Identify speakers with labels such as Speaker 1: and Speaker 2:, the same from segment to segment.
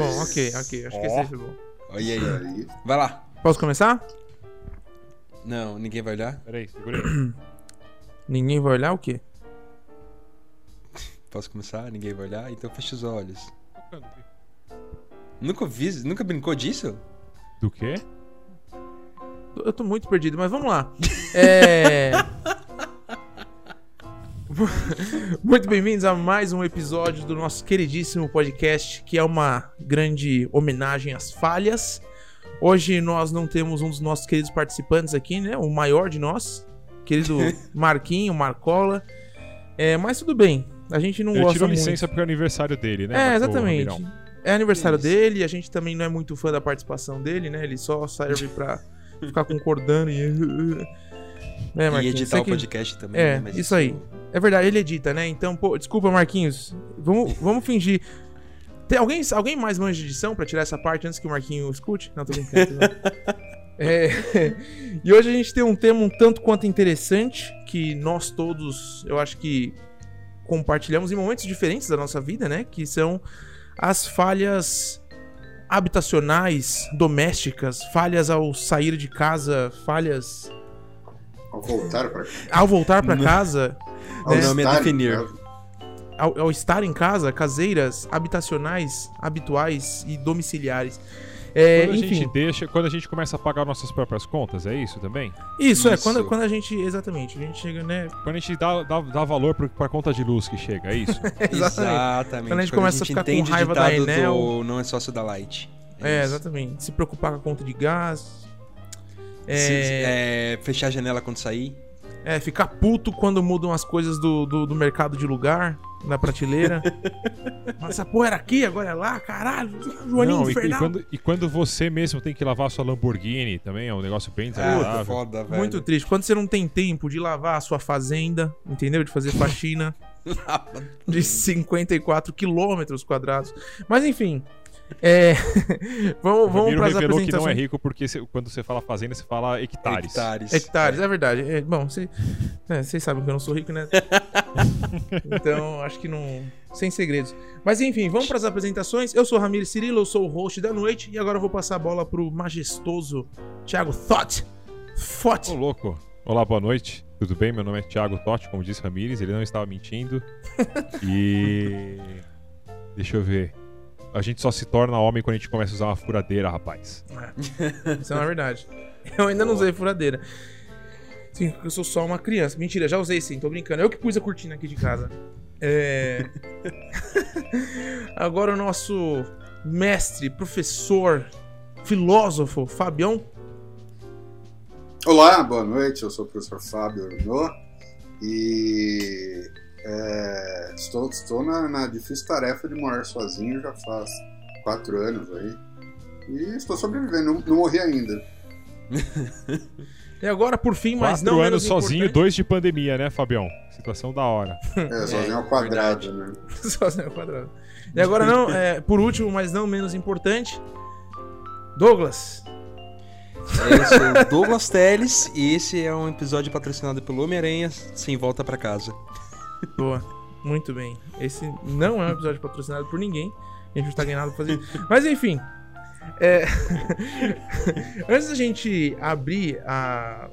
Speaker 1: Bom, ok, ok. Acho que esse foi bom.
Speaker 2: Olha aí.
Speaker 3: Aí.
Speaker 2: Vai lá.
Speaker 1: Posso começar?
Speaker 2: Não, ninguém vai olhar?
Speaker 4: Peraí, segura aí.
Speaker 1: Ninguém vai olhar o quê?
Speaker 2: Posso começar? Ninguém vai olhar? Então fecha os olhos. Nunca vi, nunca brincou disso?
Speaker 4: Do quê?
Speaker 1: Eu tô muito perdido, mas vamos lá. É. Muito bem-vindos a mais um episódio do nosso queridíssimo podcast, que é uma grande homenagem às falhas. Hoje nós não temos um dos nossos queridos participantes aqui, né? O maior de nós, querido Marquinho, Marcola. É, mas tudo bem, a gente não
Speaker 4: Ele
Speaker 1: gosta
Speaker 4: tirou
Speaker 1: muito.
Speaker 4: licença porque é aniversário dele, né?
Speaker 1: É, exatamente. É aniversário
Speaker 2: Isso.
Speaker 1: dele, a gente também não é muito fã da participação dele, né? Ele só serve pra ficar concordando e. É,
Speaker 2: e
Speaker 1: Marquinhos,
Speaker 2: editar
Speaker 1: você
Speaker 2: o
Speaker 1: que-
Speaker 2: podcast também,
Speaker 1: É,
Speaker 2: né? Mas
Speaker 1: isso aí. É verdade, ele edita, né? Então, pô, desculpa, Marquinhos. Vamos, vamos fingir. Tem alguém, alguém mais manja de edição pra tirar essa parte antes que o Marquinho escute? Não, tô brincando. não. É, e hoje a gente tem um tema um tanto quanto interessante que nós todos, eu acho que compartilhamos em momentos diferentes da nossa vida, né? Que são as falhas habitacionais, domésticas, falhas ao sair de casa, falhas
Speaker 3: Ao voltar pra cá.
Speaker 1: ao voltar pra
Speaker 2: Não.
Speaker 1: casa,
Speaker 2: O
Speaker 1: né?
Speaker 2: nome é definir.
Speaker 3: casa.
Speaker 1: ao, ao estar em casa, caseiras, habitacionais, habituais e domiciliares. É,
Speaker 4: Quando a
Speaker 1: enfim,
Speaker 4: gente deixa, quando a gente começa a pagar nossas próprias contas, é isso também?
Speaker 1: isso, é
Speaker 2: Isso.
Speaker 1: quando, quando a gente, exatamente, a gente chega, né?
Speaker 4: Quando a gente dá, dá, dá valor pro, pra conta de luz que chega, é isso?
Speaker 2: Exatamente.
Speaker 1: Quando a gente começa a ficar com
Speaker 2: entende o
Speaker 1: raiva da Enel.
Speaker 2: do não é sócio da Light.
Speaker 1: É,
Speaker 2: isso.
Speaker 1: exatamente. Se preocupar com a conta de gás. É,
Speaker 2: Se- é, fechar a janela quando sair.
Speaker 1: é, ficar puto quando mudam as coisas do, do, do mercado de lugar, na prateleira. Mas essa porra era aqui, agora é lá, caralho. Joaninho
Speaker 4: Não, e, e
Speaker 1: infernal.
Speaker 4: quando, e quando você mesmo tem que lavar a sua Lamborghini também, é um negócio bem
Speaker 2: Ah,
Speaker 4: desagradável.
Speaker 2: foda, velho.
Speaker 1: Muito triste. Quando você não tem tempo de lavar a sua fazenda, entendeu? De fazer faxina. de 54 quilômetros quadrados. Mas enfim. É... vamos vamos para as
Speaker 4: revelou que não é
Speaker 1: apresentações.
Speaker 4: rico porque você- quando você fala fazenda, você fala hectares.
Speaker 2: Hectares.
Speaker 1: Hectares, é verdade. É, bom, cê- é, vocês sabem que eu não sou rico, né? então, acho que não. Sem segredos. Mas enfim, vamos para as apresentações. Eu sou o Ramiro Cirilo, eu sou o host da noite. E agora eu vou passar a bola pro majestoso Thiago Thought.
Speaker 4: Ô,
Speaker 1: Thought.
Speaker 4: louco. Olá, boa noite. Tudo bem? Meu nome é Thiago Totti, como disse Ramires, ele não estava mentindo. E. Deixa eu ver. A gente só se torna homem quando a gente começa a usar uma furadeira, rapaz.
Speaker 1: Isso é uma verdade. Eu ainda não usei furadeira. Sim, porque eu sou só uma criança. Mentira, já usei sim, tô brincando. Eu que pus a cortina aqui de casa. É. Agora o nosso mestre, professor, filósofo, Fabião.
Speaker 3: Olá, boa noite. Eu sou o professor Fábio Arnaud e é, estou, estou na, na difícil tarefa de morar sozinho já faz quatro anos aí. E estou sobrevivendo, não, não morri ainda.
Speaker 1: E agora, por fim, mas
Speaker 4: Quatro
Speaker 1: não
Speaker 4: anos
Speaker 1: menos
Speaker 4: sozinho,
Speaker 1: importante-
Speaker 4: dois de pandemia, né, Fabião? Situação da hora.
Speaker 3: É, sozinho ao quadrado, né?
Speaker 1: Sozinho ao quadrado. E agora não, é, por último, mas não menos importante, Douglas.
Speaker 2: Eu sou o Douglas Teles e esse é um episódio patrocinado pelo Homem-Aranha sem volta pra casa.
Speaker 1: Boa, muito bem. Esse não é um episódio patrocinado por ninguém. A gente não tá ganhando nada pra fazer. Mas enfim. é, Antes da gente abrir a...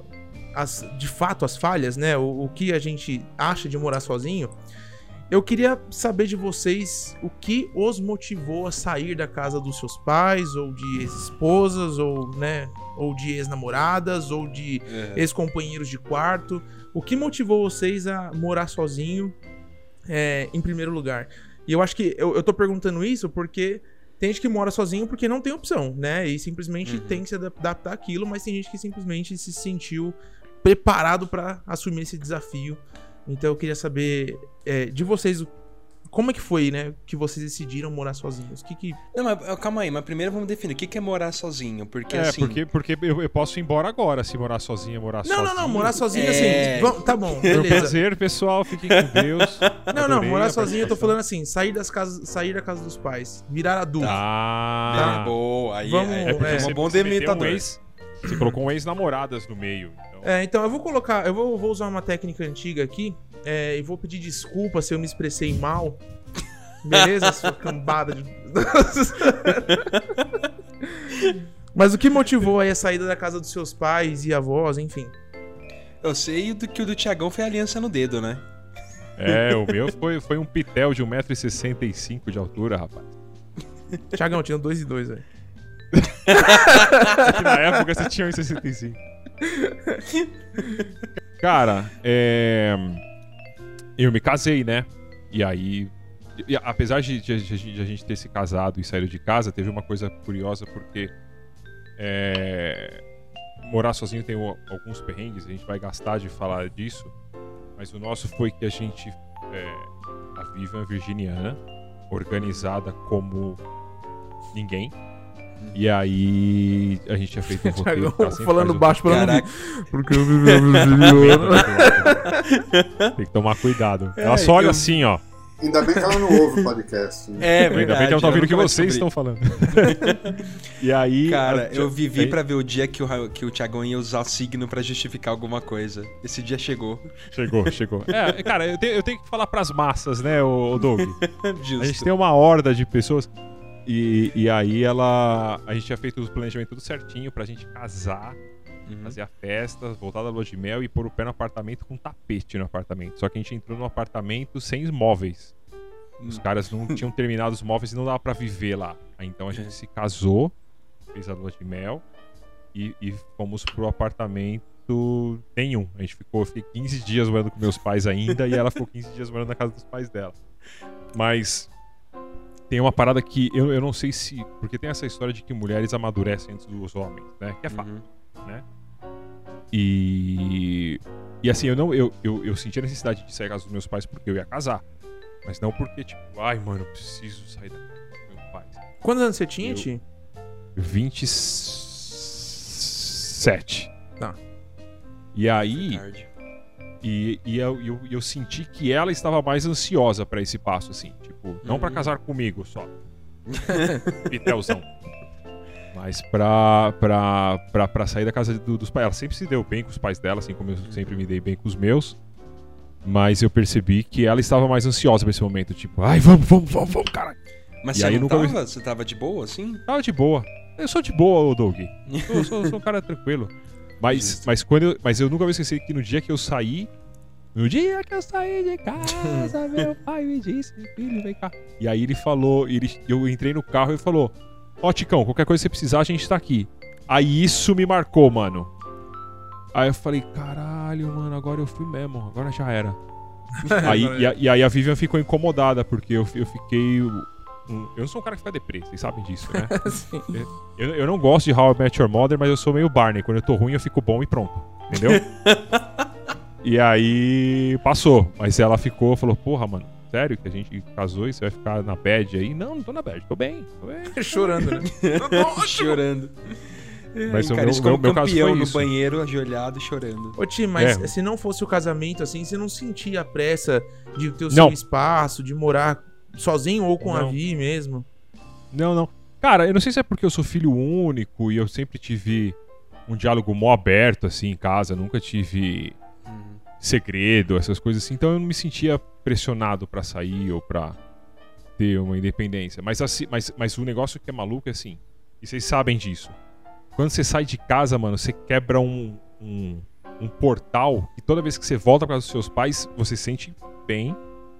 Speaker 1: as... de fato as falhas, né? O... o que a gente acha de morar sozinho. Eu queria saber de vocês o que os motivou a sair da casa dos seus pais, ou de ex-esposas, ou, né, ou de ex-namoradas, ou de
Speaker 2: É.
Speaker 1: ex-companheiros de quarto. O que motivou vocês a morar sozinho é, em primeiro lugar? E eu acho que eu, eu tô perguntando isso porque tem gente que mora sozinho porque não tem opção, né? E simplesmente
Speaker 2: Uhum.
Speaker 1: tem que se adap- adaptar àquilo, mas tem gente que simplesmente se sentiu preparado pra assumir esse desafio. Então eu queria saber é, de vocês o- como é que foi, né? Que vocês decidiram morar sozinhos. Que que
Speaker 2: Não, mas calma aí, mas primeiro vamos definir o que que é morar sozinho, porque
Speaker 4: é,
Speaker 2: assim...
Speaker 4: porque, porque eu, eu posso ir embora agora, se morar sozinho, morar
Speaker 1: não,
Speaker 4: sozinho.
Speaker 1: não, não, morar sozinho
Speaker 2: É.
Speaker 1: assim. vamos- tá bom, beleza.
Speaker 4: prazer, pessoal. Fiquem com Deus.
Speaker 1: Não, não, morar sozinho eu tô falando assim, sair das casas, sair da casa dos pais, virar adulto.
Speaker 4: Ah,
Speaker 2: Ah, boa, aí
Speaker 1: Vamos-
Speaker 2: é,
Speaker 4: É
Speaker 1: É.
Speaker 2: é um bom delimitador.
Speaker 4: Um ex, você colocou um ex-namoradas no meio. Então,
Speaker 1: É, então eu vou colocar, eu vou, vou usar uma técnica antiga aqui é, e vou pedir desculpa se eu me expressei mal, Beleza, sua cambada de. Mas o que motivou aí a saída da casa dos seus pais e avós, enfim?
Speaker 2: Eu sei do que o do Tiagão foi aliança no dedo, né?
Speaker 4: É, o meu foi, foi um pitel de 1,65m de altura, rapaz.
Speaker 1: Tiagão, tinha dois e dois, velho.
Speaker 4: Na época você tinha 1,65. Cara, é... eu me casei, né? E aí, e apesar de, de- de- de a gente ter se casado e saído de casa, teve uma coisa curiosa porque é, morar sozinho tem alguns perrengues, a gente vai gastar de falar disso, mas o nosso foi que a gente, é, a Vivian virginiana, organizada como ninguém. E aí a gente tinha feito um roteiro. Ela sempre
Speaker 1: falando
Speaker 4: um-
Speaker 1: baixo pra não. Porque eu vivi a virginiana.
Speaker 4: Tem que tomar cuidado. Ela
Speaker 2: É,
Speaker 4: só olha
Speaker 2: eu-
Speaker 4: assim, ó.
Speaker 3: Ainda bem que ela não ouve o podcast. Né?
Speaker 2: É,
Speaker 4: Ainda bem
Speaker 2: verdade.
Speaker 4: que ela tá ouvindo o que vocês estão falando. e aí.
Speaker 2: Cara,
Speaker 4: a-
Speaker 2: eu vivi
Speaker 4: aí-
Speaker 2: pra ver o dia que o, que o ia usar signo pra justificar alguma coisa. Esse dia chegou.
Speaker 4: Chegou, chegou. É, cara, eu tenho, eu tenho que falar pras massas, né, o, o Doug?
Speaker 2: Justo.
Speaker 4: A gente tem uma horda de pessoas. E, e aí ela. A gente tinha feito o planejamento tudo certinho pra gente casar,
Speaker 2: Uhum.
Speaker 4: fazer a festa, voltar da lua de mel e pôr o pé no apartamento com tapete no apartamento. Só que a gente entrou no apartamento sem móveis. Os
Speaker 2: Hum.
Speaker 4: caras não tinham terminado os móveis e não dava pra viver lá. Então a gente se casou, fez a lua de mel e, e fomos pro apartamento nenhum. A gente ficou, eu fiquei 15 dias morando com meus pais ainda e ela ficou 15 dias morando na casa dos pais dela. Mas tem uma parada que eu, eu não sei se. Porque tem essa história de que mulheres amadurecem antes dos homens, né? Que é fato,
Speaker 2: Uhum.
Speaker 4: né? E. E assim, eu não. Eu, eu, eu senti a necessidade de sair da casa dos meus pais porque eu ia casar. Mas não porque, tipo, ai, mano, eu preciso sair da casa dos meus pais.
Speaker 1: Quantos anos você tinha,
Speaker 4: Eu-
Speaker 1: Ti?
Speaker 4: 27.
Speaker 1: Tá.
Speaker 4: E aí. E, e eu, eu, eu senti que ela estava mais ansiosa pra esse passo, assim. Tipo, não pra
Speaker 2: Uhum.
Speaker 4: casar comigo só. Pitelzão. Mas pra, pra, pra, pra sair da casa do- dos pais. Ela sempre se deu bem com os pais dela, assim como eu sempre me dei bem com os meus. Mas eu percebi que ela estava mais ansiosa pra esse momento. Tipo, ai, vamos, vamos, vamos, vamos, caralho.
Speaker 2: Mas
Speaker 4: E
Speaker 2: você
Speaker 4: aí
Speaker 2: não
Speaker 4: nunca
Speaker 2: tava? Você tava de boa, assim?
Speaker 4: Tava de boa. Eu sou de boa, Doug. Eu sou, sou um cara tranquilo. Mas,
Speaker 2: Justo.
Speaker 4: mas, quando eu, mas eu nunca vou esquecer que no dia que eu saí. No dia que eu saí de casa, meu pai me disse, filho, vem cá. E aí ele falou, ele, eu entrei no carro e ele falou: Ó, Ticão, qualquer coisa que você precisar, a gente tá aqui. Aí isso me marcou, mano. Aí eu falei, caralho, mano, agora eu fui mesmo, agora já era. aí, e, a- e aí a Vivian ficou incomodada, porque eu, eu fiquei. Um- eu não sou um cara que fica deprê, vocês sabem disso, né?
Speaker 1: Sim.
Speaker 4: Eu, eu não gosto de How I Met Your Mother, mas eu sou meio Barney. Quando eu tô ruim, eu fico bom e pronto. Entendeu? e aí passou. Mas ela ficou, falou, porra, mano, sério que a gente casou e você vai ficar na bad aí? Não, não tô na bad, tô bem. Tô bem.
Speaker 1: Chorando, né?
Speaker 2: chorando.
Speaker 4: Mas
Speaker 2: Ai,
Speaker 4: o
Speaker 2: cara,
Speaker 4: meu- meu- meu caso
Speaker 2: campeão
Speaker 4: foi
Speaker 2: no
Speaker 4: isso.
Speaker 2: banheiro, ajoelhado, chorando.
Speaker 1: Ô, Ti, mas
Speaker 4: É.
Speaker 1: se não fosse o casamento, assim, você não sentia a pressa de ter o
Speaker 4: Não.
Speaker 1: seu espaço, de morar sozinho ou com a
Speaker 4: Não.
Speaker 1: Vi mesmo?
Speaker 4: Não, não. Cara, eu não sei se é porque eu sou filho único e eu sempre tive um diálogo mó aberto, assim, em casa. Nunca tive
Speaker 2: Uhum.
Speaker 4: segredo, essas coisas assim. Então eu não me sentia pressionado pra sair ou pra ter uma independência. Mas, assim, mas, mas o negócio que é maluco é assim, e vocês sabem disso. Quando você sai de casa, mano, você quebra um, um, um portal e toda vez que você volta pra casa dos seus pais, você se sente bem,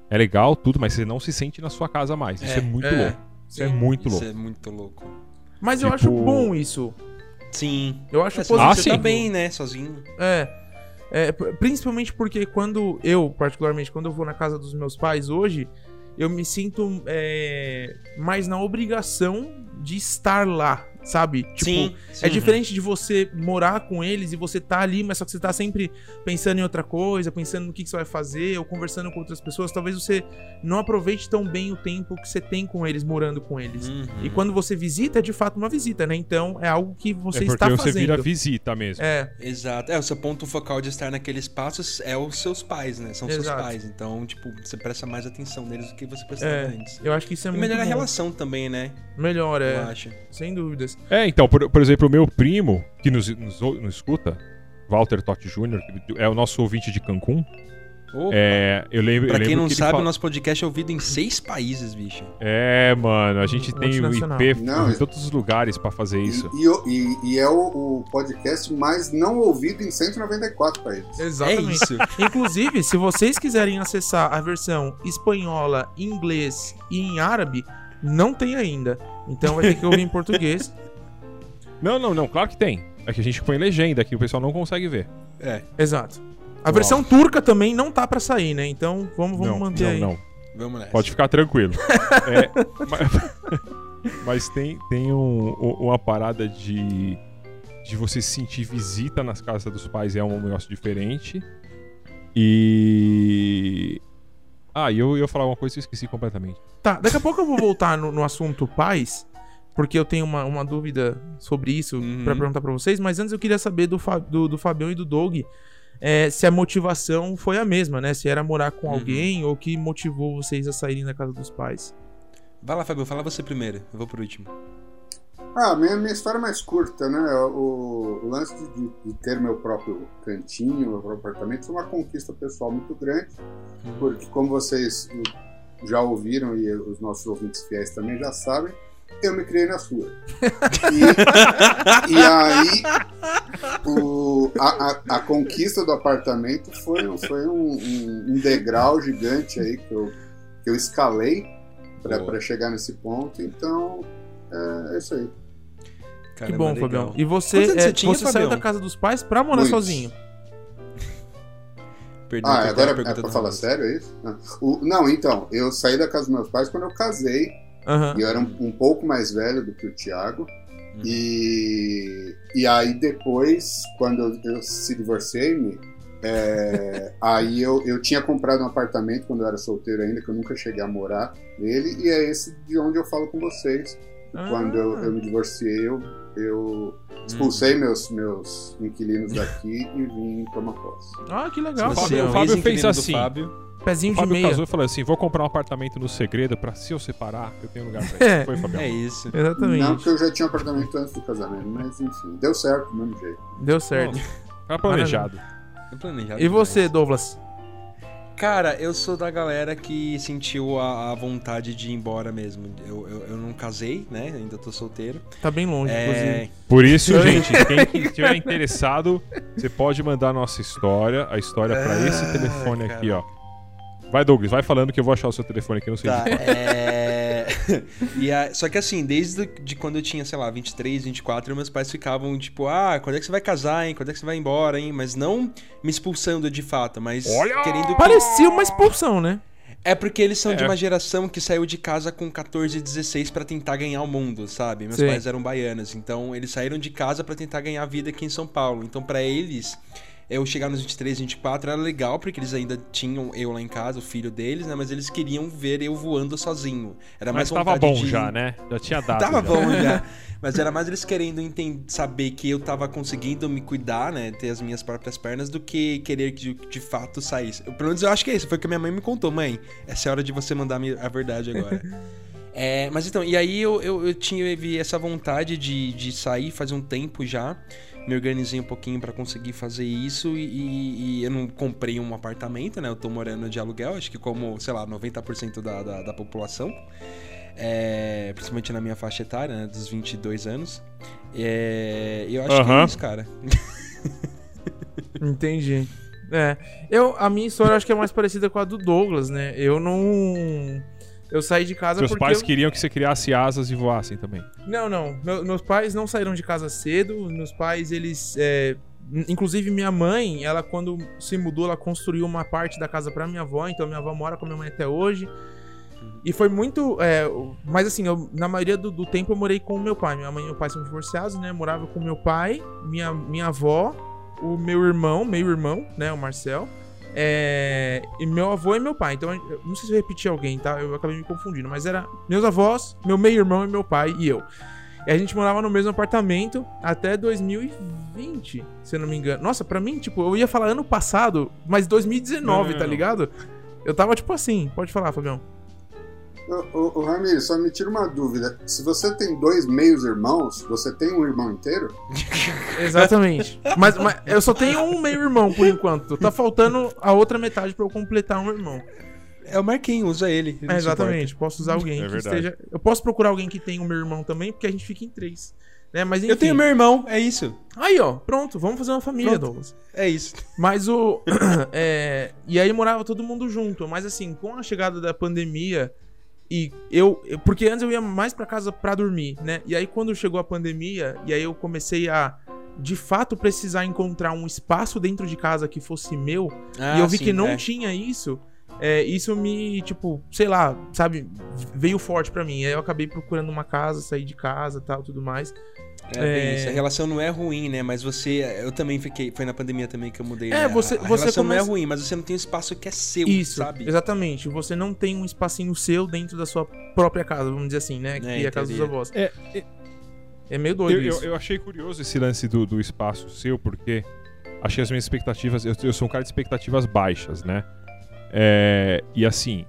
Speaker 4: é legal, tudo, mas você não se sente na sua casa mais. Isso é,
Speaker 2: É,
Speaker 4: muito
Speaker 1: é.
Speaker 4: louco. Isso é muito
Speaker 2: Isso
Speaker 4: louco.
Speaker 2: é muito louco.
Speaker 1: Mas eu
Speaker 4: Tipo-
Speaker 1: acho bom isso.
Speaker 2: Sim.
Speaker 1: Eu acho
Speaker 2: Mas
Speaker 1: positivo.
Speaker 2: você tá bem, né? Sozinho.
Speaker 1: É. É, pr- principalmente porque quando eu, particularmente, quando eu vou na casa dos meus pais hoje, eu me sinto é, mais na obrigação de estar lá, sabe? Tipo,
Speaker 2: sim.
Speaker 1: É
Speaker 2: sim.
Speaker 1: diferente de você morar com eles e você tá ali, mas só que você tá sempre pensando em outra coisa, pensando no que, que você vai fazer, ou conversando com outras pessoas. Talvez você não aproveite tão bem o tempo que você tem com eles, morando com eles.
Speaker 2: Uhum.
Speaker 1: E quando você visita, é de fato uma visita, né? Então é algo que você
Speaker 4: é porque
Speaker 1: está
Speaker 4: você
Speaker 1: fazendo.
Speaker 4: vira visita mesmo.
Speaker 1: É,
Speaker 2: Exato. É, o seu ponto focal de estar naquele espaço é os seus pais, né? São seus
Speaker 1: Exato.
Speaker 2: pais. Então, tipo, você presta mais atenção neles do que você prestava
Speaker 1: é.
Speaker 2: antes.
Speaker 1: Eu acho que isso é
Speaker 2: E
Speaker 1: muito
Speaker 2: melhora a
Speaker 1: bom.
Speaker 2: relação também, né?
Speaker 1: Melhor,
Speaker 2: Eu
Speaker 1: é.
Speaker 2: acho.
Speaker 1: Sem dúvidas.
Speaker 4: É, então, por, por exemplo, o meu primo, que nos, nos, nos escuta, Walter Totti Jr., que é o nosso ouvinte de Cancún,
Speaker 2: Opa.
Speaker 4: É, eu lembro,
Speaker 2: Pra quem
Speaker 4: lembro
Speaker 2: não
Speaker 4: que
Speaker 2: sabe,
Speaker 4: fala-
Speaker 2: o nosso podcast é ouvido em seis países, bicho.
Speaker 4: É, mano, a gente tem o. IP
Speaker 3: Não,
Speaker 4: em todos os lugares pra fazer isso.
Speaker 3: E, e o- e- e é o, o podcast mais não ouvido em 194 países.
Speaker 1: Exatamente.
Speaker 2: É isso.
Speaker 1: Inclusive, se vocês quiserem acessar a versão espanhola, inglês e em árabe, não tem ainda. Então vai ter que ouvir em português.
Speaker 4: Não, não, não, claro que tem. É que a gente põe legenda que o pessoal não consegue ver.
Speaker 2: É,
Speaker 1: Exato. A versão turca também não tá pra sair, né? Então vamos, vamos
Speaker 4: não,
Speaker 1: manter
Speaker 4: não,
Speaker 1: aí.
Speaker 4: não.
Speaker 2: vamos nessa.
Speaker 4: Pode ficar tranquilo. É, mas, mas tem, tem um- um- uma parada de, de você sentir visita nas casas dos pais é um negócio diferente. E. Ah, e eu eu ia falar uma coisa que eu esqueci completamente.
Speaker 1: Tá, daqui a pouco eu vou voltar no, no assunto pais, porque eu tenho uma, uma dúvida sobre isso
Speaker 2: Uhum.
Speaker 1: pra perguntar pra vocês, mas antes eu queria saber do, Fa- do, do Fabião e do Doug é, se a motivação foi a mesma, né? Se era morar com
Speaker 2: Uhum.
Speaker 1: alguém ou que motivou vocês a saírem da casa dos pais.
Speaker 2: Vai lá, Fabio, fala você primeiro. Eu vou por último.
Speaker 3: Ah, minha, minha história é mais curta, né? O, o lance de, de- de ter meu próprio cantinho, meu próprio apartamento, foi uma conquista pessoal muito grande, porque como vocês já ouviram e os nossos ouvintes fiéis também já sabem, eu me criei na sua. E, e aí, o- a, a- a conquista do apartamento foi, um- foi um, um- um degrau gigante aí que eu, que eu escalei para chegar nesse ponto. Então, é, é isso aí.
Speaker 1: Que
Speaker 2: Caramba,
Speaker 1: bom,
Speaker 2: legal.
Speaker 1: Fabião. E você, é,
Speaker 2: você tinha,
Speaker 1: você saiu
Speaker 2: Fabião?
Speaker 1: da casa dos pais pra morar
Speaker 3: Muitos.
Speaker 1: sozinho.
Speaker 2: Perdão,
Speaker 3: Ah, agora é
Speaker 2: pergunta
Speaker 3: pra falar sério, é isso? Ah. O- não, então, eu saí da casa dos meus pais quando eu casei,
Speaker 1: Aham.
Speaker 3: e eu era um, um pouco mais velho do que o Thiago.
Speaker 2: Uhum.
Speaker 3: E, e aí depois, quando eu, eu se divorciei-me, é, aí eu, eu tinha comprado um apartamento quando eu era solteiro ainda, que eu nunca cheguei a morar nele, e é esse de onde eu falo com vocês.
Speaker 1: Ah.
Speaker 3: Quando eu, eu me divorciei, eu, eu expulsei
Speaker 2: Uhum.
Speaker 3: meus, meus inquilinos daqui e vim tomar posse.
Speaker 1: Ah, que legal,
Speaker 4: O
Speaker 2: Você
Speaker 4: Fábio-
Speaker 2: é
Speaker 4: o Fábio
Speaker 2: do
Speaker 4: assim.
Speaker 2: Fábio.
Speaker 1: Pezinho
Speaker 4: O
Speaker 1: de meia.
Speaker 4: casou e falou assim: vou comprar um apartamento no segredo pra se eu separar, eu tenho lugar pra
Speaker 1: É.
Speaker 4: isso. Foi, Fabião.
Speaker 2: É isso.
Speaker 1: Exatamente.
Speaker 3: Não, porque eu já tinha um apartamento antes do casamento, mas enfim, deu certo do mesmo jeito.
Speaker 1: Deu certo.
Speaker 4: Tá planejado.
Speaker 2: É planejado
Speaker 1: E você. Douglas?
Speaker 2: Cara, eu sou da galera que sentiu a, a vontade de ir embora mesmo. Eu, eu, eu não casei, né? Ainda tô solteiro.
Speaker 1: Tá bem longe,
Speaker 2: É,
Speaker 1: inclusive.
Speaker 4: Por isso, gente, quem estiver interessado, você pode mandar a nossa história, a história pra esse
Speaker 2: Ah,
Speaker 4: telefone
Speaker 2: cara.
Speaker 4: aqui, ó. Vai, Douglas, vai falando que eu vou achar o seu telefone aqui, não sei
Speaker 2: Tá,
Speaker 4: de
Speaker 2: é... e a- Só que assim, desde de quando eu tinha, sei lá, 23, 24, meus pais ficavam tipo, ah, quando é que você vai casar, hein? Quando é que você vai embora, hein? Mas não me expulsando de fato, mas
Speaker 4: Olha!
Speaker 2: querendo que...
Speaker 1: Parecia uma expulsão, né?
Speaker 2: É porque eles são de
Speaker 4: É.
Speaker 2: uma geração que saiu de casa com 14 e 16 pra tentar ganhar o mundo, sabe? Meus
Speaker 1: Sim.
Speaker 2: pais eram baianos, então eles saíram de casa pra tentar ganhar a vida aqui em São Paulo. Então pra eles, eu chegar nos 23, 24 era legal porque eles ainda tinham eu lá em casa, o filho deles, né? Mas eles queriam ver eu voando sozinho. Era mais
Speaker 4: Mas tava bom
Speaker 2: de-
Speaker 4: já, né? Já tinha dado.
Speaker 2: Tava
Speaker 4: já.
Speaker 2: bom já. Mas era mais eles querendo enten- saber que eu tava conseguindo me cuidar, né? Ter as minhas próprias pernas, do que querer que de, de fato saísse. Eu, pelo menos eu acho que é isso. Foi o que minha mãe me contou. Mãe, essa é a hora de você mandar a verdade agora. É, mas então, e aí eu, eu, eu tive essa vontade de, de sair faz um tempo já. Me organizei um pouquinho pra conseguir fazer isso e, e eu não comprei um apartamento, né? Eu tô morando de aluguel, acho que como, sei lá, 90% da, da, da população. É, principalmente na minha faixa etária, né, dos 22 anos. É, e eu acho que é isso, cara.
Speaker 1: Entendi. É. Eu, a minha história acho que é mais parecida com a do Douglas, né? Eu não. Eu saí de casa
Speaker 4: Seus
Speaker 1: porque.
Speaker 4: pais
Speaker 1: eu-
Speaker 4: queriam que você criasse asas e voassem também.
Speaker 1: Não, não. Meu- meus pais não saíram de casa cedo. Meus pais, eles. é, in- Inclusive, minha mãe, ela, quando se mudou, ela construiu uma parte da casa pra minha avó. Então, minha avó mora com a minha mãe até hoje. E foi muito. é, mas, assim, eu- na maioria do, do tempo eu morei com o meu pai. Minha mãe e meu pai são divorciados, né? Morava com meu pai, minha, minha avó, o meu irmão, meio irmão, né? O Marcel. É, e meu avô e meu pai. Então, não sei se eu repeti alguém, tá? Eu acabei me confundindo. Mas era meus avós, meu meio-irmão e meu pai e eu. E a gente morava no mesmo apartamento até 2020, se eu não me engano. Nossa, pra mim, tipo, eu ia falar ano passado, mas 2019,
Speaker 4: Não, não,
Speaker 1: tá ligado? Eu tava tipo assim, pode falar, Fabião.
Speaker 3: Ô, ô, ô Ramiro, só me tira uma dúvida. Se você tem dois meios irmãos, você tem um irmão inteiro?
Speaker 1: Exatamente. mas, mas eu só tenho um meio irmão por enquanto. Tá faltando a outra metade pra eu completar um irmão.
Speaker 2: É o Marquinhos, usa ele. ele
Speaker 1: É, exatamente. Posso usar alguém
Speaker 4: É
Speaker 1: que
Speaker 4: verdade.
Speaker 1: esteja. Eu posso procurar alguém que tenha o meu irmão também, porque a gente fica em três. Né? Mas enfim.
Speaker 2: Eu tenho meu irmão, é isso.
Speaker 1: Aí, ó, pronto, vamos fazer uma família,
Speaker 2: Pronto.
Speaker 1: Douglas.
Speaker 2: É isso.
Speaker 1: Mas o. é, e aí morava todo mundo junto. Mas assim, com a chegada da pandemia. E eu. Porque antes eu ia mais pra casa pra dormir, né? E aí quando chegou a pandemia, e aí eu comecei a. De fato, precisar encontrar um espaço dentro de casa que fosse meu. e eu vi que não
Speaker 2: é.
Speaker 1: tinha isso. é, isso me, tipo, sei lá, sabe, veio forte pra mim. Aí eu acabei procurando uma casa, sair de casa tal, tudo mais.
Speaker 2: É, bem
Speaker 1: É.
Speaker 2: isso. A relação não é ruim, né? Mas você. Eu também fiquei. Foi na pandemia também que eu mudei.
Speaker 1: É,
Speaker 2: né?
Speaker 1: você-
Speaker 2: A, a
Speaker 1: você
Speaker 2: relação não
Speaker 1: começa-
Speaker 2: é ruim, mas você não tem um espaço que é seu,
Speaker 1: Isso,
Speaker 2: sabe?
Speaker 1: exatamente. Você não tem um espacinho seu dentro da sua própria casa, vamos dizer assim, né? Que
Speaker 2: É,
Speaker 1: é a casa dos avós.
Speaker 4: É, é-
Speaker 1: É meio doido
Speaker 4: eu, eu,
Speaker 1: isso.
Speaker 4: eu achei curioso esse lance do, do espaço seu, porque achei as minhas expectativas. Eu, eu sou um cara de expectativas baixas, né? É, e assim,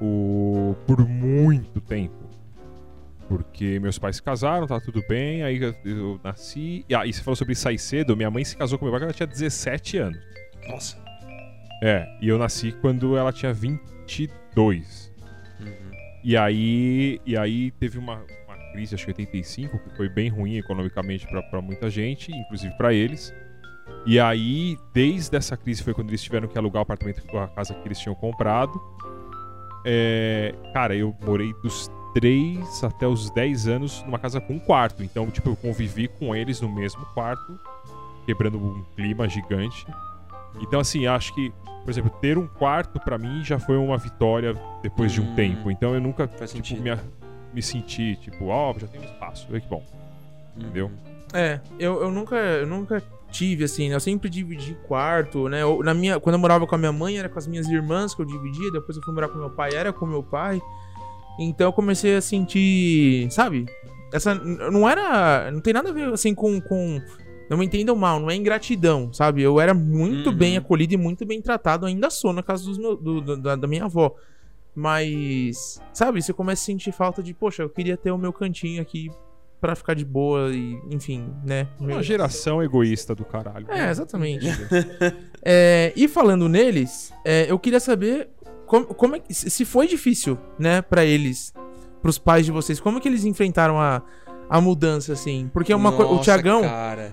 Speaker 4: o, por muito tempo. Porque meus pais se casaram, tá tudo bem, aí eu, eu nasci. E, ah, e você falou sobre sair cedo, minha mãe se casou com meu pai quando ela tinha 17 anos.
Speaker 2: Nossa.
Speaker 4: É, e eu nasci quando ela tinha 22.
Speaker 2: Uhum.
Speaker 4: E aí, e aí teve uma, uma crise, acho que 85, que foi bem ruim economicamente pra- pra muita gente, inclusive pra eles. E aí, desde essa crise foi quando eles tiveram que alugar o apartamento, a casa que eles tinham comprado. É, cara, eu morei dos 3 até os 10 anos numa casa com um quarto. Então, tipo, eu convivi com eles no mesmo quarto, quebrando um clima gigante. Então, assim, acho que, por exemplo, ter um quarto pra mim já foi uma vitória depois de um
Speaker 2: Hum.
Speaker 4: tempo. Então, eu nunca tipo, me, me senti, tipo, ó, já tem um espaço, olha que bom. Entendeu?
Speaker 1: É, eu, eu nunca, eu nunca tive, assim, né? Eu sempre dividi quarto, né? Eu- na minha, quando eu morava com a minha mãe, era com as minhas irmãs que eu dividia. Depois eu fui morar com meu pai, era com meu pai. Então eu comecei a sentir, sabe? Essa não era, não tem nada a ver assim com, com não me entendam mal, não é ingratidão, sabe? Eu era muito
Speaker 2: Uhum.
Speaker 1: bem acolhido e muito bem tratado, ainda sou na casa dos meus, do- do- da, da minha avó. Mas, sabe, você começa a sentir falta de, poxa, eu queria ter o meu cantinho aqui pra ficar de boa e, enfim, né?
Speaker 4: Uma geração egoísta do caralho.
Speaker 1: É, exatamente. É, e falando neles, é, eu queria saber como, como é que, se foi difícil, né, pra eles, pros pais de vocês, como é que eles enfrentaram a, a mudança, assim? Porque uma co- o
Speaker 2: Nossa,
Speaker 1: Tiagão,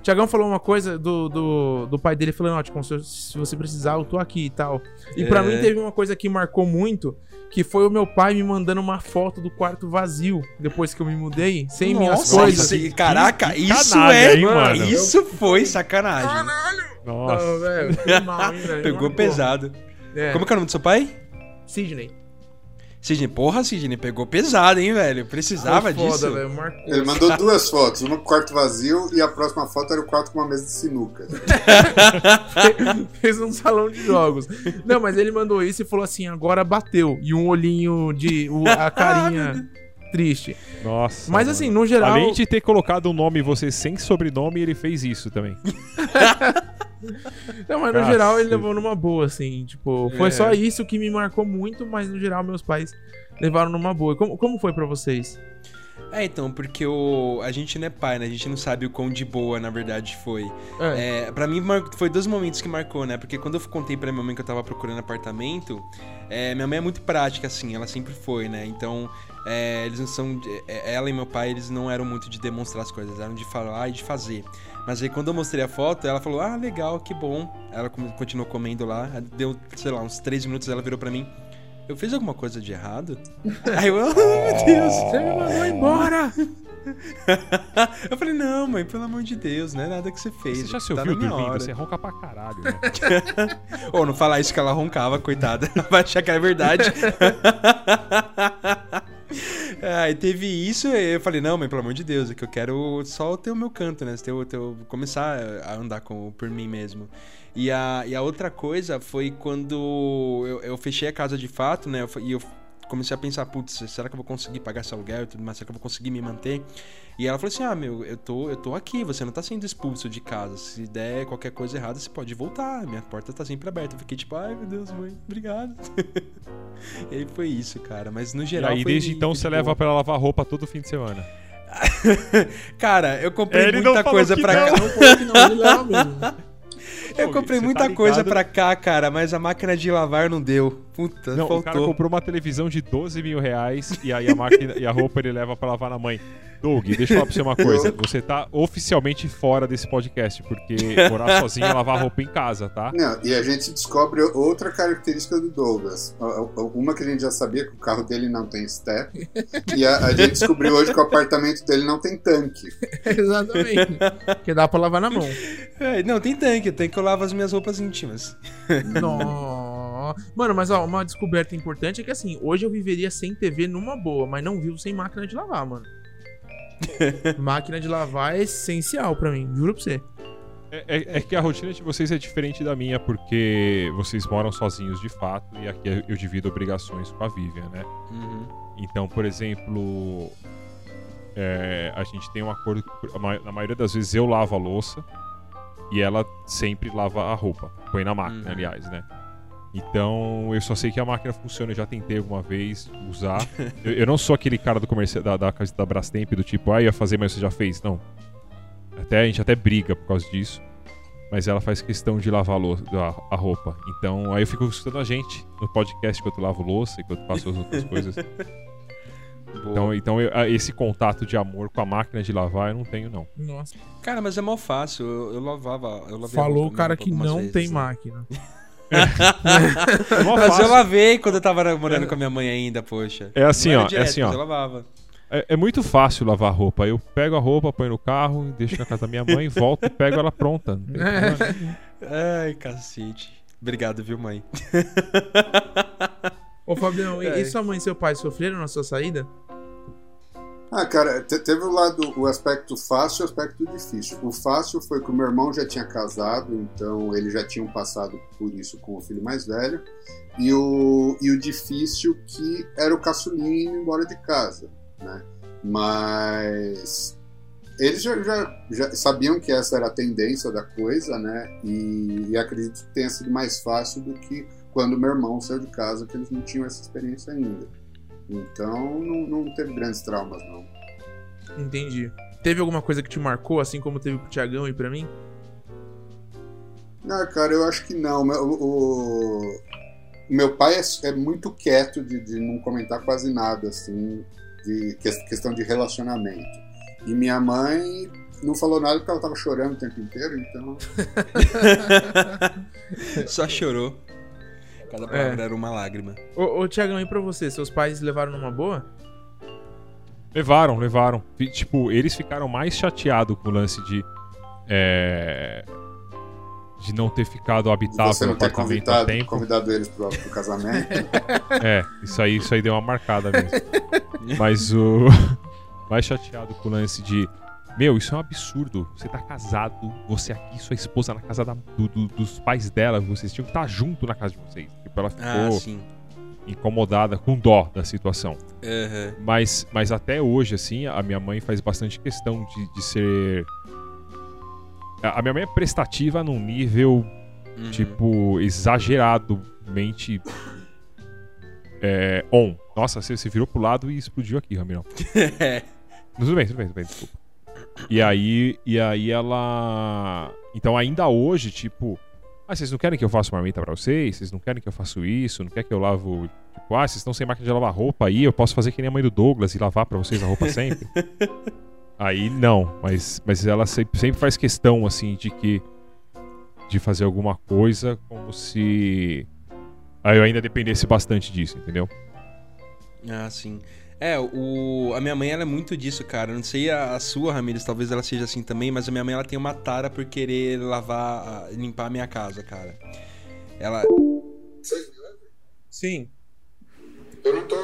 Speaker 1: Tiagão falou uma coisa do, do, do pai dele, falando, ó, tipo, se, se você precisar, eu tô aqui e tal. E pra
Speaker 2: É.
Speaker 1: mim teve uma coisa que marcou muito, que foi o meu pai me mandando uma foto do quarto vazio, depois que eu me mudei, sem minhas
Speaker 2: Nossa,
Speaker 1: coisas.
Speaker 2: isso- caraca,
Speaker 4: que
Speaker 2: isso
Speaker 4: canalha,
Speaker 2: é.
Speaker 4: hein, mano?
Speaker 2: Isso foi sacanagem.
Speaker 4: Nossa.
Speaker 1: Não, velho, que mal, hein?
Speaker 2: Pegou
Speaker 1: Marcou.
Speaker 2: pesado.
Speaker 1: É.
Speaker 2: Como que é o nome do seu pai?
Speaker 1: Sidney.
Speaker 2: Sidney, porra, Sidney, pegou pesado, hein, velho? Precisava
Speaker 1: foda,
Speaker 2: disso.
Speaker 1: velho, marcou.
Speaker 3: Ele mandou duas fotos, uma com o quarto vazio e a próxima foto era o quarto com uma mesa de sinuca.
Speaker 1: Fez um salão de jogos. Não, mas ele mandou isso e falou assim: agora bateu. E um olhinho de. o- a carinha triste.
Speaker 4: Nossa.
Speaker 1: Mas
Speaker 4: mano.
Speaker 1: assim, no geral.
Speaker 4: Além de ter colocado um nome em você sem sobrenome, ele fez isso também.
Speaker 1: Não, mas no geral ele levou numa boa, assim. Tipo, foi
Speaker 2: É.
Speaker 1: só isso que me marcou muito, mas no geral meus pais levaram numa boa. Como, como foi pra vocês?
Speaker 2: É, então, porque o... a gente não é pai, né? A gente não sabe o quão de boa, na verdade, foi.
Speaker 1: É.
Speaker 2: É, pra mim, mar- foi dois momentos que marcou, né? Porque quando eu contei pra minha mãe que eu tava procurando apartamento, é, minha mãe é muito prática, assim, ela sempre foi, né? Então, é, eles não são. é, Ela e meu pai, eles não eram muito de demonstrar as coisas, eram de falar e de fazer. Mas aí quando eu mostrei a foto, ela falou: Ah, legal, que bom. Ela continuou comendo lá, deu, sei lá, uns três minutos, ela virou pra mim. Eu fiz alguma coisa de errado? Aí eu, oh, meu Deus.
Speaker 1: Você me mandou embora!
Speaker 2: eu falei, não, mãe, pelo amor de Deus, não é nada que você fez.
Speaker 4: Você já se
Speaker 2: tá
Speaker 4: ouviu
Speaker 2: minha
Speaker 4: dormindo?
Speaker 2: hora.
Speaker 4: Você ronca pra caralho, né?
Speaker 2: Ô, não falar isso que ela roncava, coitada. Vai achar que é verdade. Aí teve isso, e eu falei, não, mãe, pelo amor de Deus, é que eu quero só ter o meu canto, né? Ter, ter, começar a andar com, por mim mesmo. E a, e a outra coisa foi quando eu, eu fechei a casa de fato, né? E eu comecei a pensar, putz, será que eu vou conseguir pagar esse aluguel e tudo mais? Será que eu vou conseguir me manter? E ela falou assim: ah, meu, eu tô, eu tô aqui, você não tá sendo expulso de casa. Se der qualquer coisa errada, você pode voltar. Minha porta tá sempre aberta. Eu fiquei tipo, ai meu Deus, mãe, obrigado. e aí foi isso, cara. Mas no
Speaker 4: E
Speaker 2: geral.
Speaker 4: aí
Speaker 2: foi-
Speaker 4: desde então você
Speaker 2: de
Speaker 4: leva
Speaker 2: boa.
Speaker 4: pra ela lavar roupa todo fim de semana.
Speaker 2: Cara, eu comprei
Speaker 4: Ele
Speaker 2: muita coisa pra cá. Eu comprei muita
Speaker 4: tá
Speaker 2: coisa pra cá, cara, mas a máquina de lavar não deu. Puta,
Speaker 4: Não, o cara
Speaker 2: faltou.
Speaker 4: comprou uma televisão de 12 mil reais e aí a máquina e a roupa ele leva pra lavar na mãe. Doug, deixa eu falar pra você uma coisa. Você tá oficialmente fora desse podcast, porque morar sozinho é lavar roupa em casa, tá?
Speaker 3: Não, e a gente descobre outra característica do Douglas. Uma que a gente já sabia que o carro dele não tem step. e a, a gente descobriu hoje que o apartamento dele não tem tanque.
Speaker 1: Exatamente. Que dá pra lavar na mão.
Speaker 2: É, não, tem tanque, tem que eu lavo as minhas roupas íntimas.
Speaker 1: Mano, mas ó, uma descoberta importante é que assim, hoje eu viveria sem TV numa boa, mas não vivo sem máquina de lavar, mano. máquina de lavar é essencial pra mim, juro pra você.
Speaker 4: É, é- é que a rotina de vocês é diferente da minha, porque vocês moram sozinhos de fato e aqui eu divido obrigações com a Vivian, né?
Speaker 2: Uhum.
Speaker 4: Então, por exemplo, é, a gente tem um acordo. que, Na maioria das vezes eu lavo a louça e ela sempre lava a roupa. Põe na máquina,
Speaker 2: Uhum.
Speaker 4: aliás, né? Então, eu só sei que a máquina funciona. Eu já tentei alguma vez usar. eu, eu não sou aquele cara do comercial da, da, da Brastemp do tipo, ah, ia fazer, mas você já fez. Não. Até, a gente até briga por causa disso. Mas ela faz questão de lavar a, lou- a- a roupa. Então, aí eu fico escutando a gente no podcast enquanto eu lavo louça, enquanto eu faço as outras coisas.
Speaker 2: Boa.
Speaker 4: Então, então eu- esse contato de amor com a máquina de lavar eu não tenho, não.
Speaker 1: Nossa.
Speaker 2: Cara, mas é mal fácil. Eu, eu lavava. Eu
Speaker 1: Falou o cara que não
Speaker 2: vezes,
Speaker 1: tem
Speaker 2: né?
Speaker 1: máquina.
Speaker 4: É
Speaker 2: Mas eu lavei quando eu tava morando com a minha mãe ainda, poxa.
Speaker 4: É assim, ó, é
Speaker 2: direto,
Speaker 4: assim,
Speaker 2: mas
Speaker 4: ó.
Speaker 2: Eu lavava.
Speaker 4: É, é muito fácil lavar roupa. Eu pego a roupa, ponho no carro, deixo na casa da minha mãe, volto e pego ela pronta.
Speaker 2: Ai, cacete. Obrigado, viu, mãe?
Speaker 1: Ô, Fabião, e,
Speaker 2: É.
Speaker 1: e sua mãe e seu pai sofreram na sua saída?
Speaker 3: Ah, cara, te- teve o lado, o aspecto fácil e o aspecto difícil. O fácil foi que o meu irmão já tinha casado, então eles já tinham passado por isso com o filho mais velho. E o, e o difícil que era o caçulinho indo embora de casa, né? Mas eles já, já, já sabiam que essa era a tendência da coisa, né? E, e acredito que tenha sido mais fácil do que quando meu irmão saiu de casa, que eles não tinham essa experiência ainda. Então não, não teve grandes traumas, não.
Speaker 1: Entendi. Teve alguma coisa que te marcou, assim como teve pro Tiagão e pra mim?
Speaker 3: Ah, cara, eu acho que não. O, o- meu pai é, é muito quieto de, de não comentar quase nada, assim, de que- questão de relacionamento. E minha mãe não falou nada porque ela tava chorando o tempo inteiro, então.
Speaker 2: Só chorou. Cada palavra era uma lágrima.
Speaker 1: Ô, ô Tiagão, e pra você? Seus pais levaram numa boa?
Speaker 4: Levaram, levaram. Tipo, eles ficaram mais chateados com o lance de. é, de não ter ficado habitável
Speaker 3: você
Speaker 4: no
Speaker 3: não ter convidado,
Speaker 4: tempo.
Speaker 3: convidado eles pro, pro casamento.
Speaker 4: É, isso aí, isso aí deu uma marcada mesmo. Mas o. Mais chateado com o lance de. Meu, isso é um absurdo. Você tá casado, você aqui, sua esposa na casa da- do- do- dos pais dela, vocês tinham que estar junto na casa de vocês. Tipo, ela ficou
Speaker 2: Ah,
Speaker 4: incomodada, com dó da situação.
Speaker 2: Aham.
Speaker 4: Mas, mas até hoje, assim, a minha mãe faz bastante questão de, de ser. A minha mãe é prestativa num nível
Speaker 2: Uhum.
Speaker 4: tipo, exageradamente é, on. Nossa, você, você virou pro lado e explodiu aqui, Ramirão. Tudo bem, tudo bem, tudo bem, desculpa. E aí, e aí ela. Então, ainda hoje, tipo. Ah, vocês não querem que eu faça marmita pra vocês? Vocês não querem que eu faça isso? Não quer que eu lavo. Tipo, ah, vocês estão sem máquina de lavar roupa aí? Eu posso fazer que nem a mãe do Douglas e lavar pra vocês a roupa sempre? aí não, mas, mas ela sempre, sempre faz questão, assim, de que. De fazer alguma coisa como se. Aí eu ainda dependesse bastante disso, entendeu?
Speaker 2: Ah, sim. É, o, a minha mãe ela é muito disso, cara. Não sei a, a sua, Ramires, talvez ela seja assim também, mas a minha mãe ela tem uma tara por querer lavar, a- limpar a minha casa, cara. Ela.
Speaker 1: Sim.
Speaker 3: Eu não tô,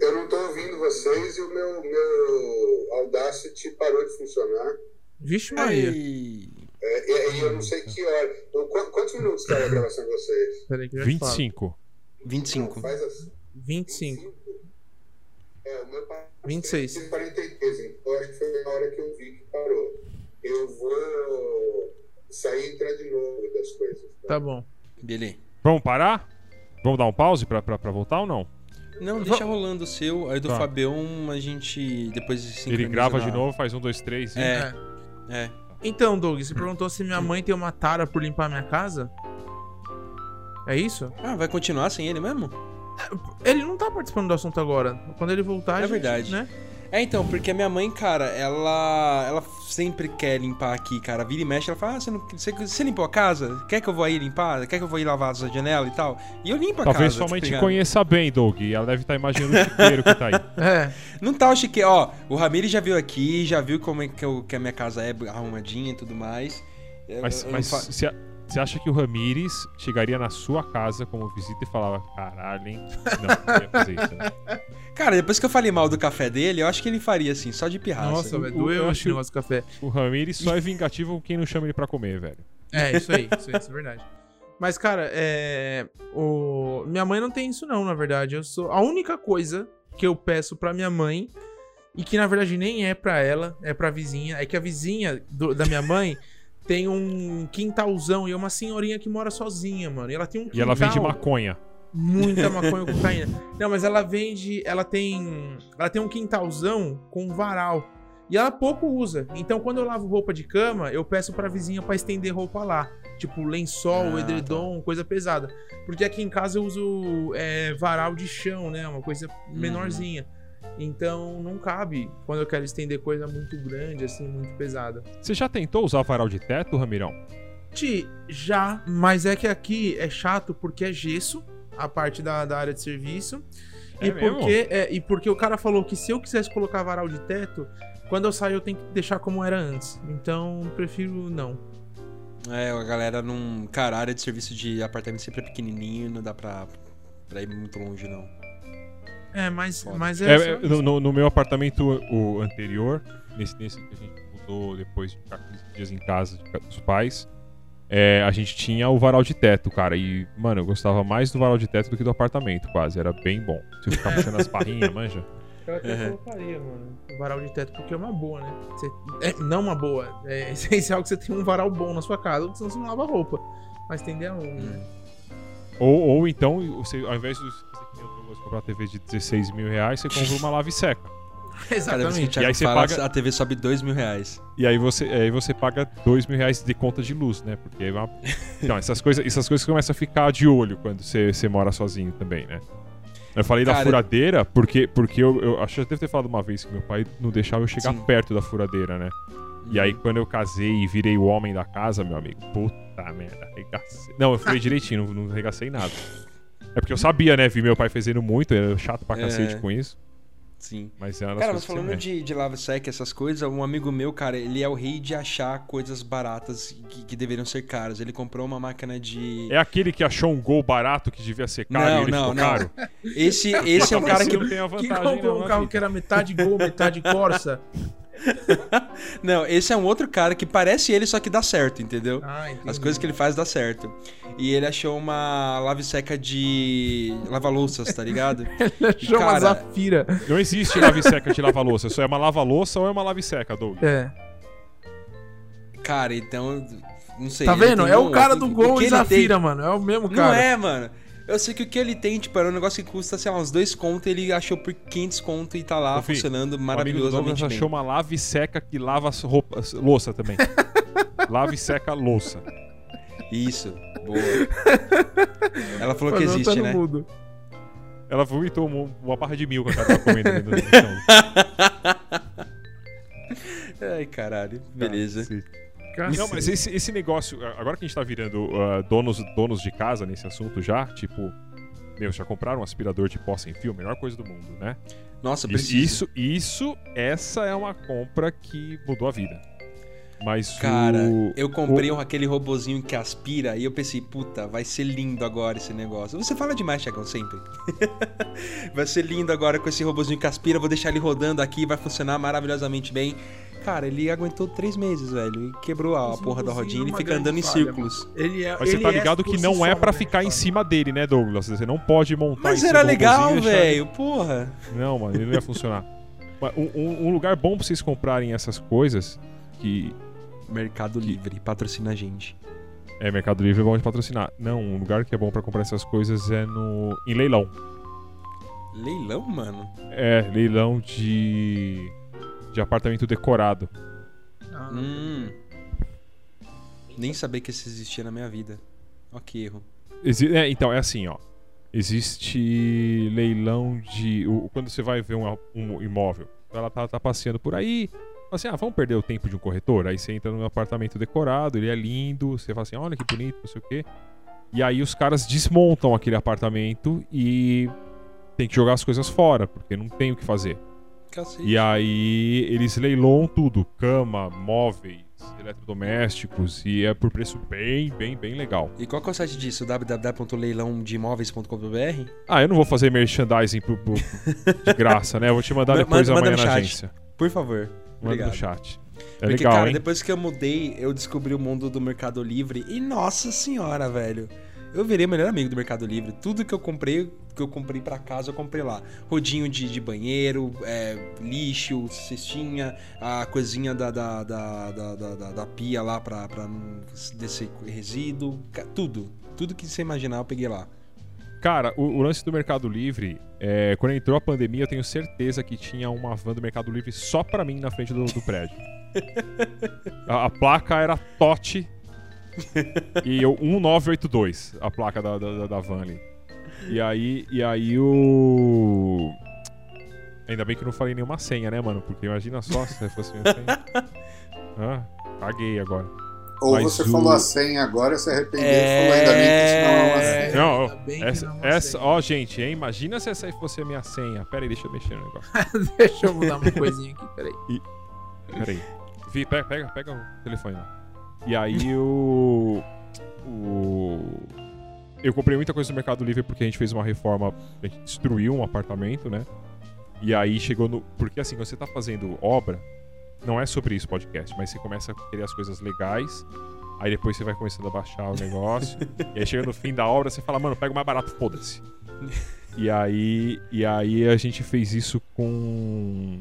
Speaker 3: eu não tô ouvindo vocês e o meu, meu Audacity parou de funcionar.
Speaker 1: Vixe Maria.
Speaker 2: Ei,
Speaker 3: É, e aí eu não sei que hora. Então, qu- Quantos minutos está a gravação de vocês?
Speaker 1: Peraí que eu já te falo.
Speaker 4: 25.
Speaker 2: 25.
Speaker 3: Faz assim.
Speaker 1: 25.
Speaker 3: É, o meu pai
Speaker 1: 26.
Speaker 3: tem 43, então acho que foi na hora que eu vi que parou. Eu vou sair e entrar de novo das coisas. Tá?
Speaker 1: Tá bom.
Speaker 2: Beleza.
Speaker 4: Vamos parar? Vamos dar um pause pra, pra, pra voltar ou não?
Speaker 2: Não, deixa rolando o seu. Aí do
Speaker 4: Tá.
Speaker 2: Fabião a gente depois se
Speaker 4: Ele grava
Speaker 2: na-
Speaker 4: de novo, faz um, dois, três e.
Speaker 2: É.
Speaker 1: É.
Speaker 2: É.
Speaker 1: Então, Doug, você perguntou se minha mãe tem uma tara por limpar minha casa? É isso?
Speaker 2: Ah, vai continuar sem ele mesmo?
Speaker 1: Ele não tá participando do assunto agora. Quando ele voltar, a
Speaker 2: É
Speaker 1: gente,
Speaker 2: verdade.
Speaker 1: né?
Speaker 2: É, então, porque a minha mãe, cara, ela ela sempre quer limpar aqui, cara. Vira e mexe, ela fala, ah, você, não, você, você limpou a casa? Quer que eu vou aí limpar? Quer que eu vou ir lavar essa janela e tal? E eu limpo a
Speaker 4: Talvez
Speaker 2: casa,
Speaker 4: sua
Speaker 2: tá
Speaker 4: mãe te
Speaker 2: ligado?
Speaker 4: conheça bem, Doug. E ela deve estar imaginando o chiqueiro que tá aí.
Speaker 1: É.
Speaker 2: Não tá o chique, ó, o Ramires já viu aqui, já viu como é que, eu- que a minha casa é arrumadinha e tudo mais.
Speaker 4: Mas,
Speaker 2: eu
Speaker 4: mas
Speaker 2: fa-
Speaker 4: você você acha que o Ramires chegaria na sua casa como visita e falava: caralho, hein? Não, não ia fazer isso, né?
Speaker 2: Cara, depois que eu falei mal do café dele, eu acho que ele faria assim, só de pirraça.
Speaker 1: Nossa,
Speaker 4: o-
Speaker 1: velho,
Speaker 4: o-
Speaker 1: doeu
Speaker 4: eu
Speaker 1: esse negócio do café.
Speaker 4: O Ramires só é vingativo com quem não chama ele pra comer, velho.
Speaker 1: É, isso aí, isso aí, isso é verdade. Mas, cara, é. O... Minha mãe não tem isso, não, na verdade. Eu sou. A única coisa que eu peço pra minha mãe, e que na verdade nem é pra ela, é pra vizinha, é que a vizinha do- da minha mãe tem um quintalzão e é uma senhorinha que mora sozinha, mano. E ela tem um
Speaker 4: E
Speaker 1: quintal.
Speaker 4: ela vende maconha.
Speaker 1: Muita maconha com cocaína. Não, mas ela vende. Ela tem. Ela tem um quintalzão com varal. E ela pouco usa. Então, quando eu lavo roupa de cama, eu peço pra vizinha pra estender roupa lá. Tipo, lençol,
Speaker 2: Ah,
Speaker 1: edredom, coisa pesada. Porque aqui em casa eu uso é, varal de chão, né? Uma coisa menorzinha. Então, não cabe quando eu quero estender coisa muito grande, assim, muito pesada.
Speaker 4: Você já tentou usar varal de teto, Ramirão?
Speaker 1: Ti, já, mas é que aqui é chato porque é gesso, a parte da, da área de serviço.
Speaker 4: É
Speaker 1: e,
Speaker 4: mesmo?
Speaker 1: porque, é, e porque o cara falou que se eu quisesse colocar varal de teto, quando eu sair eu tenho que deixar como era antes. Então, prefiro não.
Speaker 2: É, a galera não. Cara, a área de serviço de apartamento sempre é pequenininho, não dá pra, pra ir muito longe, não.
Speaker 1: É, mas,
Speaker 2: Foda.
Speaker 1: mas é,
Speaker 4: É, é, no, no- meu apartamento o anterior, nesse, nesse que a gente mudou depois de ficar 15 dias em casa dos pais, é, a gente tinha o varal de teto, cara. E, mano, eu gostava mais do varal de teto do que do apartamento, quase. Era bem bom. Se eu ficar puxando as barrinhas, manja.
Speaker 1: Eu até
Speaker 2: Uhum.
Speaker 1: colocaria, mano, o varal de teto, porque é uma boa, né? Você- é, não uma boa. É essencial que você tenha um varal bom na sua casa, porque senão você não lava roupa. Mas tem a um, né?
Speaker 4: Ou, ou então, você, ao invés de Douglas, comprar uma TV de 16 mil reais, você compra uma lave seca.
Speaker 1: Exatamente.
Speaker 4: E aí você
Speaker 2: fala,
Speaker 4: paga-
Speaker 2: a TV sobe 2 mil reais.
Speaker 4: E aí você, aí você paga 2 mil reais de conta de luz, né? Porque é uma... Então, essas coisas, essas coisas começam a ficar de olho quando você, você mora sozinho também, né? Eu falei da
Speaker 2: Cara-
Speaker 4: furadeira porque, porque eu, eu acho que eu deve ter falado uma vez que meu pai não deixava eu chegar
Speaker 2: Sim.
Speaker 4: perto da furadeira, né? E aí, quando eu casei e virei o homem da casa, meu amigo, puta merda, arregacei. Não, eu falei direitinho, não, não arregacei nada. É porque eu sabia, né? Vi meu pai fazendo muito, era chato pra
Speaker 2: É.
Speaker 4: cacete com isso.
Speaker 2: Sim.
Speaker 4: Mas era das
Speaker 2: Cara,
Speaker 4: coisas
Speaker 2: mas
Speaker 4: que
Speaker 2: falando de, de lava seca, essas coisas, um amigo meu, cara, ele é o rei de achar coisas baratas que, que deveriam ser caras. Ele comprou uma máquina de.
Speaker 4: É aquele que achou um gol barato que devia ser caro
Speaker 2: Não,
Speaker 4: e ele
Speaker 2: não,
Speaker 4: ficou
Speaker 2: não.
Speaker 4: caro?
Speaker 2: Esse, esse é um cara que.
Speaker 4: não tem a
Speaker 1: Que
Speaker 4: vantagem,
Speaker 1: comprou
Speaker 4: não,
Speaker 1: um carro
Speaker 4: né,
Speaker 1: que era metade gol, metade Corsa.
Speaker 2: Não, esse é um outro cara que parece ele, só que dá certo, entendeu?
Speaker 1: Ah.
Speaker 2: As coisas que ele faz dá certo. E ele achou uma lave seca de lava-louças, tá ligado?
Speaker 1: Ele achou uma
Speaker 2: Cara-
Speaker 1: Zafira.
Speaker 4: Não existe lave seca de lava-louça. Só é uma lava-louça ou é uma lave seca, Doug.
Speaker 1: É.
Speaker 2: Cara, então. Não sei.
Speaker 1: Tá vendo? É
Speaker 2: um-
Speaker 1: o cara do gol
Speaker 2: que
Speaker 1: e
Speaker 2: ele
Speaker 1: Zafira,
Speaker 2: tem-
Speaker 1: mano. É o mesmo
Speaker 2: Não
Speaker 1: cara.
Speaker 2: é, mano. Eu sei que o que ele tem, tipo, era um negócio que custa, sei lá, uns dois conto, ele achou por 500 conto e tá lá
Speaker 4: Ô,
Speaker 2: funcionando
Speaker 4: O amigo do
Speaker 2: maravilhosamente bem.
Speaker 4: achou uma lave seca que lava as roupas, louça também. lave seca louça.
Speaker 2: Isso, boa. Ela falou que
Speaker 1: Mas tá
Speaker 2: existe,
Speaker 1: no
Speaker 2: né?
Speaker 1: mudo.
Speaker 4: Ela vomitou uma, uma barra de milka que ela tava comendo chão.
Speaker 2: Ai, caralho. Beleza.
Speaker 4: Sim.
Speaker 1: Cacete.
Speaker 4: Não, mas esse, esse negócio, agora que a gente tá virando ah, donos, donos de casa nesse assunto já, tipo, meu, já compraram um aspirador de pó sem fio? Melhor coisa do mundo, né?
Speaker 2: Nossa,
Speaker 4: Isso,
Speaker 2: preciso.
Speaker 4: isso, isso, essa é uma compra que mudou a vida. Mas
Speaker 2: Cara,
Speaker 4: o...
Speaker 2: eu comprei
Speaker 4: o-
Speaker 2: aquele robozinho que aspira e eu pensei, puta, vai ser lindo agora esse negócio. Você fala demais, Chagão, sempre. vai ser lindo agora com esse robozinho que aspira, vou deixar ele rodando aqui, vai funcionar maravilhosamente bem. Cara, ele aguentou três meses, velho. E quebrou a porra da rodinha e fica andando em
Speaker 1: falha,
Speaker 2: círculos.
Speaker 1: Ele é,
Speaker 4: Mas você
Speaker 1: ele
Speaker 4: tá
Speaker 1: é
Speaker 4: ligado
Speaker 1: por
Speaker 4: que não é pra
Speaker 1: grande
Speaker 4: ficar em cima dele, né, Douglas? Você não pode montar
Speaker 2: Mas
Speaker 4: em cima
Speaker 2: era legal, velho. Porra.
Speaker 4: Não, mano, ele não ia funcionar. Mas um, um- lugar bom pra vocês comprarem essas coisas, que
Speaker 2: Mercado Livre, patrocina a gente.
Speaker 4: é Mercado Livre é bom de patrocinar. Não, um lugar que é bom pra comprar essas coisas é no em leilão.
Speaker 2: Leilão, mano?
Speaker 4: É, leilão de de apartamento decorado.
Speaker 1: Ah,
Speaker 2: Hum. Nem sabia que isso existia na minha vida. Ó que erro.
Speaker 4: Exi- é, então, é assim, ó. Existe leilão de. o- quando você vai ver um, um imóvel, ela tá, tá passeando por aí. Fala assim, ah, vamos perder o tempo de um corretor? Aí você entra num apartamento decorado, ele é lindo, você fala assim, olha que bonito, não sei o quê. E aí os caras desmontam aquele apartamento e tem que jogar as coisas fora, porque não tem o que fazer.
Speaker 2: Cacete.
Speaker 4: E aí eles leiloam tudo: cama, móveis, eletrodomésticos, e é por preço bem, bem, bem legal.
Speaker 2: E qual que é o site disso? www.leilãodeimóveis.com.br?
Speaker 4: Ah, eu não vou fazer merchandising pro, pro- de graça, né? Eu vou te mandar
Speaker 2: Ma-
Speaker 4: depois
Speaker 2: manda
Speaker 4: amanhã
Speaker 2: no
Speaker 4: na agência.
Speaker 2: Por favor.
Speaker 4: Manda
Speaker 2: Obrigado.
Speaker 4: no chat. É
Speaker 2: Porque,
Speaker 4: legal,
Speaker 2: cara,
Speaker 4: hein?
Speaker 2: depois que eu mudei, eu descobri o mundo do Mercado Livre e, nossa senhora, velho. Eu virei o melhor amigo do Mercado Livre. Tudo que eu comprei, que eu comprei pra casa, eu comprei lá. Rodinho de, de banheiro, é, lixo, cestinha, a coisinha da, da, da, da, da- da- pia lá pra, pra não descer resíduo. Tudo. Tudo que você imaginar, eu peguei lá.
Speaker 4: Cara, o, o lance do Mercado Livre, é, quando entrou a pandemia, eu tenho certeza que tinha uma van do Mercado Livre só pra mim na frente do, do prédio. a, a placa era TOT e eu 1982, a placa da, da, da- van ali. E aí, e aí o. Ainda bem que eu não falei nenhuma senha, né, mano? Porque imagina só se fosse minha senha. Ah, caguei agora.
Speaker 3: Ou
Speaker 4: Mas
Speaker 3: você
Speaker 4: o-
Speaker 3: falou a senha agora, se arrependeu
Speaker 2: É.
Speaker 3: e falou ainda bem que isso não é uma senha.
Speaker 4: Não,
Speaker 1: ainda bem que
Speaker 4: essa,
Speaker 1: não é uma
Speaker 4: essa
Speaker 1: senha.
Speaker 4: ó, gente, hein? Imagina se essa aí fosse a minha senha. Pera aí, deixa eu mexer no negócio.
Speaker 1: Deixa eu mudar uma coisinha aqui, peraí.
Speaker 4: Pera aí. Vi, pega, pega, pega o telefone lá. E aí o. O. Eu comprei muita coisa no Mercado Livre porque a gente fez uma reforma, a gente destruiu um apartamento, né? E aí chegou no. Porque assim, quando você tá fazendo obra, não é sobre isso podcast, mas você começa a querer as coisas legais, aí depois você vai começando a baixar o negócio, e aí chega no fim da obra, você fala, mano, pega o mais barato, foda-se. E aí, e aí a gente fez isso com.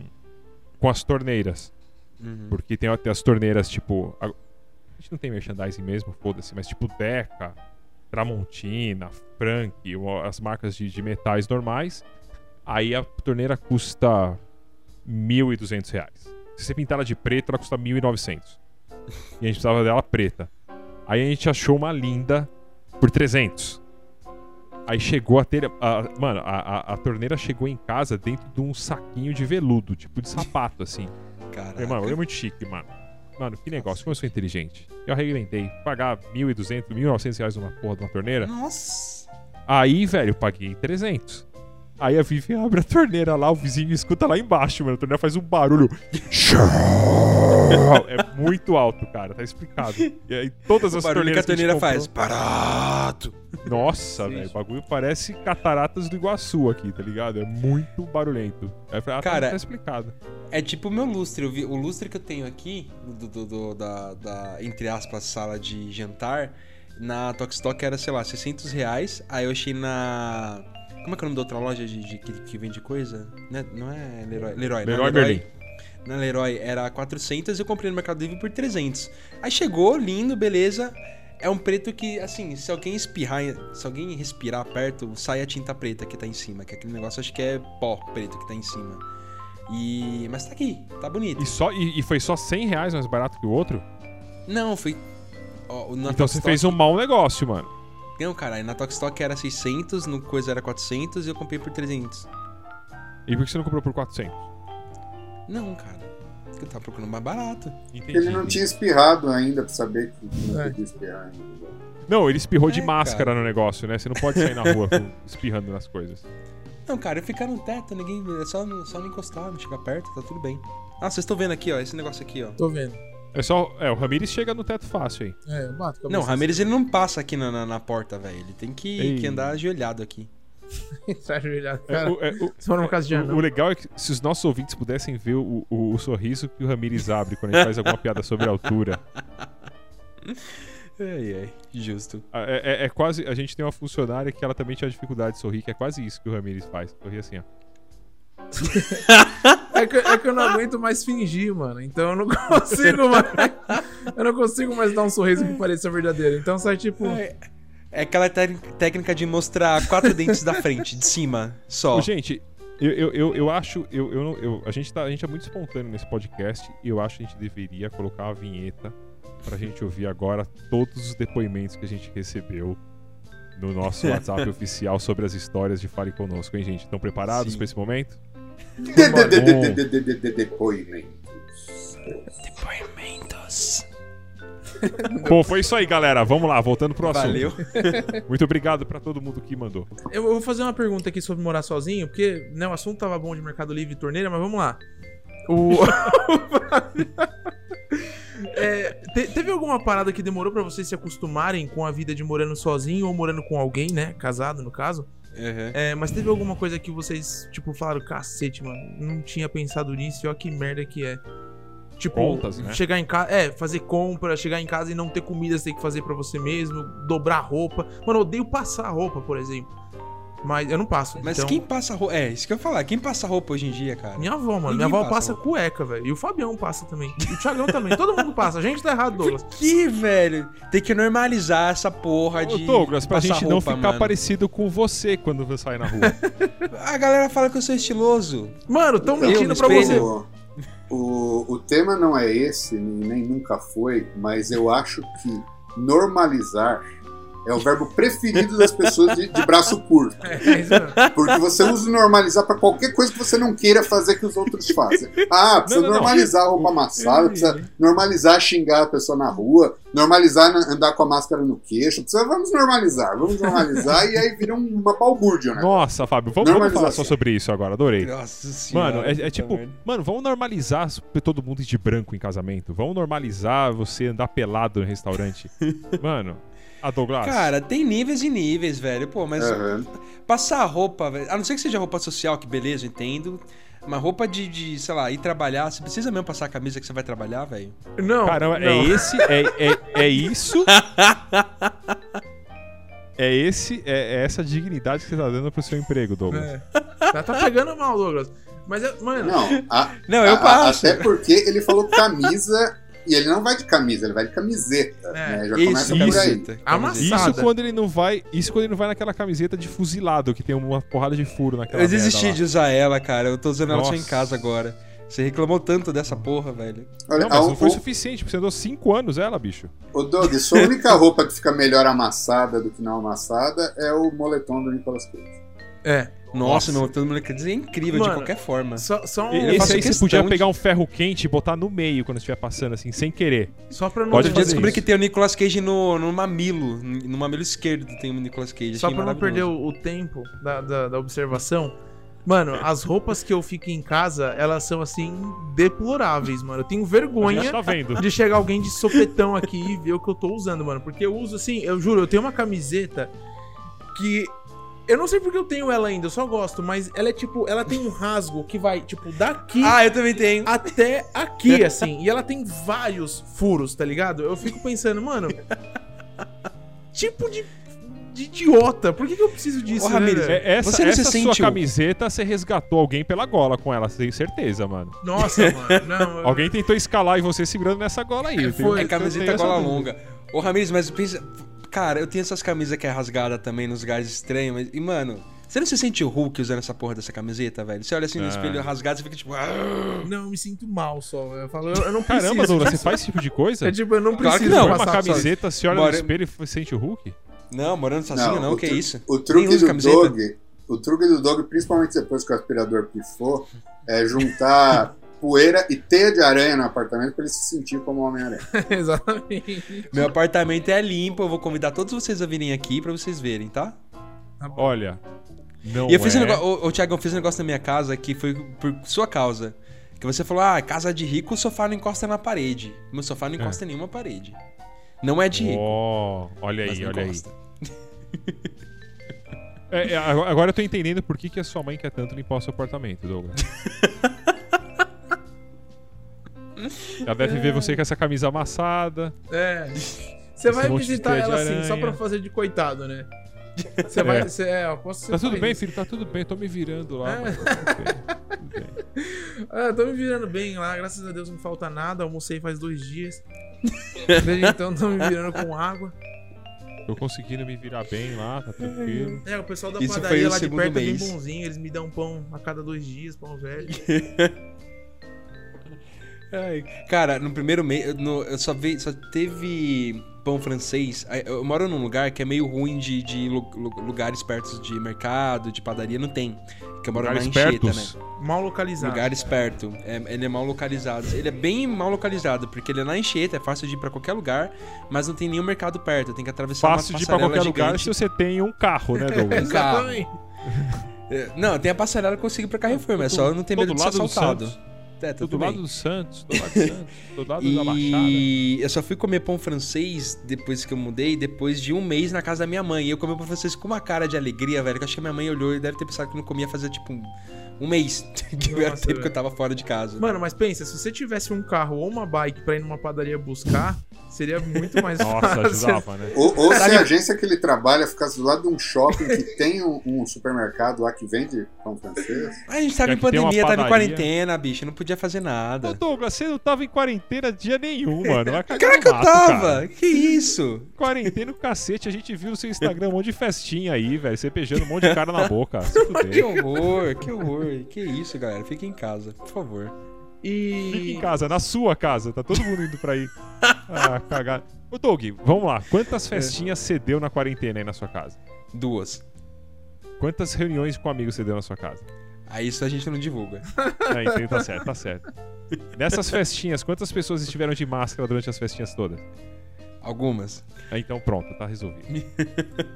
Speaker 4: com as torneiras.
Speaker 2: Uhum.
Speaker 4: Porque tem até as torneiras, tipo. A, a gente não tem merchandising mesmo, foda-se, mas tipo Deca, Tramontina, Frank, as marcas de, de metais normais. Aí a torneira custa 1.200 reais. Se você pintar ela de preto, ela custa R$ 1.900. E a gente precisava dela preta. Aí a gente achou uma linda por 300. Aí chegou a ter. a- mano, a, a, a torneira chegou em casa dentro de um saquinho de veludo, tipo de sapato, assim.
Speaker 2: Caraca.
Speaker 4: Falei, mano, é muito chique, mano. Mano, que negócio, como eu sou inteligente. Eu arrebentei. Pagar 1.200, 1.900 reais numa porra de uma torneira.
Speaker 2: Nossa.
Speaker 4: Aí, velho, eu paguei 300. Aí a Vivi abre a torneira lá, o vizinho escuta lá embaixo, mano. A torneira faz um barulho. é muito alto, cara, tá explicado. E aí todas
Speaker 2: O
Speaker 4: as
Speaker 2: barulho que a
Speaker 4: torneiras
Speaker 2: torneira
Speaker 4: gente
Speaker 2: faz. Barato.
Speaker 4: comprou- Nossa,
Speaker 1: Sim.
Speaker 4: velho, o bagulho parece cataratas do Iguaçu aqui, tá ligado? É muito barulhento. Aí eu falei, ah, tá-
Speaker 2: Cara,
Speaker 4: tá explicado.
Speaker 2: É tipo o meu lustre. O lustre que eu tenho aqui, do, do- do- da, da, entre aspas, sala de jantar, na Tokstok era, sei lá, 600 reais. Aí eu achei na. Como é que é o nome da outra loja de, de- que, que vende coisa? Né? Não é Leroy. Leroy, não é
Speaker 4: Leroy Merlin.
Speaker 2: Na Leroy era 400 e eu comprei no Mercado Livre por 300. Aí chegou, lindo, beleza. É um preto que, assim, se alguém espirrar, se alguém respirar perto, sai a tinta preta que tá em cima. Que aquele negócio acho que é pó preto que tá em cima. E. Mas tá aqui, tá bonito.
Speaker 4: E, só, e, e foi só 100 reais mais barato que o outro?
Speaker 2: Não, foi. ó,
Speaker 4: então você fez um mau negócio, mano.
Speaker 2: Não, cara, na Tokstok era 600, no coisa era 400 e eu comprei por 300.
Speaker 4: E por que você não comprou por 400?
Speaker 2: Não, cara. Porque eu tava procurando mais barato.
Speaker 4: Entendi.
Speaker 3: Ele não tinha espirrado ainda pra saber que não
Speaker 1: É.
Speaker 3: podia espirrar ainda.
Speaker 4: Não, ele espirrou de
Speaker 2: É,
Speaker 4: máscara
Speaker 2: cara.
Speaker 4: no negócio, né? Você não pode sair na rua espirrando nas coisas.
Speaker 2: Não, cara, eu ficar no teto, ninguém. É só, só não encostar, não chegar perto, tá tudo bem. Ah, vocês estão vendo aqui, ó, esse negócio aqui, ó.
Speaker 1: Tô vendo.
Speaker 4: É só. É, o Ramirez chega no teto fácil aí.
Speaker 1: É, eu bato a
Speaker 2: Não, o Ramirez ele não passa aqui na, na, na porta, velho. Ele tem que, que andar ajoelhado aqui.
Speaker 1: Tá ajoelhado,
Speaker 4: É, o, é, o-
Speaker 1: casa de
Speaker 4: legal é que se os nossos ouvintes pudessem ver o, o- o sorriso que o Ramires abre quando gente faz alguma piada sobre a altura.
Speaker 2: Ai, ai, justo.
Speaker 4: É, é- é quase. A gente tem uma funcionária que ela também tinha dificuldade de sorrir, que é quase isso que o Ramires faz. Sorri assim, ó.
Speaker 1: É que, é que eu não aguento mais fingir, mano. Então eu não consigo mais. Eu não consigo mais dar um sorriso que pareça verdadeiro. Então sai tipo.
Speaker 2: É, é aquela técnica de mostrar quatro dentes da frente, de cima, só.
Speaker 4: Gente, eu, eu, eu, eu acho. Eu, eu, eu- a, gente tá, a gente é muito espontâneo nesse podcast e eu acho que a gente deveria colocar uma vinheta pra gente ouvir agora todos os depoimentos que a gente recebeu no nosso WhatsApp oficial sobre as histórias de Fale Conosco, hein, gente? Estão preparados pra esse momento?
Speaker 3: De- de- de- de- de- de- de- de- Depoimentos.
Speaker 2: Depoimentos.
Speaker 4: Bom, foi isso aí, galera. Vamos lá, voltando pro assunto.
Speaker 2: Valeu.
Speaker 4: Muito obrigado pra todo mundo que mandou.
Speaker 1: Eu vou fazer uma pergunta aqui sobre morar sozinho, porque né, o assunto tava bom de Mercado Livre e torneira, mas vamos lá. O. É, te- teve alguma parada que demorou pra vocês se acostumarem com a vida de morando sozinho ou morando com alguém, né? Casado, no caso.
Speaker 2: Uhum.
Speaker 1: É, mas teve alguma coisa que vocês, tipo, falaram, cacete, mano, não tinha pensado nisso, e olha que merda que é. Tipo,
Speaker 4: Contas, né?
Speaker 1: chegar em casa, é, fazer compra, chegar em casa e não ter comida, você tem que fazer pra você mesmo, dobrar roupa. Mano, eu odeio passar roupa, por exemplo. Mas eu não passo.
Speaker 2: Mas
Speaker 1: então...
Speaker 2: quem passa roupa. É, isso que eu ia falar. Quem passa roupa hoje em dia, cara?
Speaker 1: Minha avó, mano.
Speaker 2: Ninguém
Speaker 1: Minha avó
Speaker 2: passa
Speaker 1: passa, cueca, velho. E o Fabião passa também. E o Thiagão também. Todo mundo passa. A gente tá errado, Douglas.
Speaker 2: Que, velho? Tem que normalizar essa porra
Speaker 4: Ô,
Speaker 2: de.
Speaker 4: Douglas, pra
Speaker 2: passar
Speaker 4: gente não
Speaker 2: roupa,
Speaker 4: ficar
Speaker 2: mano.
Speaker 4: parecido com você quando você sair na rua.
Speaker 2: A galera fala que eu sou estiloso.
Speaker 1: Mano, tão mentindo pra você.
Speaker 3: o, o tema não é esse, nem nunca foi, mas eu acho que normalizar é o verbo preferido das pessoas de, de braço curto.
Speaker 1: É, isso mesmo.
Speaker 3: Porque você usa normalizar pra qualquer coisa que você não queira fazer que os outros façam. Ah, precisa
Speaker 4: Não, não, não.
Speaker 3: normalizar a roupa amassada, precisa normalizar xingar a pessoa na rua, normalizar andar com a máscara no queixo. Precisa, vamos normalizar, vamos normalizar e aí vira um- uma balbúrdia, né?
Speaker 4: Nossa, Fábio, vamos, vamos falar só sobre isso agora, adorei.
Speaker 2: Nossa senhora.
Speaker 4: Mano, é, é tipo,
Speaker 2: velho.
Speaker 4: mano, vamos normalizar todo mundo ir de branco em casamento. Vamos normalizar você andar pelado no restaurante. Mano, a Douglas.
Speaker 2: Cara, tem níveis e níveis, velho. Pô, mas
Speaker 3: Aham.
Speaker 2: passar roupa, velho. A não ser que seja roupa social, que beleza, eu entendo. Mas roupa de, de, sei lá, ir trabalhar. Você precisa mesmo passar a camisa que você vai trabalhar, velho?
Speaker 1: Não.
Speaker 4: Caramba,
Speaker 1: não.
Speaker 4: é esse, é, é, é isso. É esse, é, é essa dignidade que você tá dando pro seu emprego, Douglas.
Speaker 1: É. Tá, tá pegando mal, Douglas. Mas, é- mano,
Speaker 3: Não, a-
Speaker 2: Não, eu
Speaker 3: a-
Speaker 2: passo.
Speaker 3: Até porque ele falou camisa e ele não vai de camisa, ele vai de camiseta.
Speaker 1: É,
Speaker 3: né? Já
Speaker 2: Isso,
Speaker 3: começa
Speaker 4: isso.
Speaker 3: por aí.
Speaker 2: camiseta.
Speaker 4: Isso quando ele não vai. Isso quando ele não vai naquela camiseta de fuzilado, que tem uma porrada de furo naquela
Speaker 2: Eu desisti
Speaker 4: merda
Speaker 2: de usar ela, cara. Eu tô usando ela só em
Speaker 4: Nossa.
Speaker 2: casa agora. Você reclamou tanto dessa porra, velho.
Speaker 3: Olha,
Speaker 4: Não, mas não foi
Speaker 3: o-
Speaker 4: suficiente, você andou 5 anos ela, bicho.
Speaker 3: Ô, Doug, sua única roupa que fica melhor amassada do que não amassada é o moletom do Nicolas Cage.
Speaker 1: é.
Speaker 2: Nossa,
Speaker 4: Nossa.
Speaker 2: meu, todo mundo quer dizer é incrível
Speaker 1: Mano,
Speaker 2: de qualquer forma.
Speaker 1: Só, só, um,
Speaker 2: Eu
Speaker 4: Esse aí você podia
Speaker 2: de-
Speaker 4: pegar um ferro quente e botar no meio quando estiver passando, assim, sem querer.
Speaker 1: só pra não
Speaker 4: Pode
Speaker 2: Outro dia
Speaker 4: fazer
Speaker 2: descobri
Speaker 4: isso.
Speaker 2: que tem o Nicolas Cage no, no mamilo. No mamilo esquerdo tem o Nicolas Cage.
Speaker 1: Só
Speaker 2: Achei
Speaker 1: pra não perder o, o tempo da, da, da observação. Mano, as roupas que eu fico em casa, elas são assim, deploráveis, mano. Eu tenho vergonha
Speaker 4: tá vendo.
Speaker 1: de chegar alguém de sopetão aqui e ver o que eu tô usando, mano. Porque eu uso assim, eu juro, eu tenho uma camiseta que. Eu não sei porque eu tenho ela ainda, eu só gosto, mas ela é tipo, ela tem um rasgo que vai, tipo, daqui
Speaker 2: Ah, eu também tenho.
Speaker 1: até aqui, assim. e ela tem vários furos, tá ligado? Eu fico pensando, mano. tipo de, de idiota. Por que, que eu preciso disso,
Speaker 2: Ô,
Speaker 1: né,
Speaker 2: Ramires,
Speaker 1: velho?
Speaker 4: É, essa
Speaker 2: Você não se
Speaker 4: essa sua
Speaker 2: sentiu-
Speaker 4: camiseta, você resgatou alguém pela gola com ela, tenho certeza, mano.
Speaker 1: Nossa, mano. Não, eu-
Speaker 4: Alguém tentou escalar e você segurando nessa gola aí. tenho-
Speaker 1: Foi,
Speaker 2: É
Speaker 4: tenho
Speaker 2: camiseta
Speaker 4: essa
Speaker 2: gola
Speaker 4: dúvida.
Speaker 2: longa. Ô, Ramires, mas pensa. Cara, eu tenho essas camisas que é rasgada também nos lugares estranhos. Mas... E, mano, você não se sente o Hulk usando essa porra dessa camiseta, velho? Você olha assim no
Speaker 4: Ah.
Speaker 2: espelho rasgado, você fica tipo. "Ah".
Speaker 1: Não, eu me sinto mal só. Eu falo, eu, eu não preciso.
Speaker 4: Caramba, Douglas, você faz esse tipo de coisa?
Speaker 1: É tipo, eu não
Speaker 2: Claro que
Speaker 1: preciso
Speaker 2: não.
Speaker 1: Passar
Speaker 4: uma camiseta, se olha
Speaker 2: Bora.
Speaker 4: no espelho e sente o Hulk?
Speaker 2: Não, morando sozinho não,
Speaker 3: o
Speaker 2: que
Speaker 3: tru-
Speaker 2: isso?
Speaker 3: O truque do
Speaker 2: camiseta.
Speaker 3: Doug, o truque do Doug, principalmente depois que o aspirador pifou, é juntar poeira e teia de aranha no apartamento pra ele se sentir como Homem-Aranha.
Speaker 1: Exatamente.
Speaker 2: Meu apartamento é limpo, eu vou convidar todos vocês a virem aqui pra vocês verem, tá?
Speaker 4: Olha, não
Speaker 2: E eu fiz um
Speaker 4: é...
Speaker 2: negócio, ô, ô, Thiago, eu fiz um negócio na minha casa que foi por sua causa. Que você falou, ah, casa de rico, o sofá não encosta na parede. Meu sofá não encosta em nenhuma parede. Não é de rico.
Speaker 4: Ó, olha aí, olha aí.
Speaker 2: encosta.
Speaker 4: É, é, agora agora eu tô entendendo por que, que a sua mãe quer tanto limpar o seu apartamento, Douglas. Deve ver você com essa camisa amassada.
Speaker 1: É. Você vai visitar ela assim, só pra fazer de coitado, né? Você vai.
Speaker 4: É.
Speaker 1: Você, é, eu posso
Speaker 4: Tá tudo bem,
Speaker 1: isso.
Speaker 4: filho? Tá tudo bem, tô me virando lá.
Speaker 1: É.
Speaker 4: mano. Tá tudo bem, tudo bem.
Speaker 1: Ah, tô me virando bem lá, graças a Deus não falta nada. Almocei faz dois dias. Desde então tô me virando com água.
Speaker 4: Tô conseguindo me virar bem lá, tá tranquilo.
Speaker 1: É, o pessoal da
Speaker 2: Isso foi
Speaker 1: padaria
Speaker 2: o
Speaker 1: lá de
Speaker 2: segundo
Speaker 1: perto é
Speaker 2: mês.
Speaker 1: bem bonzinho. Eles me dão pão a cada dois dias, pão velho.
Speaker 2: Ai, Cara, no primeiro mês, eu, no- eu só, vi, só teve pão francês. Eu moro num lugar que é meio ruim de, de lu- lu- lugares perto de mercado, de padaria, não tem. Que eu moro
Speaker 4: Lugares
Speaker 2: na Anchieta, né?
Speaker 1: Mal localizado.
Speaker 2: Lugares perto. É, ele é mal localizado. Ele é bem mal localizado, porque ele é na Anchieta, é fácil de ir pra qualquer lugar, mas não tem nenhum mercado perto. Tem que atravessar
Speaker 4: Fácil
Speaker 2: uma
Speaker 4: de ir pra
Speaker 2: passarela
Speaker 4: qualquer lugar
Speaker 2: gigante.
Speaker 4: se você tem um carro, né, Douglas?
Speaker 2: Um carro. É, Não, tem a passarela que eu consigo ir pra Carrefour, mas só não tem medo de ser assaltado. É, tudo
Speaker 4: do lado
Speaker 2: bem.
Speaker 4: do Santos, do lado do Santos, do lado da Baixada.
Speaker 2: E eu só fui comer pão francês depois que eu mudei, depois de um mês na casa da minha mãe. E eu comi pão francês com uma cara de alegria, velho. Que eu acho que a minha mãe olhou e deve ter pensado que eu não comia fazia tipo um, um mês. que era
Speaker 1: Nossa,
Speaker 2: tempo que
Speaker 1: velho.
Speaker 2: eu tava fora de casa.
Speaker 1: Mano, mas pensa, se você tivesse um carro ou uma bike pra ir numa padaria buscar, seria muito mais
Speaker 4: Nossa,
Speaker 1: fácil.
Speaker 4: ajudava, né?
Speaker 3: Ou, ou se a agência que ele trabalha ficasse do lado de um shopping que tem um, um supermercado lá que vende pão francês.
Speaker 2: a gente tava
Speaker 4: Já
Speaker 2: em pandemia, tava em quarentena, bicho. Não podia fazer
Speaker 4: Ô,
Speaker 2: nada.
Speaker 4: Douglas, você não tava em quarentena dia nenhum, mano. Vai
Speaker 2: Cara que eu
Speaker 4: mato,
Speaker 2: tava!
Speaker 4: cara.
Speaker 2: Que isso?
Speaker 4: Quarentena o cacete, a gente viu no seu Instagram um monte de festinha aí, velho. Você beijando um monte de cara na boca.
Speaker 2: Que horror, que horror. Que isso, galera. Fique em casa, por favor.
Speaker 1: E.
Speaker 4: Fica em casa, na sua casa. Tá todo mundo indo pra aí. Ah, cagar. Ô, Doug, vamos lá. Quantas festinhas você deu na quarentena aí na sua casa?
Speaker 2: Duas.
Speaker 4: Quantas reuniões com amigos você deu na sua casa?
Speaker 2: Aí isso a gente não divulga.
Speaker 4: Ah, entendi, tá certo, tá certo. Nessas festinhas, quantas pessoas estiveram de máscara durante as festinhas todas?
Speaker 2: Algumas.
Speaker 4: Ah, então pronto, tá resolvido.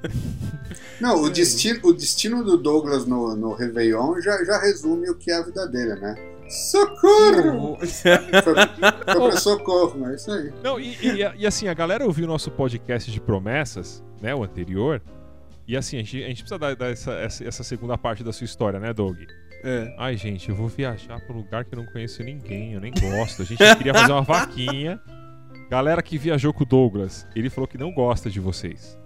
Speaker 3: Não, o destino, o destino do Douglas no, no Réveillon já, já resume o que é a vida dele, né? Socorro! Foi, foi pra socorro, é isso aí.
Speaker 4: Não, e, e- e assim, a galera ouviu o nosso podcast de promessas, né, o anterior. E assim, a gente, a gente precisa dar, dar essa, essa, essa segunda parte da sua história, né, Doug?
Speaker 2: É.
Speaker 4: Ai, gente, eu vou viajar pra um lugar que eu não conheço ninguém, eu nem gosto. A gente queria fazer uma vaquinha. Galera que viajou com o Douglas, ele falou que não gosta de vocês.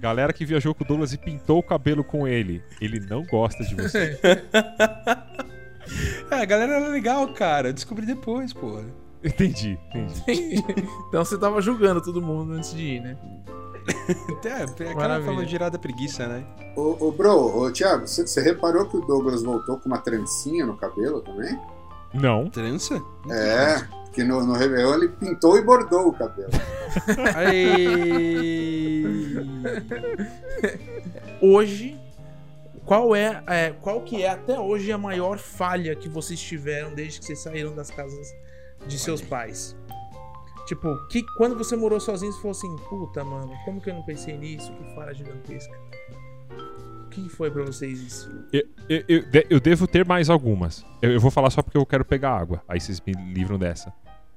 Speaker 4: Galera que viajou com o Douglas e pintou o cabelo com ele, ele não gosta de vocês.
Speaker 2: É, a galera era legal, cara. Eu descobri depois, porra.
Speaker 4: Entendi, entendi.
Speaker 1: então você tava julgando todo mundo antes de ir, né?
Speaker 2: É, aquela falou girada preguiça, né?
Speaker 3: Ô, ô bro, ô, Thiago, você, você reparou que o Douglas voltou com uma trancinha no cabelo também?
Speaker 4: Não.
Speaker 2: Trança?
Speaker 3: É, que no, no Réveillon ele pintou e bordou o cabelo.
Speaker 2: Aí.
Speaker 1: Hoje, qual é, é, qual que é até hoje a maior falha que vocês tiveram desde que vocês saíram das casas de seus pais? Tipo, que quando você morou sozinho, você falou assim, puta, mano, como que eu não pensei nisso? Que falha gigantesca. O que foi pra vocês isso?
Speaker 4: Eu, eu- eu eu devo ter mais algumas. Eu, eu vou falar só porque eu quero pegar água. Aí vocês me livram dessa.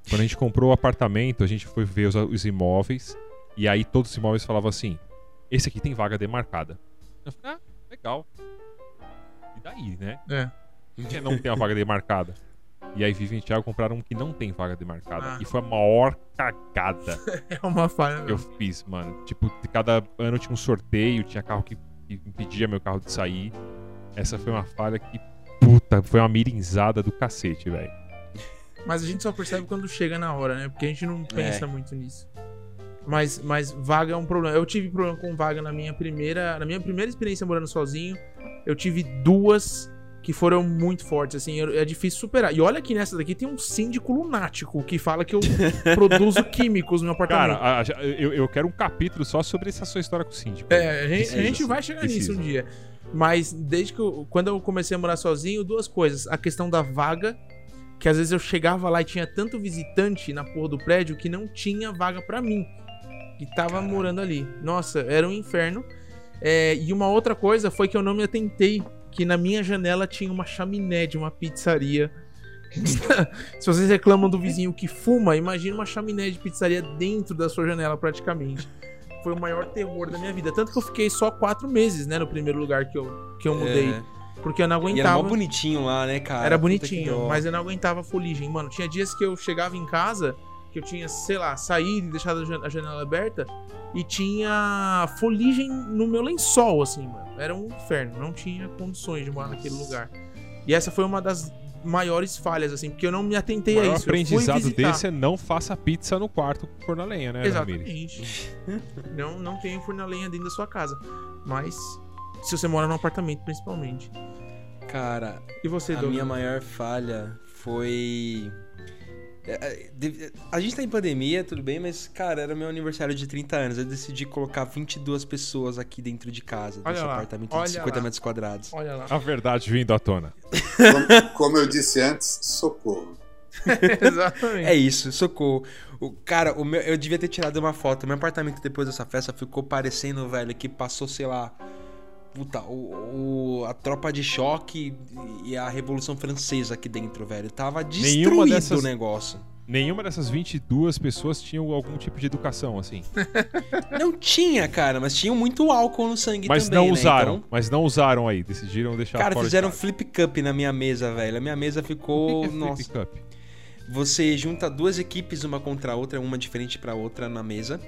Speaker 4: Quando a gente comprou o apartamento, a gente foi ver os, os imóveis. E aí todos os imóveis falavam assim: esse aqui tem vaga demarcada. Eu falei, ah, legal. E daí, né?
Speaker 1: É.
Speaker 4: Por que não tem a vaga demarcada? E aí Vivi e Thiago compraram um que não tem vaga demarcada.
Speaker 1: Ah.
Speaker 4: E foi a maior cagada
Speaker 1: É uma falha.
Speaker 4: que eu fiz, mano. Tipo, cada ano tinha um sorteio, tinha carro que, que impedia meu carro de sair. Essa foi uma falha que, puta, foi uma mirinzada do cacete, velho.
Speaker 1: Mas a gente só percebe quando chega na hora, né? Porque a gente não pensa
Speaker 2: É.
Speaker 1: muito nisso. Mas, mas vaga é um problema. Eu tive problema com vaga na minha primeira, na minha primeira experiência morando sozinho. Eu tive duas que foram muito fortes, assim, é difícil superar. E olha que nessa daqui tem um síndico lunático que fala que eu produzo químicos no meu apartamento.
Speaker 4: Cara, a- a- eu, eu quero um capítulo só sobre essa sua história com o síndico.
Speaker 1: É, a gente, a gente
Speaker 2: Precisa,
Speaker 1: vai chegar
Speaker 4: precisa.
Speaker 1: nisso um dia. Mas desde que eu, quando eu comecei a morar sozinho, duas coisas. A questão da vaga, que às vezes eu chegava lá e tinha tanto visitante na porra do prédio que não tinha vaga pra mim. Que tava
Speaker 2: Caralho.
Speaker 1: morando ali. Nossa, era um inferno. É, e uma outra coisa foi que eu não me atentei que na minha janela tinha uma chaminé de uma pizzaria. Se vocês reclamam do vizinho que fuma, imagina uma chaminé de pizzaria dentro da sua janela praticamente. foi o maior terror da minha vida. Tanto que eu fiquei só quatro meses, né, no primeiro lugar que eu, que eu mudei.
Speaker 2: É.
Speaker 1: Porque eu não
Speaker 2: E era
Speaker 1: aguentava.
Speaker 2: mó bonitinho lá, né, cara?
Speaker 1: Era bonitinho, mas eu não aguentava a fuligem. Mano, tinha dias que eu chegava em casa, que eu tinha, sei lá, saído e deixado a jan- a janela aberta, e tinha fuligem no meu lençol, assim, mano. Era um inferno, não tinha condições de morar naquele lugar. E essa foi uma das maiores falhas, assim, porque eu não me atentei
Speaker 4: O
Speaker 1: a isso. Fui
Speaker 4: aprendizado desse é não faça pizza no quarto com forno a lenha, né?
Speaker 1: Exatamente. não, não tem forno a lenha dentro da sua casa. Mas, se você mora num apartamento, principalmente.
Speaker 2: Cara,
Speaker 1: E você,
Speaker 2: a
Speaker 1: Douglas?
Speaker 2: minha maior falha foi. É, é, A gente tá em pandemia, tudo bem, mas, cara, era meu aniversário de 30 anos. Eu decidi colocar 22 pessoas aqui dentro de casa,
Speaker 1: Olha
Speaker 2: desse
Speaker 1: lá,
Speaker 2: apartamento
Speaker 1: olha
Speaker 2: de 50
Speaker 1: lá.
Speaker 2: metros quadrados.
Speaker 1: Olha lá.
Speaker 4: A verdade vindo à tona.
Speaker 3: Como, como eu disse antes, socorro.
Speaker 1: Exatamente.
Speaker 2: É isso, socorro. O, cara, o meu, eu devia ter tirado uma foto. Meu apartamento depois dessa festa ficou parecendo, velho, que passou, sei lá. Puta, o, o- a tropa de choque e a Revolução Francesa aqui dentro, velho. Tava destruído
Speaker 4: dessas-
Speaker 2: o negócio.
Speaker 4: Nenhuma dessas 22 pessoas tinha algum tipo de educação, assim.
Speaker 2: Não tinha, cara, mas tinham muito álcool no sangue
Speaker 4: Mas
Speaker 2: também,
Speaker 4: não
Speaker 2: né?
Speaker 4: usaram.
Speaker 2: Então,
Speaker 4: Mas não usaram aí. Decidiram deixar
Speaker 2: cara,
Speaker 4: de
Speaker 2: fizeram
Speaker 4: casa.
Speaker 2: flip cup na minha mesa, velho. A minha mesa ficou.
Speaker 4: que que é
Speaker 2: nossa.
Speaker 4: Flip Cup?
Speaker 2: Você junta duas equipes uma contra a outra, uma diferente pra outra na mesa.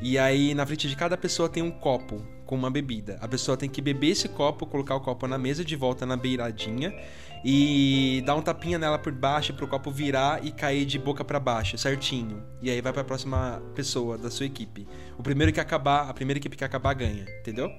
Speaker 2: E aí na frente de cada pessoa tem um copo com uma bebida. A pessoa tem que beber esse copo, colocar o copo na mesa de volta na beiradinha e dar um tapinha nela por baixo pro copo virar e cair de boca pra baixo, certinho. E aí vai pra próxima pessoa da sua equipe. O primeiro que acabar, a primeira equipe que acabar ganha, entendeu?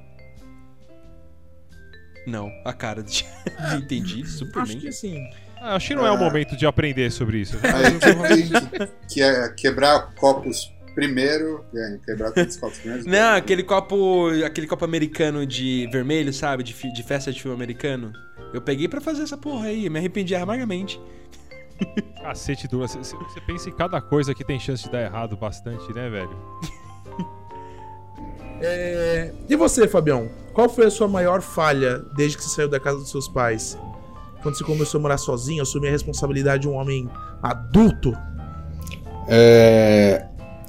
Speaker 2: Não, a cara de entendi, super
Speaker 1: Acho
Speaker 2: bem.
Speaker 1: que assim.
Speaker 4: Ah, acho que não é o
Speaker 3: Ah.
Speaker 4: momento de aprender sobre isso.
Speaker 3: Aí tem que, que é quebrar copos primeiro, é, quebrar todos os copos primeiro.
Speaker 2: Não, aquele copo, aquele copo americano de vermelho, sabe? De, fi- de festa de filme americano. Eu peguei pra fazer essa porra aí, me arrependi amargamente.
Speaker 4: Cacete dura. Você você pensa em cada coisa que tem chance de dar errado bastante, né, velho?
Speaker 1: É, E você, Fabião? Qual foi a sua maior falha desde que você saiu da casa dos seus pais? Quando você começou a morar sozinho, assumir a responsabilidade de um homem adulto?
Speaker 3: É,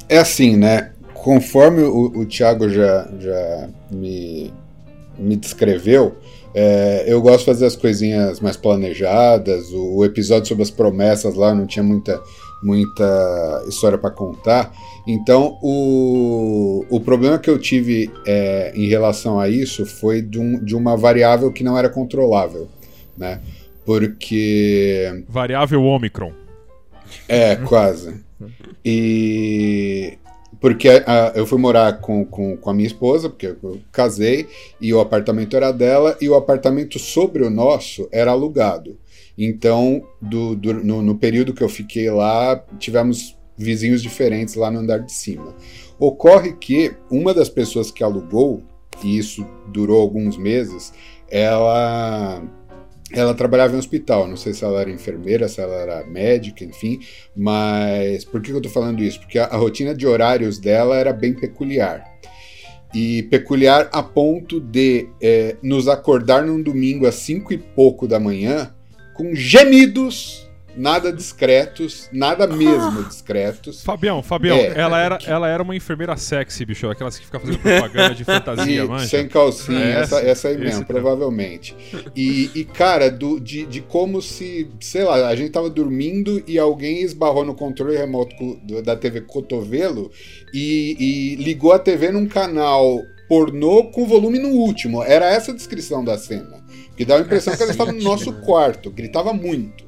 Speaker 3: é assim, né? Conforme o, o Thiago já, já me, me descreveu, é, eu gosto de fazer as coisinhas mais planejadas. O, o episódio sobre as promessas lá não tinha muita, muita história para contar. Então, o, o problema que eu tive é, em relação a isso foi de, um- de uma variável que não era controlável, né? Porque
Speaker 4: Variável Omicron.
Speaker 3: é, quase. E. Porque ah, eu fui morar com, com, com a minha esposa, porque eu casei, e o apartamento era dela, e o apartamento sobre o nosso era alugado. Então, do, do- no, no período que eu fiquei lá, tivemos vizinhos diferentes lá no andar de cima. Ocorre que uma das pessoas que alugou, e isso durou alguns meses, ela ela trabalhava em hospital, não sei se ela era enfermeira, se ela era médica, enfim, mas por que eu tô falando isso? Porque a, a rotina de horários dela era bem peculiar. E peculiar a ponto de é, nos acordar num domingo às cinco e pouco da manhã com gemidos, nada discretos, nada mesmo discretos.
Speaker 4: Fabião, Fabião,
Speaker 3: É.
Speaker 4: ela, era, ela era uma enfermeira sexy, bicho. Aquelas que ficam fazendo propaganda de fantasia, manja.
Speaker 3: sem calcinha,
Speaker 4: É,
Speaker 3: essa, essa aí
Speaker 4: esse
Speaker 3: mesmo, provavelmente. E, e, cara, do- de, de como se, sei lá, a gente tava dormindo e alguém esbarrou no controle remoto da TV Cotovelo e, e ligou a TV num canal pornô com volume no último. Era essa a descrição da cena. Que dava a impressão que ela estava no nosso quarto, gritava muito.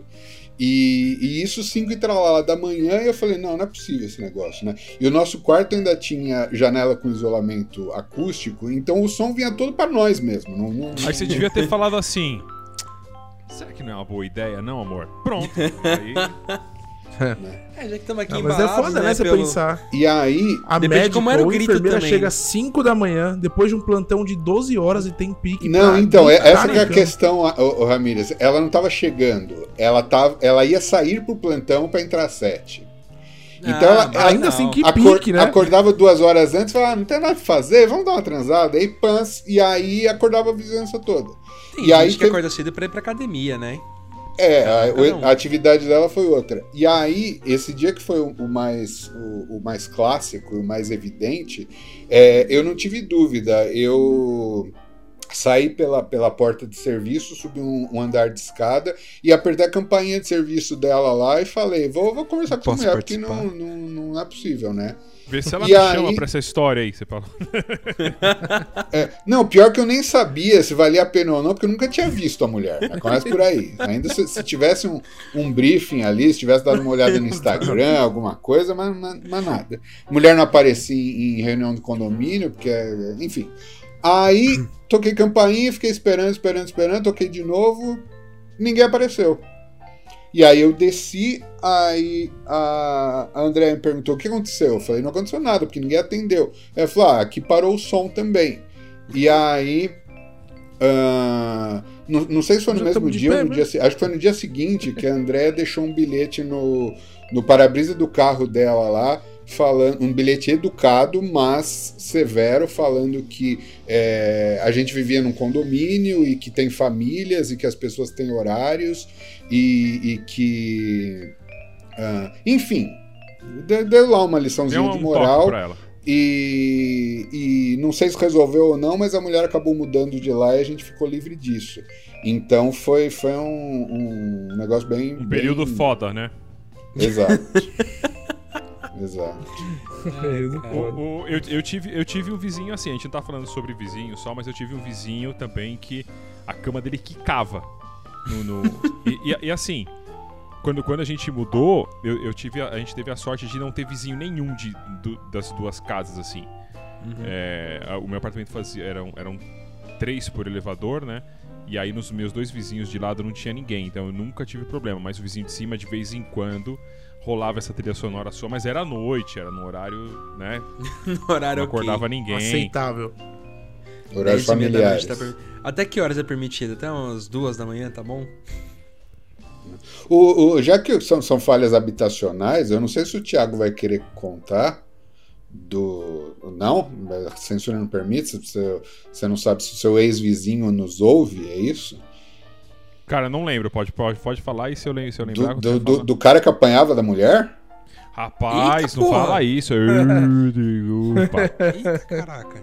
Speaker 3: E, e isso 5 e tralala da manhã, e eu falei, não, não é possível esse negócio, né? E o nosso quarto ainda tinha janela com isolamento acústico, então o som vinha todo para nós mesmo. Não, não-
Speaker 4: Aí você devia ter falado assim. Será que não é uma boa ideia, não, amor? Pronto. Aí,
Speaker 2: É, já que estamos aqui
Speaker 1: Não, mas é foda, né? Você
Speaker 2: pelo-
Speaker 1: pensar.
Speaker 3: E aí,
Speaker 1: A
Speaker 2: Depende
Speaker 1: médica
Speaker 2: como era o
Speaker 1: ou
Speaker 2: grito
Speaker 1: enfermeira
Speaker 2: também.
Speaker 1: chega às 5 da manhã, depois de um plantão de 12 horas e tem pique.
Speaker 3: Não, então, é- essa que é a questão, ô, ô, Ramírez. Ela não estava chegando, ela, tava, ela ia sair pro plantão para entrar às sete. Então, ela-
Speaker 2: mas
Speaker 1: Ainda
Speaker 2: não.
Speaker 1: assim, que
Speaker 3: Acor-
Speaker 1: pique, né?
Speaker 3: Acordava duas horas antes, falava, ah, não tem nada pra fazer, vamos dar uma transada. Aí, pans, e aí acordava a vizinhança toda.
Speaker 2: Tem
Speaker 3: E aí
Speaker 2: gente que
Speaker 3: teve-
Speaker 2: acorda cedo pra ir pra academia, né?
Speaker 3: É, a, a atividade dela foi outra. E aí, esse dia que foi o, o mais, o, o mais clássico, o mais evidente, é, eu não tive dúvida. Eu saí pela, pela porta de serviço, subi um, um andar de escada e apertei a campainha de serviço dela lá e falei: vou, vou conversar com essa
Speaker 2: Posso
Speaker 3: mulher, porque não, não, não é possível, né?
Speaker 4: Vê se ela
Speaker 3: E
Speaker 4: me
Speaker 3: aí-
Speaker 4: chama pra essa história aí, você fala.
Speaker 3: É, não, pior que eu nem sabia se valia a pena ou não, porque eu nunca tinha visto a mulher. né? Começa por aí. Ainda se, se tivesse um, um briefing ali, se tivesse dado uma olhada no Instagram, alguma coisa, mas, mas- mas nada. Mulher não aparecia em, em reunião do condomínio, porque, enfim. Aí toquei campainha, fiquei esperando, esperando, esperando, toquei de novo, ninguém apareceu. E aí eu desci, aí a a Andrea me perguntou o que aconteceu. Eu falei, não aconteceu nada, porque ninguém atendeu. Ela falou, ah, aqui parou o som também. E aí. ah, não, não sei se foi no
Speaker 1: Já
Speaker 3: mesmo dia
Speaker 1: pé,
Speaker 3: ou no
Speaker 1: né?
Speaker 3: dia Acho que foi no dia seguinte que a Andrea deixou um bilhete no, no para-brisa do carro dela lá, falando. Um bilhete educado, mas severo, falando que é, a gente vivia num condomínio e que tem famílias e que as pessoas têm horários e, e que. ah, enfim, deu, lá uma liçãozinha
Speaker 4: um
Speaker 3: de moral. E, e não sei se resolveu ou não, mas a mulher acabou mudando de lá e a gente ficou livre disso. Então foi, foi um, um negócio bem.
Speaker 4: Um período
Speaker 3: bem...
Speaker 4: foda, né?
Speaker 3: Exato. Exato.
Speaker 4: O- o- eu, eu tive, eu tive um vizinho assim, a gente não tá falando sobre vizinho só, mas eu tive um vizinho também que a cama dele quicava. No, no- e, e- e assim, quando, quando a gente mudou, eu, eu tive a, a gente teve a sorte de não ter vizinho nenhum de, do- das duas casas, assim. É, a- o meu apartamento fazia. Eram, eram três por elevador, né? E aí nos meus dois vizinhos de lado não tinha ninguém, então eu nunca tive problema. Mas o vizinho de cima, de vez em quando, rolava essa trilha sonora sua, mas era à noite, era no horário, né?
Speaker 2: No horário
Speaker 4: Não acordava
Speaker 2: ok.
Speaker 4: ninguém.
Speaker 1: Aceitável.
Speaker 3: Horários
Speaker 2: 10 meia da noite
Speaker 3: familiares.
Speaker 2: tá per- Até que horas é permitido? Até umas duas da manhã, tá bom?
Speaker 3: O, o- já que são, são falhas habitacionais, eu não sei se o Thiago vai querer contar do. Não? A censura não permite? Você, você não sabe se o seu ex-vizinho nos ouve, é isso?
Speaker 4: Cara, não lembro, pode, pode, pode falar e se eu, lem- se eu
Speaker 3: Do,
Speaker 4: lembrar.
Speaker 3: do, do,
Speaker 4: fala.
Speaker 3: do cara que apanhava da mulher?
Speaker 4: Rapaz,
Speaker 2: Eita,
Speaker 4: não
Speaker 2: porra!
Speaker 4: fala isso.
Speaker 2: Eita, caraca.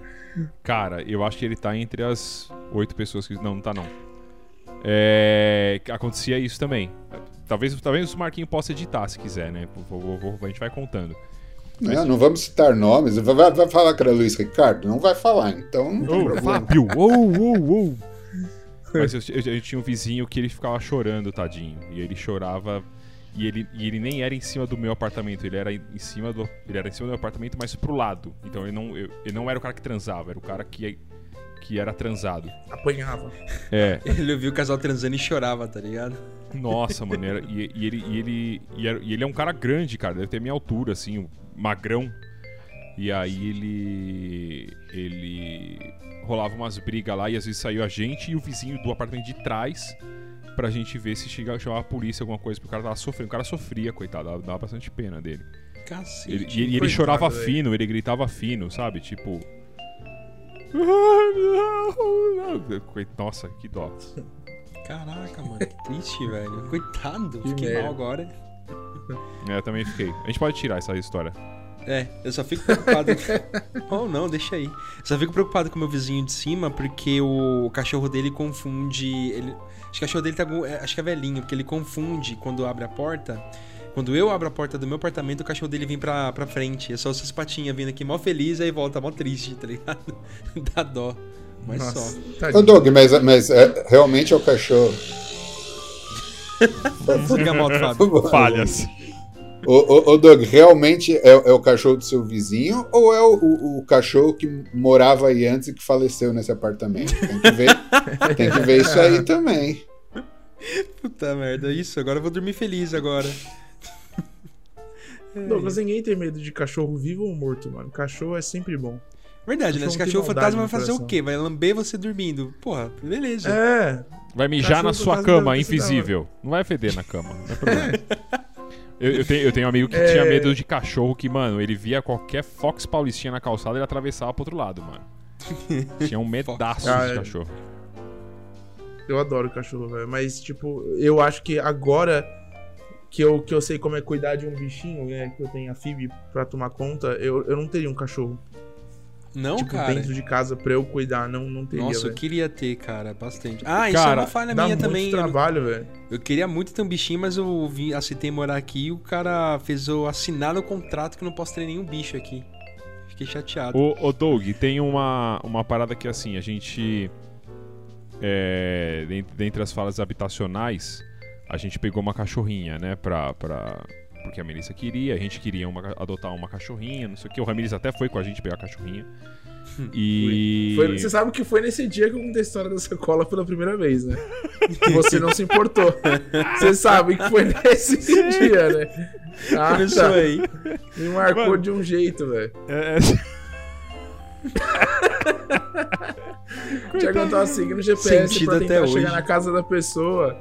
Speaker 4: Cara, eu acho que ele tá entre as oito pessoas que. Não, não tá não. É. Acontecia isso também. Talvez, talvez o Marquinho possa editar se quiser, né? Vou- vou- vou- a gente vai contando.
Speaker 3: Não, não vamos citar nomes. Vai, vai- falar que era Luiz Ricardo? Não vai falar, então não tem
Speaker 4: Ô,
Speaker 3: problema.
Speaker 4: Fábio! Uou, uou, uou! Mas eu, eu- eu tinha um vizinho que ele ficava chorando, tadinho. E ele chorava. E ele, e ele nem era em cima do meu apartamento, ele era em cima do. Ele era em cima do meu apartamento, mas pro lado. Então ele não, eu- ele não era o cara que transava, era o cara que, que era transado.
Speaker 1: Apanhava.
Speaker 4: É.
Speaker 2: Ele ouviu o casal transando e chorava, tá ligado?
Speaker 4: Nossa, mano, era- e, e ele, e, ele, e, era- e ele é um cara grande, cara, deve ter minha altura, assim, um magrão. E aí ele. Ele. Rolava umas brigas lá e às vezes saiu a gente e o vizinho do apartamento de trás pra gente ver se chegava, chamava a polícia, alguma coisa, porque o cara tava sofrendo. O cara sofria, coitado, dava, dava bastante pena dele.
Speaker 2: Cacete.
Speaker 4: Ele, e, e ele
Speaker 1: coitado,
Speaker 4: chorava
Speaker 1: velho.
Speaker 4: fino, ele gritava fino, sabe? Tipo. Nossa, que dó.
Speaker 2: Caraca, mano, que triste, velho. Coitado,
Speaker 1: Que
Speaker 2: fiquei
Speaker 1: merda.
Speaker 2: mal agora.
Speaker 4: É, eu também fiquei. A gente pode tirar essa história.
Speaker 2: É, eu só fico preocupado. oh, não, deixa aí. Eu só fico preocupado com o meu vizinho de cima porque o cachorro dele confunde. Ele... Acho que o cachorro dele tá. é, Acho que é velhinho, porque ele confunde quando abre a porta. Quando eu abro a porta do meu apartamento, o cachorro dele vem pra, pra frente. É só essas patinhas vindo aqui mó feliz, aí volta mó triste, tá ligado? Dá dó. Mas
Speaker 1: Nossa,
Speaker 2: só.
Speaker 3: Ô,
Speaker 1: tadinho.
Speaker 3: Doug, mas, mas é, realmente é o cachorro.
Speaker 2: Desliga a moto, Fábio.
Speaker 4: Falhas.
Speaker 3: Ô, ô, ô, Doug, realmente é, é o cachorro do seu vizinho ou é o, o- o cachorro que morava aí antes e que faleceu nesse apartamento? Tem que ver, tem que ver isso aí também.
Speaker 2: Puta merda, isso. Agora eu vou dormir feliz agora.
Speaker 1: Douglas, ninguém tem medo de cachorro vivo ou morto, mano. Cachorro é sempre bom.
Speaker 2: Verdade, né? Esse
Speaker 1: Cachorro
Speaker 2: cachorro
Speaker 1: tem
Speaker 2: fantasma vai fazer o quê? Vai lamber você dormindo. Porra, beleza.
Speaker 1: É.
Speaker 4: Vai mijar
Speaker 1: Cachorro
Speaker 4: na sua cama, invisível. Não vai feder na cama, não é problema. Eu, eu tenho, eu tenho um amigo que
Speaker 1: É.
Speaker 4: tinha medo de cachorro que, mano, ele via qualquer Fox Paulistinha na calçada e ele atravessava pro outro lado, mano. Tinha um medaço
Speaker 1: Ah,
Speaker 4: de cachorro.
Speaker 1: Eu adoro cachorro, velho. Mas, tipo, eu acho que agora que eu, que eu sei como é cuidar de um bichinho, né? Que eu tenho a Phoebe pra tomar conta, eu, eu não teria um cachorro.
Speaker 2: Não,
Speaker 1: tipo,
Speaker 2: cara.
Speaker 1: dentro de casa pra eu cuidar, não, não teria.
Speaker 2: Nossa, eu
Speaker 1: velho.
Speaker 2: queria ter, cara, bastante. Ah, isso é
Speaker 4: Cara,
Speaker 2: uma falha
Speaker 1: Dá
Speaker 2: minha
Speaker 1: muito
Speaker 2: também. Eu,
Speaker 1: trabalho, velho.
Speaker 2: eu queria muito ter um bichinho, mas eu vim, aceitei morar aqui e o cara fez eu assinar no contrato que eu não posso ter nenhum bicho aqui. Fiquei chateado.
Speaker 4: Ô, ô Doug, tem uma, uma parada que assim, a gente. É, dent- dentre as falas habitacionais, a gente pegou uma cachorrinha, né? Pra, pra, porque a Melissa queria, a gente queria uma- adotar uma cachorrinha, não sei o que. O Ramirez até foi com a gente pegar a cachorrinha. E.
Speaker 1: Foi- você sabe que foi nesse dia que eu contei a história da sacola pela primeira vez, né? Você não se importou. Você sabe que foi nesse dia, né? Ah,
Speaker 2: Começou
Speaker 1: tá.
Speaker 2: aí.
Speaker 1: Me marcou
Speaker 4: Mano.
Speaker 1: de um jeito, velho.
Speaker 4: É, é-
Speaker 1: Tinha que eu tava seguindo o GPS
Speaker 2: Sentido
Speaker 1: pra tentar
Speaker 2: até
Speaker 1: chegar
Speaker 2: hoje.
Speaker 1: na casa da pessoa.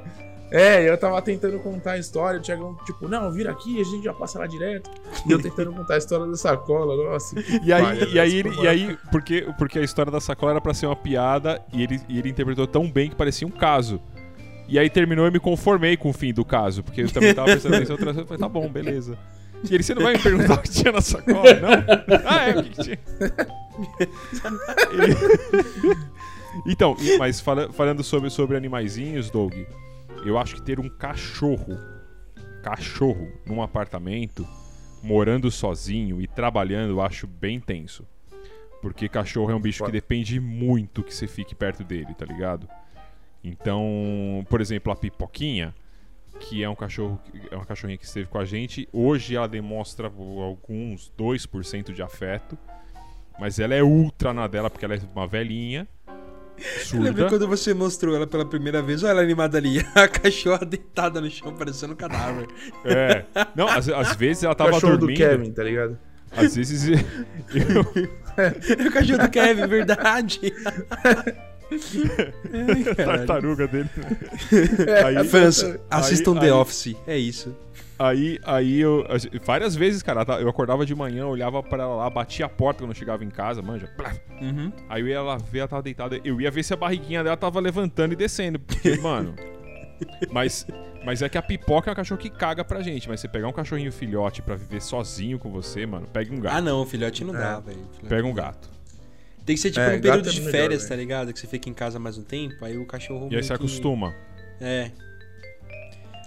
Speaker 1: É, eu tava tentando contar a história, o Thiagão, tipo, não, vira aqui, a gente já passa lá direto. E eu tentando contar a história da sacola, nossa.
Speaker 4: E aí,
Speaker 1: palha,
Speaker 4: e aí, ele-
Speaker 1: foi
Speaker 4: e aí porque, porque a história da sacola era pra ser uma piada e ele, e ele interpretou tão bem que parecia um caso. E aí terminou e me conformei com o fim do caso, porque eu também tava prestando atenção. Eu falei, tá bom, beleza. E ele, você não vai me perguntar o que tinha na sacola, não? Ah, é, o que, que tinha? E- então, mas fala- falando sobre, sobre animaizinhos, Doug, eu acho que ter um cachorro, cachorro, num apartamento, morando sozinho e trabalhando, eu acho bem tenso. Porque cachorro é um bicho que depende muito que você fique perto dele, tá ligado? Então, por exemplo, a Pipoquinha, que é um cachorro, é uma cachorrinha que esteve com a gente, hoje ela demonstra alguns 2% de afeto, mas ela é ultra na dela porque ela é uma velhinha,
Speaker 2: Eu lembro
Speaker 4: surda.
Speaker 2: quando você mostrou ela pela primeira vez, olha ela animada ali, a cachorra deitada no chão, parecendo um cadáver.
Speaker 4: É. Não, às, às vezes ela
Speaker 1: O
Speaker 4: tava
Speaker 1: cachorro
Speaker 4: dormindo.
Speaker 1: do Kevin, tá ligado?
Speaker 4: Às vezes eu,
Speaker 2: É o cachorro do Kevin, verdade. Ai,
Speaker 4: tartaruga dele.
Speaker 1: É,
Speaker 4: Aí-
Speaker 2: Fãs, assistam
Speaker 4: aí-
Speaker 2: The
Speaker 4: aí-
Speaker 2: Office. É isso.
Speaker 4: Aí, aí eu. Várias vezes, cara, tá, eu acordava de manhã, olhava pra ela lá, batia a porta quando eu chegava em casa, manja.
Speaker 2: Uhum.
Speaker 4: Aí eu ia lá ver, ela tava deitada. Eu ia ver se a barriguinha dela tava levantando e descendo. Porque, mano. Mas, mas é que a pipoca é um cachorro que caga pra gente. Mas você pegar um cachorrinho filhote pra viver sozinho com você, mano, pega um gato.
Speaker 2: Ah, não, filhote não dá,
Speaker 1: É.
Speaker 2: velho.
Speaker 4: Pega um gato.
Speaker 2: Tem que ser tipo
Speaker 1: É,
Speaker 2: um período
Speaker 1: é
Speaker 2: de
Speaker 1: melhor,
Speaker 2: férias, tá ligado? Que você fica em casa mais um tempo, aí o cachorro.
Speaker 4: E aí você
Speaker 2: que-
Speaker 4: acostuma.
Speaker 2: É.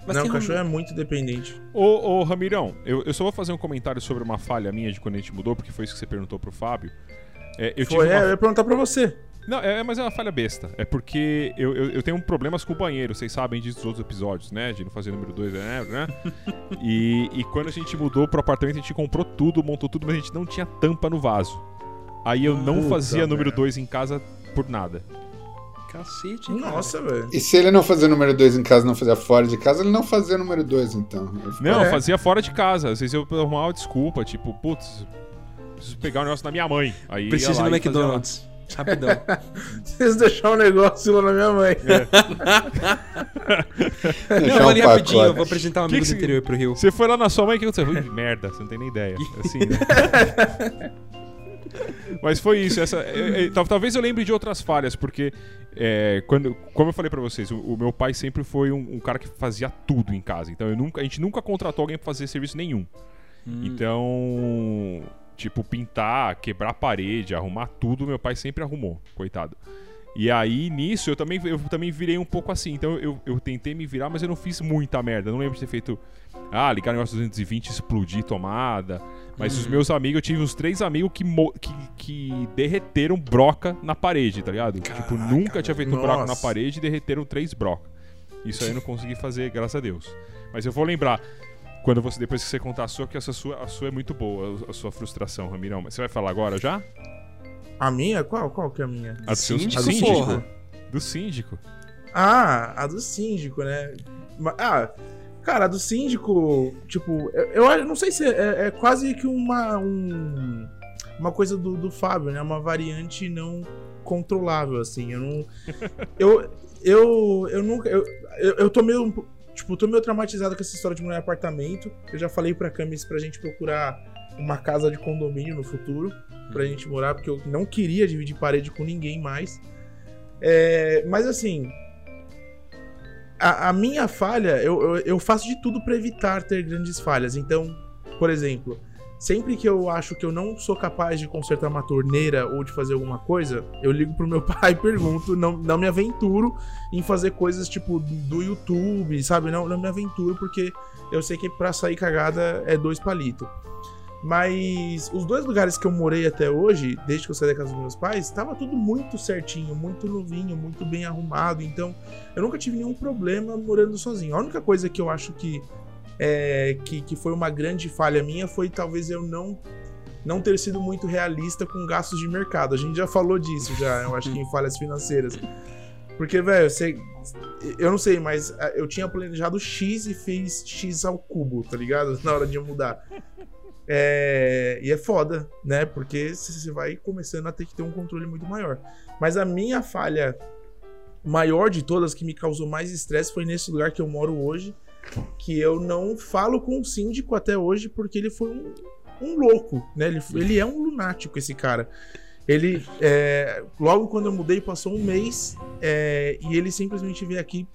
Speaker 2: Mas
Speaker 1: não, o cachorro
Speaker 2: um-
Speaker 1: é muito dependente.
Speaker 4: Ô, ô Ramirão, eu, eu só vou fazer um comentário sobre uma falha minha de quando a gente mudou, porque foi isso que você perguntou pro Fábio. É, eu
Speaker 1: Foi,
Speaker 4: tive
Speaker 1: é,
Speaker 4: uma
Speaker 1: eu ia perguntar pra você.
Speaker 4: Não, é, mas é uma falha besta. É porque eu, eu, eu tenho problemas com o banheiro, vocês sabem disso dos outros episódios, né? De não fazer número 2, né? né? e, e quando a gente mudou pro apartamento, a gente comprou tudo, montou tudo, mas a gente não tinha tampa no vaso. Aí eu não
Speaker 1: Puta
Speaker 4: fazia número
Speaker 1: merda.
Speaker 4: 2 em casa por nada.
Speaker 2: Cacete.
Speaker 1: Nossa, velho.
Speaker 3: E se ele não fazia número 2 em casa não fazia fora de casa, ele não fazia número 2, então.
Speaker 4: Não,
Speaker 1: É.
Speaker 4: eu fazia fora de casa. Às vezes eu arrumava uma desculpa, tipo, putz, preciso pegar um negócio da minha mãe. Aí
Speaker 2: Preciso ir no. McDonald's. Rapidão.
Speaker 1: Vocês deixaram um negócio lá na minha mãe.
Speaker 3: Deixar
Speaker 2: não,
Speaker 3: um
Speaker 2: ali rapidinho, eu vou apresentar um
Speaker 4: Que
Speaker 2: amigo
Speaker 4: que
Speaker 2: do
Speaker 4: você-
Speaker 2: interior pro Rio.
Speaker 4: Você foi lá na sua mãe, o que aconteceu? Ui, merda, você não tem nem ideia. Assim, né? Mas foi isso. Essa, é, é, tal- talvez eu lembre de outras falhas, porque, é, quando, como eu falei pra vocês, o, o meu pai sempre foi um, um cara que fazia tudo em casa. Então eu nunca, a gente nunca contratou alguém pra fazer serviço nenhum.
Speaker 2: Hum.
Speaker 4: Então, tipo, pintar, quebrar a parede, arrumar tudo, meu pai sempre arrumou, coitado. E aí, nisso, eu também, eu também virei um pouco assim. Então, eu, eu tentei me virar, mas eu não fiz muita merda. Eu não lembro de ter feito. Ah, ligar o negócio 220, explodir tomada. Mas os meus amigos, eu tive uns três amigos que, mo- que, que derreteram broca na parede, tá ligado? tipo, nunca tinha feito um buraco na parede e derreteram três brocas. Isso aí eu não consegui fazer, graças a Deus. Mas eu vou lembrar. Quando você, depois que você contar a sua, que essa sua, a sua é muito boa, a sua frustração, Ramirão. Mas você vai falar agora já?
Speaker 1: A minha? Qual? Qual que é a minha?
Speaker 4: A do seu
Speaker 2: Síndico,
Speaker 4: síndico?
Speaker 2: porra.
Speaker 4: Do síndico.
Speaker 1: Ah, a do síndico, né? Ah, cara, a do síndico, tipo, eu, eu não sei se é, é quase que uma um- uma coisa do, do Fábio, né? Uma variante não controlável, assim. Eu não. Eu, eu, eu nunca. Eu, eu, eu tô meio. Tipo, tô meio traumatizado com essa história de morar em apartamento. Eu já falei pra Camis pra gente procurar uma casa de condomínio no futuro pra gente morar, porque eu não queria dividir parede com ninguém mais. É, mas assim, a, a minha falha, eu, eu, eu faço de tudo pra evitar ter grandes falhas. Então, por exemplo, sempre que eu acho que eu não sou capaz de consertar uma torneira ou de fazer alguma coisa, eu ligo pro meu pai e pergunto, não, não me aventuro em fazer coisas tipo do YouTube, sabe? Não, não me aventuro porque eu sei que pra sair cagada é dois palitos. Mas os dois lugares que eu morei até hoje, desde que eu saí da casa dos meus pais, estava tudo muito certinho, muito novinho, muito bem arrumado. Então, eu nunca tive nenhum problema morando sozinho. A única coisa que eu acho que, é, que, que foi uma grande falha minha foi talvez eu não não ter sido muito realista com gastos de mercado. A gente já falou disso já, eu acho que em falhas financeiras. Porque, velho, você. Eu não sei, mas ah, eu tinha planejado X e fiz X ao cubo, tá ligado? Na hora de mudar. É, e é foda, né? Porque você vai começando a ter que ter um controle muito maior. Mas a minha falha maior de todas, que me causou mais estresse, foi nesse lugar que eu moro hoje. Que eu não falo com o síndico até hoje, porque ele foi um, um louco, né? Ele, ele é um lunático, esse cara. Ele, é, logo quando eu mudei, passou um mês é, e ele simplesmente veio aqui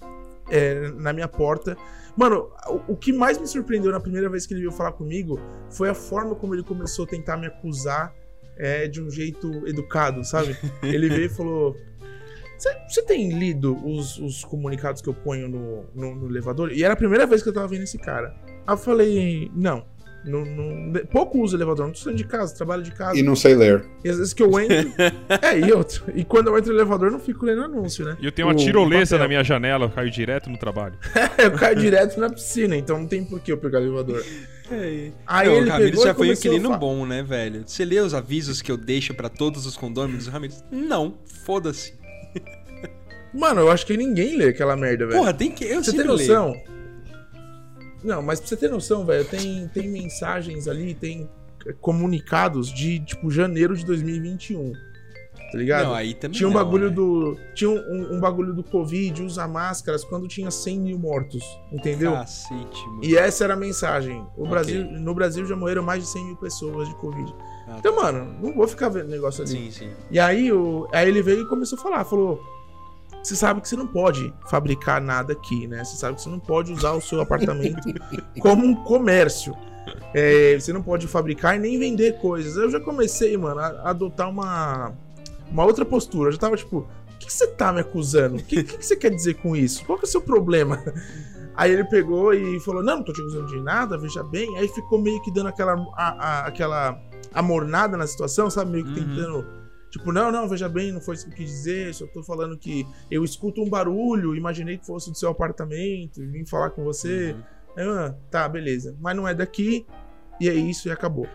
Speaker 1: é, na minha porta. Mano, o, o, que mais me surpreendeu na primeira vez que ele veio falar comigo foi a forma como ele começou a tentar me acusar é, de um jeito educado, sabe? Ele veio e falou: Você tem lido os, os, comunicados que eu ponho no, no, no elevador? E era a primeira vez que eu tava vendo esse cara. Aí eu falei: Não. Não, não, pouco uso elevador, não tô saindo de casa, trabalho de casa.
Speaker 3: E não sei ler.
Speaker 1: E às vezes que eu entro. é, e outro. E quando eu entro no elevador, não fico lendo anúncio, né?
Speaker 4: E eu tenho uma o, tirolesa na minha janela, eu caio direto no trabalho.
Speaker 1: é, eu caio direto na piscina, então não tem por que eu pegar o elevador.
Speaker 2: É. Aí não, ele o Ramires já foi um inquilino bom, né, velho? Você lê os avisos que eu deixo para todos os condôminos, Ramires? Não, foda-se.
Speaker 1: Mano, eu acho que ninguém lê aquela merda, velho.
Speaker 2: Porra, tem que. Eu
Speaker 1: Você tem noção? Leio. Não, mas pra você ter noção, velho, tem, tem mensagens ali, tem comunicados de, tipo, janeiro de 2021. Tá ligado? Não,
Speaker 2: aí também
Speaker 1: tinha um
Speaker 2: não,
Speaker 1: bagulho né? do. Tinha um, um, bagulho do Covid, usar máscaras quando tinha 100 mil mortos. Entendeu?
Speaker 2: Cacete, mano.
Speaker 1: E essa era a mensagem. O okay. Brasil, no Brasil já morreram mais de 100 mil pessoas de Covid. Ah, então, mano, não vou ficar vendo negócio ali.
Speaker 2: Sim, sim.
Speaker 1: E aí, o, aí ele veio e começou a falar, falou você sabe que você não pode fabricar nada aqui, né? Você sabe que você não pode usar o seu apartamento como um comércio. É, você não pode fabricar e nem vender coisas. Eu já comecei, mano, a adotar uma, uma outra postura. Eu já tava tipo, o que, que você tá me acusando? O que, que, que, você quer dizer com isso? Qual que é o seu problema? Aí ele pegou e falou: Não, não tô te acusando de nada, veja bem. Aí ficou meio que dando aquela, a, a, aquela amornada na situação, sabe? Meio que uhum. tentando Tipo, não, não, veja bem, não foi isso que eu quis dizer, só tô falando que eu escuto um barulho, imaginei que fosse do seu apartamento, vim falar com você. Uhum. ah, tá, beleza. Mas não é daqui, e é isso, e acabou.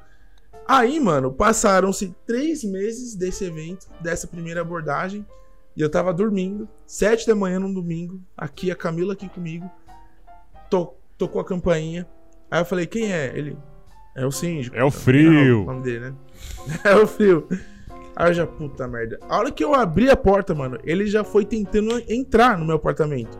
Speaker 1: Aí, mano, passaram-se três meses desse evento, dessa primeira abordagem, e eu tava dormindo, sete da manhã num domingo, aqui a Camila aqui comigo, to tocou a campainha. Aí eu falei, quem é? Ele, é o síndico.
Speaker 4: É o frio.
Speaker 1: É o nome dele, né? é o frio. Aí eu já, puta merda. A hora que eu abri a porta, mano, ele já foi tentando entrar no meu apartamento.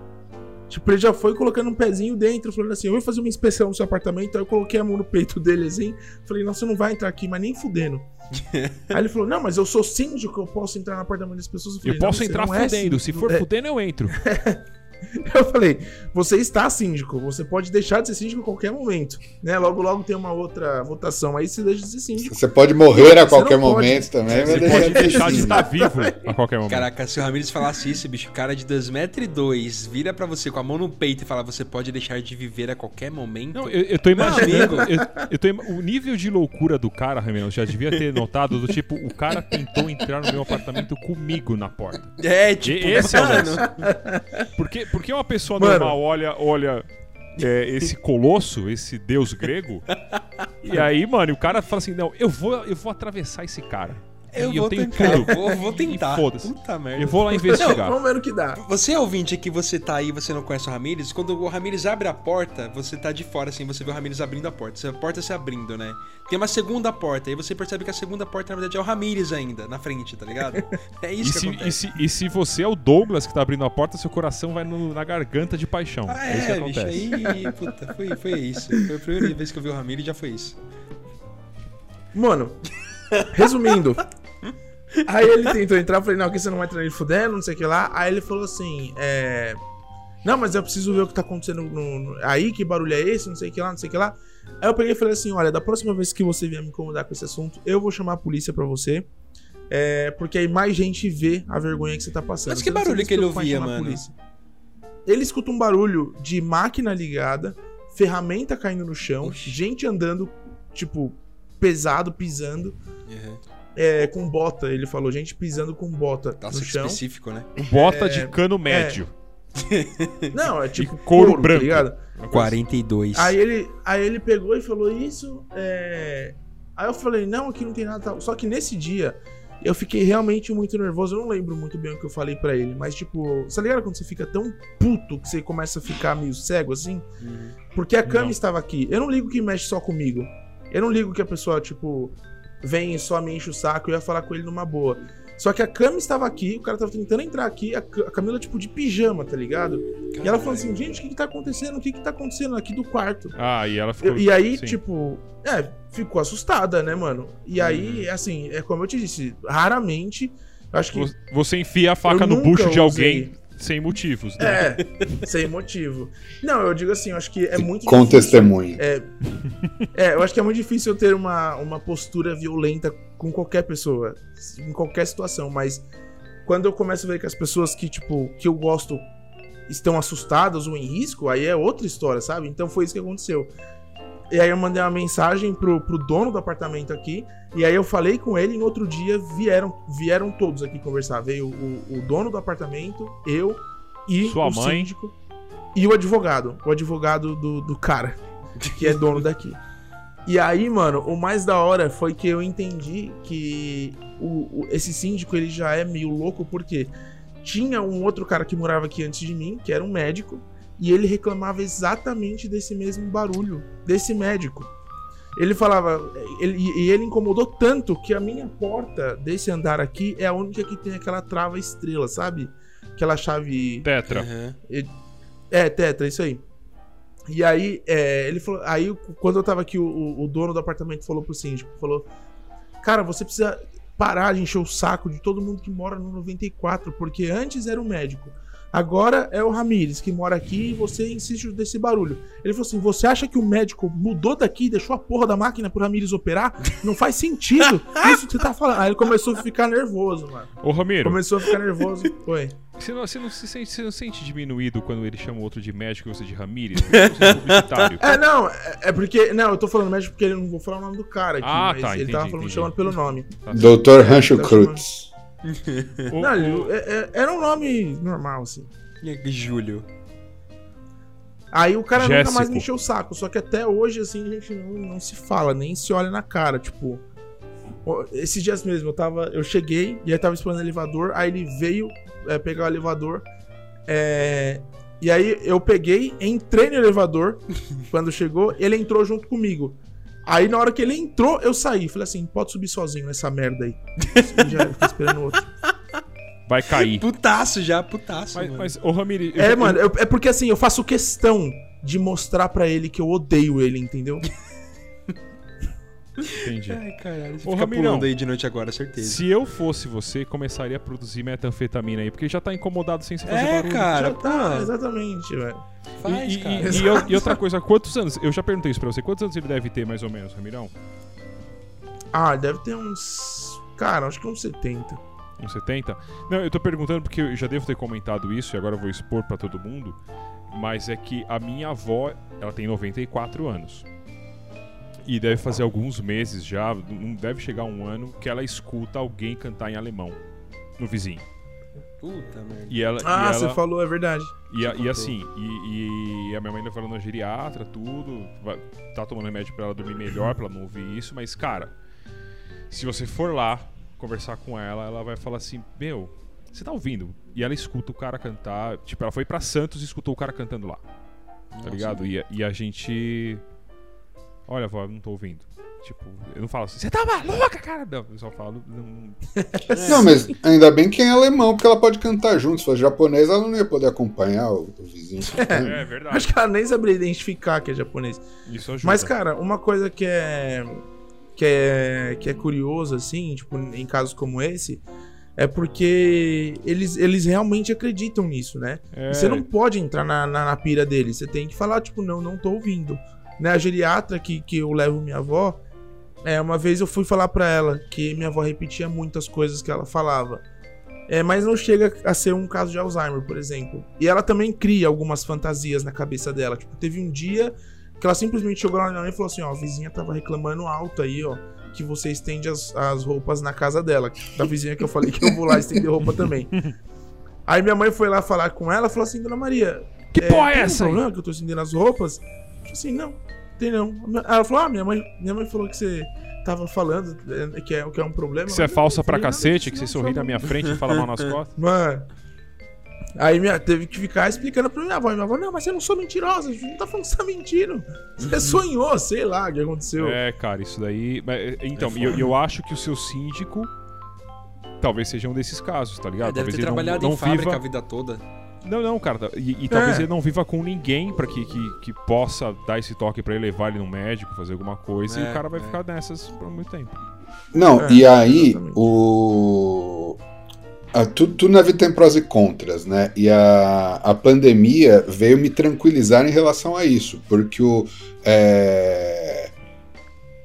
Speaker 1: Tipo, ele já foi colocando um pezinho dentro, falando assim: eu vou fazer uma inspeção no seu apartamento. Aí eu coloquei a mão no peito dele assim. Falei: não, você não vai entrar aqui, mas nem fudendo. Aí ele falou: não, mas eu sou síndico, eu posso entrar no apartamento das pessoas.
Speaker 4: Eu,
Speaker 1: falei,
Speaker 4: eu posso entrar é fudendo. É Se for fudendo, eu entro.
Speaker 1: Eu falei, você está síndico, você pode deixar de ser síndico a qualquer momento, né? Logo, logo tem uma outra votação, aí você deixa de ser síndico.
Speaker 3: Você pode morrer a qualquer momento também.
Speaker 4: Você pode deixar de estar vivo a qualquer momento.
Speaker 2: Caraca, se o Ramirez falasse isso, bicho, o cara de 2,2m vira pra você com a mão no peito e fala, você pode deixar de viver a qualquer momento.
Speaker 4: Não, eu, eu tô imaginando, eu, eu tô, o nível de loucura do cara, Ramirez, já devia ter notado, do tipo, o cara tentou entrar no meu apartamento comigo na porta.
Speaker 2: É, tipo,
Speaker 4: e, esse mano. é o lance. Porque, porque uma pessoa Mano. normal olha, olha é, esse colosso, esse deus grego, e aí, mano, o cara fala assim: não, eu vou, eu vou atravessar esse cara.
Speaker 2: Eu, vou, eu tenho tentar, tudo. Vou, vou tentar.
Speaker 4: Foda-se. Puta merda. Eu vou lá investigar.
Speaker 1: Não, vamos ver o que dá.
Speaker 2: Você é ouvinte que você tá aí você não conhece o Ramires, quando o Ramires abre a porta, você tá de fora, assim, você vê o Ramires abrindo a porta. A porta se abrindo, né? Tem uma segunda porta, aí você percebe que a segunda porta, na verdade, é o Ramires ainda, na frente, tá ligado? É isso
Speaker 4: e
Speaker 2: que
Speaker 4: se,
Speaker 2: acontece.
Speaker 4: E se, e se você é o Douglas que tá abrindo a porta, seu coração vai no, na garganta de paixão. Ah, é, é isso que acontece.
Speaker 2: Bicho, aí, puta, foi, foi isso. Foi a primeira vez que eu vi o Ramires já foi isso.
Speaker 1: Mano, resumindo, Aí ele tentou entrar, eu falei, não, aqui você não vai entrar ele fudendo, não sei o que lá. Aí ele falou assim, é... Não, mas eu preciso ver o que tá acontecendo no, no- aí, que barulho é esse, não sei o que lá, não sei o que lá. Aí eu peguei e falei assim: olha, da próxima vez que você vier me incomodar com esse assunto, eu vou chamar a polícia pra você. É, porque aí mais gente vê a vergonha que você tá passando.
Speaker 2: Mas que barulho que ele ouvia, mano?
Speaker 1: Ele escuta um barulho de máquina ligada, ferramenta caindo no chão,
Speaker 2: Oxi.
Speaker 1: gente andando, tipo, pesado, pisando,
Speaker 2: Uhum.
Speaker 1: É, com bota. Ele falou, gente pisando com bota
Speaker 2: Nossa,
Speaker 1: no chão.
Speaker 2: específico, né?
Speaker 4: Bota de cano médio.
Speaker 1: Não, é tipo
Speaker 4: couro
Speaker 1: couro,
Speaker 4: branco.
Speaker 1: tá ligado?
Speaker 4: Uma coisa
Speaker 2: 42.
Speaker 1: Aí ele, aí ele pegou e falou isso. é, Aí eu falei, não, aqui não tem nada tal. Só que nesse dia, eu fiquei realmente muito nervoso. Eu não lembro muito bem o que eu falei pra ele. Mas, tipo, você tá ligado quando você fica tão puto que você começa a ficar meio cego assim?
Speaker 2: Uhum.
Speaker 1: Porque a Cami
Speaker 4: Não.
Speaker 1: estava aqui. Eu não ligo que mexe só comigo. Eu não ligo que a pessoa, tipo, vem e só me enche o saco. Eu ia falar com ele numa boa. Só que a Cami estava aqui, o cara tava tentando entrar aqui, a Ca- a Camila, tipo, de pijama, tá ligado? E ela falou assim, gente, o que que tá acontecendo? O que que tá acontecendo aqui do quarto?
Speaker 4: Ah, e ela ficou.
Speaker 1: E aí,
Speaker 4: sim.
Speaker 1: tipo, é, ficou assustada, né, mano? E aí, assim, é como eu te disse, raramente, acho que.
Speaker 4: Vo- Você enfia a faca no bucho de alguém sem motivos, né?
Speaker 1: É, sem motivo. Não, eu digo assim, eu acho que é muito
Speaker 3: Com
Speaker 1: difícil.
Speaker 3: testemunho.
Speaker 1: É, é, eu acho que é muito difícil eu ter uma, uma postura violenta com qualquer pessoa, em qualquer situação, mas quando eu começo a ver que as pessoas que, tipo, que eu gosto estão assustadas ou em risco, aí é outra história, sabe? Então foi isso que aconteceu. E aí eu mandei uma mensagem pro, pro dono do apartamento aqui, e aí eu falei com ele, e no outro dia vieram, vieram todos aqui conversar. Veio o, o dono do apartamento, eu e
Speaker 4: Sua
Speaker 1: o
Speaker 4: mãe.
Speaker 1: síndico e o advogado. O advogado do, do cara, que é dono daqui. E aí, mano, o mais da hora foi que eu entendi que o, o- esse síndico ele já é meio louco, porque tinha um outro cara que morava aqui antes de mim, que era um médico, e ele reclamava exatamente desse mesmo barulho, desse médico. Ele falava, ele, e ele incomodou tanto que a minha porta desse andar aqui é a única que tem aquela trava estrela, sabe? Aquela chave
Speaker 4: Tetra.
Speaker 2: Uhum.
Speaker 1: é, Tetra, isso aí. E aí, é, ele falou. Aí, quando eu tava aqui, o, o- dono do apartamento falou pro síndico: falou, Cara, você precisa parar de encher o saco de todo mundo que mora no 94, porque antes era o médico. Agora é o Ramires que mora aqui e você insiste desse barulho. Ele falou assim: você acha que o médico mudou daqui e deixou a porra da máquina pro Ramires operar? Não faz sentido. Isso que você tá falando. Aí ele começou a ficar nervoso, mano.
Speaker 4: Ô, Ramiro,
Speaker 1: Começou a ficar nervoso. Foi.
Speaker 4: você não, você, não se sente, você não sente diminuído quando ele chama o outro de médico e você de Ramírez? Porque você é publicitário.
Speaker 1: É, não, é, é porque. Não, eu tô falando médico porque eu não vou falar o nome do cara aqui,
Speaker 4: Ah,
Speaker 1: mas
Speaker 4: tá,
Speaker 1: ele
Speaker 4: entendi,
Speaker 1: tava falando,
Speaker 4: entendi.
Speaker 1: chamando pelo nome.
Speaker 4: Tá
Speaker 3: Doutor Rancho
Speaker 1: Tá
Speaker 3: Cruz.
Speaker 4: O-
Speaker 1: não,
Speaker 4: o-
Speaker 1: é- é- era um nome normal, assim.
Speaker 2: Júlio.
Speaker 1: Aí o cara nunca mais
Speaker 4: Jéssico.
Speaker 1: me encheu o saco. Só que até hoje, assim, a gente não, não se fala, nem se olha na cara. Tipo, esses dias mesmo, eu tava. Eu cheguei e aí tava esperando o elevador. Aí ele veio é, pegar o elevador. é, e aí eu peguei, entrei no elevador. quando chegou, ele entrou junto comigo. Aí na hora que ele entrou, eu saí. Falei assim: pode subir sozinho nessa merda aí. Já fiquei esperando o outro.
Speaker 4: Vai cair.
Speaker 2: Putaço já, putaço.
Speaker 4: Mas,
Speaker 2: mano.
Speaker 4: mas ô, eu
Speaker 1: É,
Speaker 4: já-
Speaker 1: mano, eu- é porque assim, eu faço questão de mostrar pra ele que eu odeio ele, entendeu?
Speaker 4: Entendi.
Speaker 2: Ai, caralho. Você
Speaker 4: Ô,
Speaker 2: fica
Speaker 4: Ramirão.
Speaker 2: pulando aí de noite agora, certeza.
Speaker 4: Se eu fosse você, começaria a produzir metanfetamina aí, porque já tá incomodado sem se fazer
Speaker 2: É,
Speaker 4: barulho.
Speaker 2: cara.
Speaker 1: Já tá,
Speaker 2: pô.
Speaker 1: exatamente, velho.
Speaker 2: Faz,
Speaker 4: e,
Speaker 2: cara.
Speaker 4: e- e e outra coisa, quantos anos? Eu já perguntei isso pra você. Quantos anos ele deve ter, mais ou menos, Ramirão?
Speaker 1: Ah, deve ter uns. Cara, acho que uns 70.
Speaker 4: Uns 70? Não, eu tô perguntando porque eu já devo ter comentado isso e agora eu vou expor pra todo mundo. Mas é que a minha avó, ela tem 94 anos. E deve fazer alguns meses já, não deve chegar um ano, que ela escuta alguém cantar em alemão no vizinho.
Speaker 2: Puta merda.
Speaker 4: E ela.
Speaker 1: Ah,
Speaker 4: e
Speaker 1: você
Speaker 4: ela,
Speaker 1: falou, é verdade.
Speaker 4: E, a- e assim, e, e a minha mãe levando na geriatra, tudo, vai- tá tomando remédio pra ela dormir melhor, pra ela não ouvir isso, mas cara, se você for lá conversar com ela, ela vai falar assim: Meu, você tá ouvindo? E ela escuta o cara cantar, tipo, ela foi pra Santos e escutou o cara cantando lá, tá
Speaker 2: Nossa.
Speaker 4: ligado? E, e a gente. Olha, vó, eu não tô ouvindo. Tipo, eu não falo assim, você tá maluca, cara? Não, eu só falo. Não,
Speaker 3: Não, mas ainda bem que é em alemão, porque ela pode cantar junto. Se fosse japonês, ela não ia poder acompanhar o, o vizinho.
Speaker 4: é verdade.
Speaker 1: Acho que ela nem saberia identificar que é japonês.
Speaker 4: Isso ajuda.
Speaker 1: Mas, cara, uma coisa que é. que é. que é curioso, assim, tipo, em casos como esse, é porque eles, eles realmente acreditam nisso, né?
Speaker 4: É,
Speaker 1: E Você não pode entrar na, na, na pira deles. Você tem que falar, tipo, não, não tô ouvindo. Né, a geriatra que, que eu levo minha avó, é, uma vez eu fui falar pra ela que minha avó repetia muitas coisas que ela falava. É, mas não chega a ser um caso de Alzheimer, por exemplo. E ela também cria algumas fantasias na cabeça dela. Tipo, teve um dia que ela simplesmente chegou lá na minha mãe e falou assim: ó, a vizinha tava reclamando alto aí, ó, que você estende as, as roupas na casa dela. Da vizinha que eu falei que eu vou lá estender roupa também. Aí minha mãe foi lá falar com ela e falou assim: Dona Maria,
Speaker 4: Que porra é
Speaker 1: tem
Speaker 4: essa
Speaker 1: um
Speaker 4: aí?
Speaker 1: problema que eu tô estendendo as roupas? Eu falei assim: Não, tem não. Ela falou: Ah, minha mãe, minha mãe falou que você tava falando é, que é, que é um problema.
Speaker 4: Que você é falsa pra
Speaker 1: falei, "Não,
Speaker 4: cacete, que
Speaker 1: não,
Speaker 4: você
Speaker 1: não,
Speaker 4: sorri na
Speaker 1: não."
Speaker 4: minha frente e fala mal nas costas.
Speaker 1: Mano. Aí minha, teve que ficar explicando pra minha avó. Minha avó, não, mas você não sou mentirosa, a gente não tá falando que você tá mentindo. Você sonhou, sei lá o que aconteceu.
Speaker 4: É, cara, isso daí. mas, Então,
Speaker 2: É
Speaker 4: eu, eu acho que o seu síndico talvez seja um desses casos, tá ligado?
Speaker 2: É, deve
Speaker 4: talvez
Speaker 2: ter
Speaker 4: ele não-
Speaker 2: trabalhado
Speaker 4: não,
Speaker 2: em fábrica
Speaker 4: viva.
Speaker 2: a vida toda.
Speaker 4: Não, não, cara. E, e talvez
Speaker 1: É.
Speaker 4: ele não viva com ninguém pra que, que, que possa dar esse toque pra ele levar ele no médico, fazer alguma coisa, e
Speaker 2: É,
Speaker 4: o cara vai
Speaker 2: é.
Speaker 4: ficar nessas por muito tempo.
Speaker 3: Não,
Speaker 1: É,
Speaker 3: e aí
Speaker 1: exatamente.
Speaker 3: o. a- tudo, tudo na vida tem prós e contras, né? E a, a pandemia veio me tranquilizar em relação a isso, porque o. é,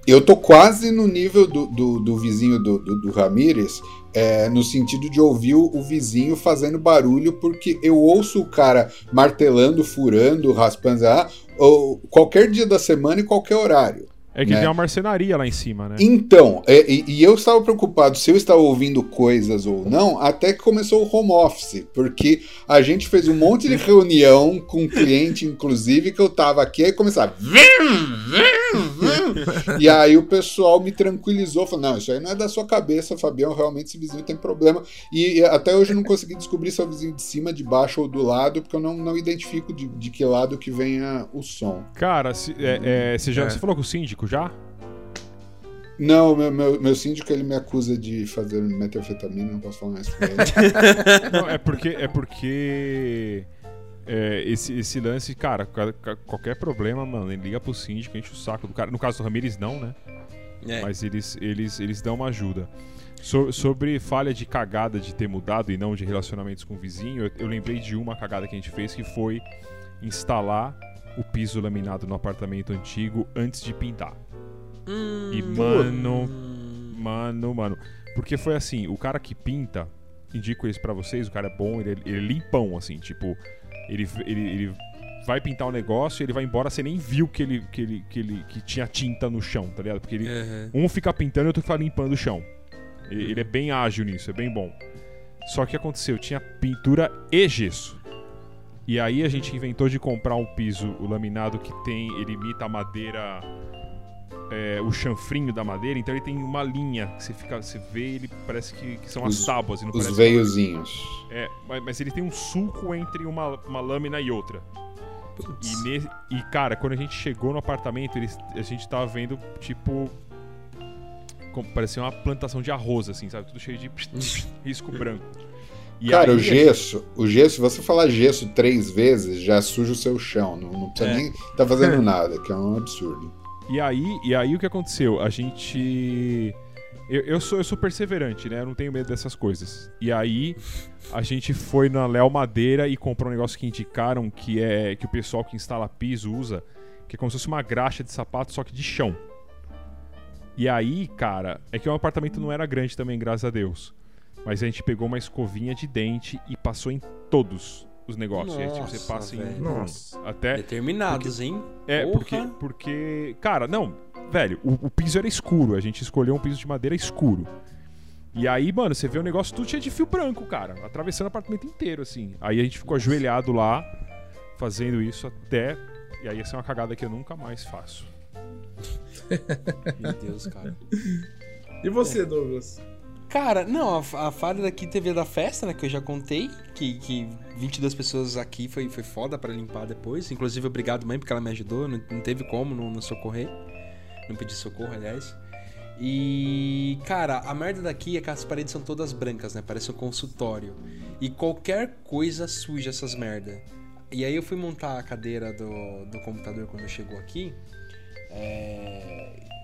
Speaker 3: Eu tô quase no nível do, do, do vizinho do, do, do Ramírez, é, no sentido de ouvir o, vizinho fazendo barulho, porque eu ouço o cara martelando, furando, raspando, ah, ou, qualquer dia da semana e qualquer horário.
Speaker 4: É que
Speaker 3: Né?
Speaker 4: tem uma marcenaria lá em cima, né?
Speaker 3: Então, é, e, e eu estava preocupado se eu estava ouvindo coisas ou não, até que começou o home office, porque a gente fez um monte de reunião com um cliente, inclusive, que eu tava aqui, aí começava. "Vim, vim, vim". E aí o pessoal me tranquilizou, falou: não, isso aí não é da sua cabeça, Fabião, realmente esse vizinho tem problema. E, e até hoje eu não consegui descobrir se é o vizinho de cima, de baixo ou do lado, porque eu não, não identifico de, de que lado que venha o som.
Speaker 4: Cara, se- é, é, você, já,
Speaker 1: É.
Speaker 4: você falou com o síndico já?
Speaker 3: Não, meu, meu, meu síndico ele me acusa de fazer metanfetamina, não posso falar mais pra ele.
Speaker 4: Não, é porque. É porque. é, esse, esse lance, cara, ca- ca- qualquer problema, mano, ele liga pro síndico, enche o saco do cara. No caso do Ramires, não, né?
Speaker 2: É.
Speaker 4: Mas eles, eles, eles dão uma ajuda. So- sobre falha de cagada de ter mudado e não de relacionamentos com o vizinho, eu, eu lembrei de uma cagada que a gente fez que foi instalar o piso laminado no apartamento antigo antes de pintar.
Speaker 2: Hum,
Speaker 4: E, mano, Mano, mano. Porque foi assim, o cara que pinta, indico isso pra vocês, o cara é bom, ele, ele é limpão, assim, tipo, ele, ele, ele vai pintar o negócio e ele vai embora, você nem viu que ele, que ele, que ele que tinha tinta no chão, tá ligado? Porque ele,
Speaker 2: aham.
Speaker 4: um fica pintando e outro fica limpando o chão. Ele, ele é bem ágil nisso, é bem bom. Só que aconteceu, tinha pintura e gesso. E aí a gente inventou de comprar um piso, o laminado que tem, ele imita a madeira, é, o chanfrinho da madeira, então ele tem uma linha que você fica, você vê, ele parece que, que são as
Speaker 3: Os-
Speaker 4: tábuas, e não
Speaker 3: Os
Speaker 4: parece
Speaker 3: veiozinhos.
Speaker 4: é, mas, mas ele tem um sulco entre uma, uma lâmina e outra. E, ne- e, cara, quando a gente chegou no apartamento, eles, a gente tava vendo, tipo. Como, parecia uma plantação de arroz, assim, sabe? Tudo cheio de risco branco. E
Speaker 3: Cara,
Speaker 4: aí
Speaker 3: o gesso, o gesso, se você falar gesso três vezes, já suja o seu chão. Não, não precisa
Speaker 2: É.
Speaker 3: nem tá fazendo nada, que é um absurdo.
Speaker 4: E aí, e aí o que aconteceu? A gente. Eu, eu sou, eu sou perseverante, né? Eu não tenho medo dessas coisas. E aí, a gente foi na Léo Madeira e comprou um negócio que indicaram que é que o pessoal que instala piso usa, que é como se fosse uma graxa de sapato, só que de chão. E aí, cara, é que o apartamento não era grande também, graças a Deus. Mas a gente pegou uma escovinha de dente e passou em todos os negócios. E aí, tipo, você
Speaker 2: Nossa,
Speaker 4: passa em
Speaker 2: velho.
Speaker 1: Nossa.
Speaker 4: até
Speaker 2: Determinados, hein?
Speaker 4: é,
Speaker 2: Porra.
Speaker 4: porque, porque. Cara, não, velho, o, o piso era escuro. A gente escolheu um piso de madeira escuro. E aí, mano, você vê o negócio tudo cheio de fio branco, cara. Atravessando o apartamento inteiro, assim. Aí a gente ficou ajoelhado lá, fazendo isso até. E aí, essa é uma cagada que eu nunca mais faço.
Speaker 2: Meu Deus, cara.
Speaker 1: E você, Douglas?
Speaker 2: Cara, não, a, a falha daqui teve da festa, né? Que eu já contei. Que, que 22 pessoas aqui foi, foi foda pra limpar depois. Inclusive, obrigado, mãe, porque ela me ajudou. Não, não teve como não, não socorrer. Não pedi socorro, aliás. E, cara, a merda daqui é que as paredes são todas brancas, né? Parece um consultório. E qualquer coisa suja essas merda. E aí eu fui montar a cadeira do, do computador quando chegou aqui. É.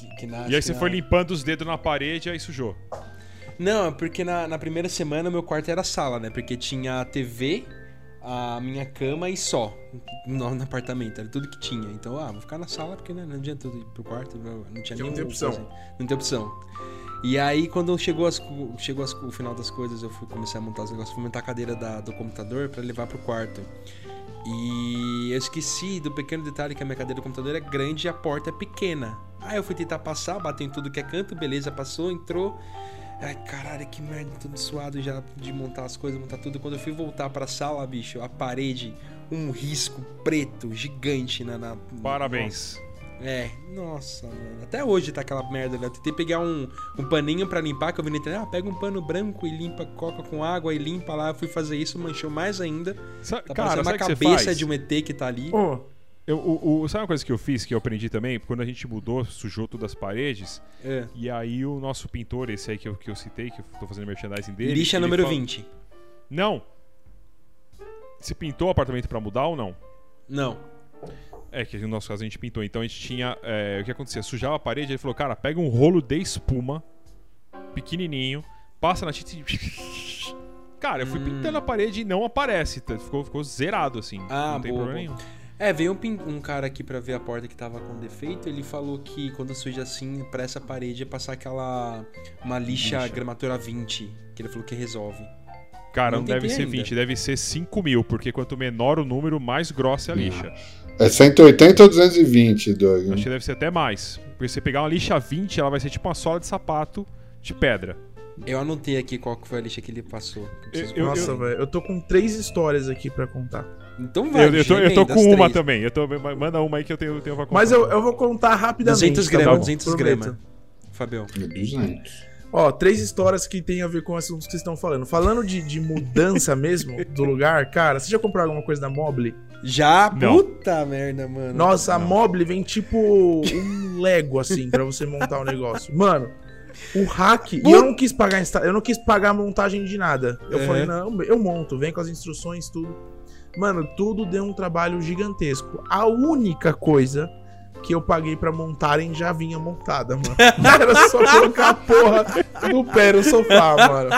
Speaker 2: Que, que na,
Speaker 4: e aí você
Speaker 2: que
Speaker 4: foi
Speaker 2: na-
Speaker 4: limpando os dedos na parede e aí sujou.
Speaker 2: Não, é porque na, na primeira semana o meu quarto era sala, né? Porque tinha a TV, a minha cama e só. No, no apartamento, era tudo que tinha. Então, ah, vou ficar na sala porque né, não adianta eu ir pro quarto, não, tinha o-
Speaker 1: opção.
Speaker 2: assim, não tem opção. E aí, quando chegou, as, chegou as- o final das coisas, eu fui comecei a montar os negócios, fui montar a cadeira da- do computador pra levar pro quarto. E eu esqueci do pequeno detalhe que a minha cadeira do computador é grande e a porta é pequena. Aí eu fui tentar passar, bateu em tudo que é canto, beleza, passou, entrou. Ai, caralho, que merda, tudo suado já de montar as coisas, montar tudo. Quando eu fui voltar pra sala, bicho, a parede, um risco preto gigante na. na
Speaker 4: Parabéns.
Speaker 2: Nossa. É, nossa, mano. Até hoje tá aquela merda, né? Eu tentei pegar um, um paninho pra limpar, que eu vi na internet. Ah, pega um pano branco e limpa, coca com água e limpa lá. Eu fui fazer isso, manchou mais ainda.
Speaker 4: Sa-
Speaker 2: Tá
Speaker 4: cara,
Speaker 2: uma cabeça de um ET que tá ali.
Speaker 1: Ô,
Speaker 4: Eu, o, o- sabe uma coisa que eu fiz, que eu aprendi também? Quando a gente mudou, sujou todas as paredes.
Speaker 2: É.
Speaker 4: E aí o nosso pintor, esse aí que eu, que eu citei, que eu tô fazendo merchandising dele.
Speaker 2: Lixa número
Speaker 4: fala-
Speaker 2: 20.
Speaker 4: Não. Você pintou o apartamento pra mudar ou não?
Speaker 2: Não.
Speaker 4: É, que no nosso caso a gente pintou. Então a gente tinha. é, o que acontecia? Sujava a parede, ele falou, cara, pega um rolo de espuma, pequenininho, passa na tinta e. Cara, eu fui
Speaker 2: Hum.
Speaker 4: pintando a parede e não aparece. tá? Ficou, ficou zerado assim.
Speaker 2: Ah,
Speaker 4: não tem
Speaker 2: boa,
Speaker 4: problema
Speaker 2: boa.
Speaker 4: nenhum.
Speaker 2: É, veio um, um cara aqui pra ver a porta que tava com defeito. Ele falou que quando suja assim, pra essa parede é passar aquela. Uma lixa,
Speaker 4: Lixa.
Speaker 2: gramatura 20. Que ele falou que resolve.
Speaker 4: Cara,
Speaker 2: Não
Speaker 4: não, deve ser
Speaker 2: ainda.
Speaker 4: 20, deve ser 5 mil, porque quanto menor o número, mais grossa é a lixa.
Speaker 3: É 180 ou 220, Doug?
Speaker 4: Acho que deve ser até mais. Porque se você pegar uma lixa 20, ela vai ser tipo uma sola de sapato de pedra.
Speaker 2: Eu anotei aqui qual que foi a lixa que ele passou. Eu
Speaker 4: Eu-
Speaker 1: nossa, velho. Eu tô com três histórias aqui pra contar.
Speaker 2: Então vai,
Speaker 4: Eu, eu tô, eu tô com uma
Speaker 2: três.
Speaker 4: também. Eu tô, manda uma aí que eu tenho, tenho pra contar.
Speaker 1: Mas eu, eu vou contar rapidamente.
Speaker 2: 200
Speaker 1: tá
Speaker 2: gramas,
Speaker 1: bom?
Speaker 2: 200
Speaker 1: Prometo.
Speaker 2: gramas. Fabião.
Speaker 3: 200.
Speaker 1: Ó, três histórias que tem a ver com assuntos que vocês estão falando. Falando de, de mudança mesmo do lugar, cara, você já comprou alguma coisa da Mobile?
Speaker 2: Já?
Speaker 4: Não.
Speaker 2: Puta merda, mano.
Speaker 1: Nossa, a
Speaker 4: Não.
Speaker 1: Mobile vem tipo um Lego, assim, pra você montar o negócio. Mano, o hack. E eu não quis pagar eu não quis pagar a montagem de nada. Eu
Speaker 2: É.
Speaker 1: falei, não, eu monto, vem com as instruções, tudo. Mano, tudo deu um trabalho gigantesco. A única coisa que eu paguei pra montarem já vinha montada, mano. Era só colocar a porra do pé no sofá, mano.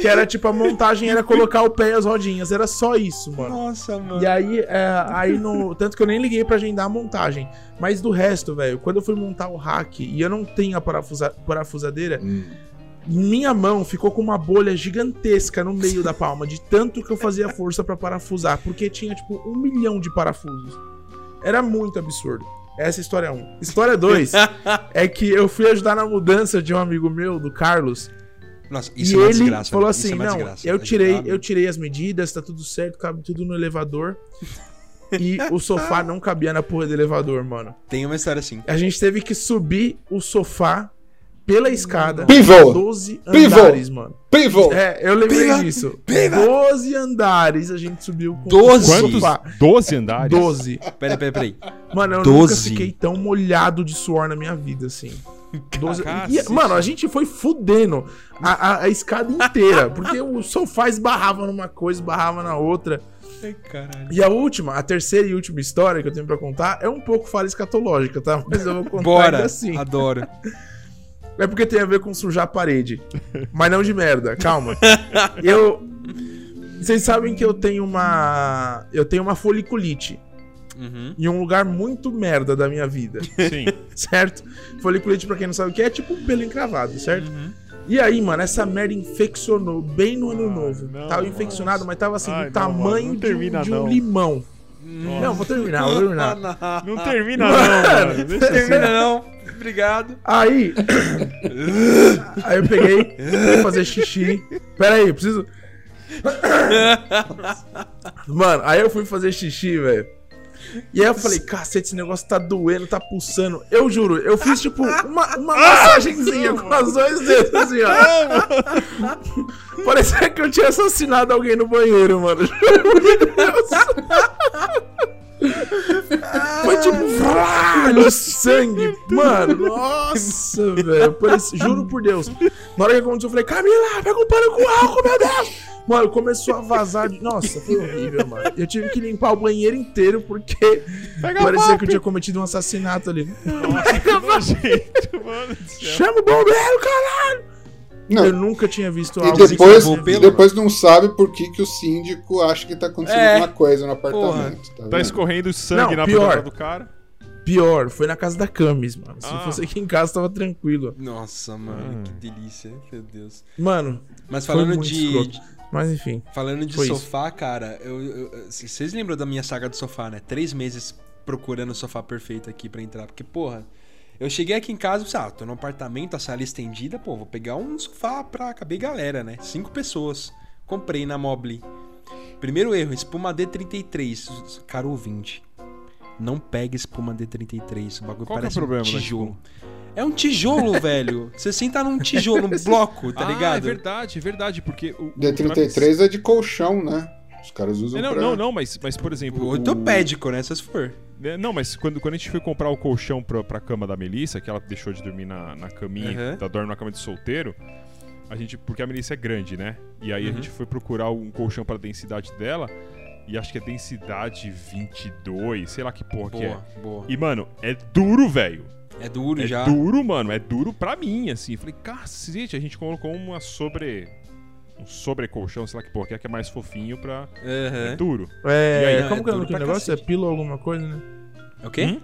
Speaker 1: Que era tipo, a montagem era colocar o pé e as rodinhas. Era só isso, mano.
Speaker 2: Nossa, mano.
Speaker 1: E aí, é, aí no. Tanto que eu nem liguei pra agendar a montagem. Mas do resto, velho, quando eu fui montar o hack e eu não tenho a parafusa, parafusadeira,
Speaker 3: Hum.
Speaker 1: minha mão ficou com uma bolha gigantesca no meio da palma, de tanto que eu fazia força pra parafusar, porque tinha, tipo, um milhão de parafusos. Era muito absurdo. Essa é história 1. Um. História 2 é que eu fui ajudar na mudança de um amigo meu, do Carlos,
Speaker 2: Nossa,
Speaker 1: e
Speaker 2: isso é uma
Speaker 1: ele
Speaker 2: desgraça.
Speaker 1: falou
Speaker 2: isso
Speaker 1: assim:
Speaker 2: é
Speaker 1: não,
Speaker 2: desgraça.
Speaker 1: eu tirei, eu tirei as medidas, tá tudo certo, cabe tudo no elevador. e o sofá não cabia na porra do elevador, mano.
Speaker 2: Tem uma história assim.
Speaker 1: A gente teve que subir o sofá pela escada.
Speaker 3: Pivô!
Speaker 1: 12
Speaker 3: Pivô!
Speaker 1: andares, mano.
Speaker 3: Pivô!
Speaker 1: É, eu lembrei
Speaker 2: Piva!
Speaker 1: disso.
Speaker 2: Piva!
Speaker 1: 12 andares a gente subiu com
Speaker 2: Doze?
Speaker 1: o
Speaker 4: Quantos?
Speaker 1: sofá.
Speaker 4: 12 andares?
Speaker 1: 12.
Speaker 2: Peraí, peraí, peraí.
Speaker 1: Mano, eu nunca
Speaker 2: 12.
Speaker 1: fiquei tão molhado de suor na minha vida, assim. 12.
Speaker 4: Cacete.
Speaker 1: E, mano, a gente foi fudendo a, a- a escada inteira. Porque o sofá esbarrava numa coisa, esbarrava na outra.
Speaker 2: Ai, caralho.
Speaker 1: E a última, a terceira e última história que eu tenho pra contar é um pouco falha escatológica, tá? Mas eu vou contar
Speaker 2: Bora.
Speaker 1: assim.
Speaker 2: Adoro.
Speaker 1: É porque tem a ver com sujar a parede. Mas não de merda, calma. Eu. Vocês sabem que eu tenho uma. Eu tenho uma foliculite.
Speaker 2: Uhum.
Speaker 1: Em um lugar muito merda da minha vida.
Speaker 4: Sim.
Speaker 1: certo? Foliculite, pra quem não sabe o que é, é tipo um pelo encravado, certo?
Speaker 2: Uhum.
Speaker 1: E aí, mano, essa merda infeccionou bem no ano
Speaker 4: Ai,
Speaker 1: novo.
Speaker 4: não,
Speaker 1: tava
Speaker 4: nossa.
Speaker 1: infeccionado, mas tava assim,
Speaker 4: Ai,
Speaker 1: do
Speaker 4: não, mano,
Speaker 1: tamanho
Speaker 4: não
Speaker 1: de,
Speaker 4: termina,
Speaker 1: um, de um
Speaker 4: não.
Speaker 1: limão.
Speaker 2: Hum.
Speaker 1: Não, vou terminar, vou terminar.
Speaker 4: Não termina não, mano. Deixa assim.
Speaker 2: Termina não. Obrigado.
Speaker 1: Aí. aí eu peguei, fui fazer xixi. Pera aí, eu preciso. Mano, aí eu fui fazer xixi, velho. E aí eu falei, cacete, esse negócio tá doendo, tá pulsando. Eu juro, eu fiz tipo uma, uma massagenzinha com os dois dedos assim, ó. Parecia que eu tinha assassinado alguém no banheiro, mano. Juro por Deus. Foi tipo vrá, de sangue. Mano, nossa, velho. Parece- Juro por Deus. Na hora que aconteceu, eu falei, Camila, pega um pano com álcool, meu Deus. Mano, começou a vazar de. Nossa, foi horrível, mano. Eu tive que limpar o banheiro inteiro porque parecia que eu tinha cometido um assassinato ali.
Speaker 4: Nossa, que nojento, mano.
Speaker 1: Chama o bombeiro, caralho!
Speaker 3: Não.
Speaker 1: Eu nunca tinha visto
Speaker 3: E
Speaker 1: algo
Speaker 3: depois,
Speaker 1: assim.
Speaker 2: pelo-
Speaker 3: e depois não sabe por que, que o síndico acha que tá acontecendo
Speaker 2: É.
Speaker 3: alguma coisa no apartamento. Tá
Speaker 4: Tá escorrendo sangue
Speaker 1: Não,
Speaker 4: na
Speaker 1: pior.
Speaker 4: do cara.
Speaker 1: Pior, foi na casa da Camis, mano. Se
Speaker 4: Ah.
Speaker 1: fosse aqui em casa, tava tranquilo.
Speaker 2: Nossa, mano,
Speaker 4: Hum.
Speaker 2: que delícia. Meu Deus.
Speaker 1: Mano,
Speaker 2: Mas
Speaker 1: Foi
Speaker 2: falando
Speaker 1: muito
Speaker 2: de,
Speaker 1: escroto. mas enfim.
Speaker 2: Falando de
Speaker 1: Foi isso.
Speaker 2: sofá, cara, eu, eu- vocês lembram da minha saga do sofá, né? Três meses procurando o sofá perfeito aqui pra entrar. Porque, porra, eu cheguei aqui em casa e pensei, ah, tô num apartamento, a sala estendida, pô, vou pegar um sofá pra caber galera, né? Cinco pessoas. Comprei na Mobile. Primeiro erro, espuma D33. Caro ouvinte. Não pegue espuma D33. O bagulho
Speaker 4: Qual que é o
Speaker 2: parece
Speaker 4: problema
Speaker 2: um tijolo. É um tijolo, velho. Você senta num tijolo, num bloco, tá
Speaker 4: ah,
Speaker 2: ligado?
Speaker 4: é verdade, é verdade, porque... O, o
Speaker 3: D33 é de colchão, né? Os caras usam
Speaker 4: É, não,
Speaker 3: pra...
Speaker 4: não, não, mas, mas por exemplo...
Speaker 2: O
Speaker 4: o-
Speaker 2: ortopédico, né? Se for.
Speaker 4: É, Não, mas quando, quando a gente foi comprar o colchão pra, pra cama da Melissa, que ela deixou de dormir na, na caminha,
Speaker 2: Uhum.
Speaker 4: ela dorme na cama de solteiro, a gente. Porque a Melissa é grande, né? E aí a
Speaker 2: Uhum.
Speaker 4: gente foi procurar um colchão pra densidade dela, e acho que é densidade 22, sei lá que porra que é.
Speaker 2: Boa, boa.
Speaker 4: E, mano, é duro, velho.
Speaker 2: É duro
Speaker 4: É
Speaker 2: já.
Speaker 4: duro, mano. É duro pra mim, assim. Falei, cacete, a gente colocou uma sobre. Um sobrecolchão, sei lá que porra, que é que é mais fofinho pra. É
Speaker 2: Aham.
Speaker 4: duro.
Speaker 1: É,
Speaker 4: E aí,
Speaker 2: não,
Speaker 1: como
Speaker 2: é
Speaker 1: que é
Speaker 2: pra
Speaker 1: negócio? É pilo alguma coisa, né?
Speaker 2: É o quê?
Speaker 4: Hum?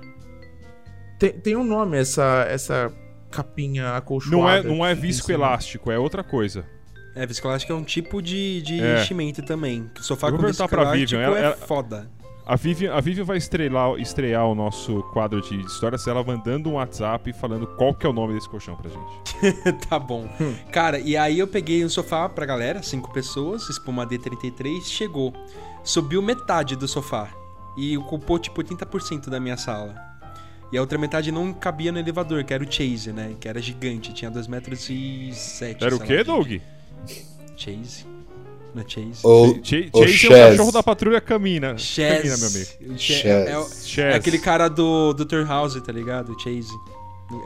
Speaker 1: Tem, tem um nome essa, essa capinha acolchoada.
Speaker 4: Não é, não é viscoelástico, é outra coisa.
Speaker 2: É, viscoelástico é um tipo de, de
Speaker 4: É.
Speaker 2: revestimento também. O sofá
Speaker 4: Eu vou
Speaker 2: com
Speaker 4: perguntar pra
Speaker 2: viscoelástico
Speaker 4: Vivian, ela-
Speaker 2: é
Speaker 4: ela-
Speaker 2: foda.
Speaker 4: A Vivian, a Vivian vai estrelar, estrear o nosso quadro de histórias, ela mandando um WhatsApp falando qual que é o nome desse colchão pra gente.
Speaker 2: tá bom.
Speaker 4: Hum.
Speaker 2: Cara, e aí eu peguei um sofá pra galera, cinco pessoas, espuma D33, chegou. Subiu metade do sofá. E ocupou tipo 80% da minha sala. E a outra metade não cabia no elevador, que era o Chase, né? Que era gigante, tinha 2 metros e 7.
Speaker 4: Era o quê, Doug?
Speaker 2: Chase. Não é Chase.
Speaker 3: Ou,
Speaker 4: Ch-
Speaker 3: ou
Speaker 4: Chase é o cachorro da patrulha Camina. Camina,
Speaker 2: Chaz.
Speaker 4: meu amigo.
Speaker 3: Chaz.
Speaker 2: É, é
Speaker 4: Chaz.
Speaker 2: é aquele cara do Dr. House, tá ligado? Chase.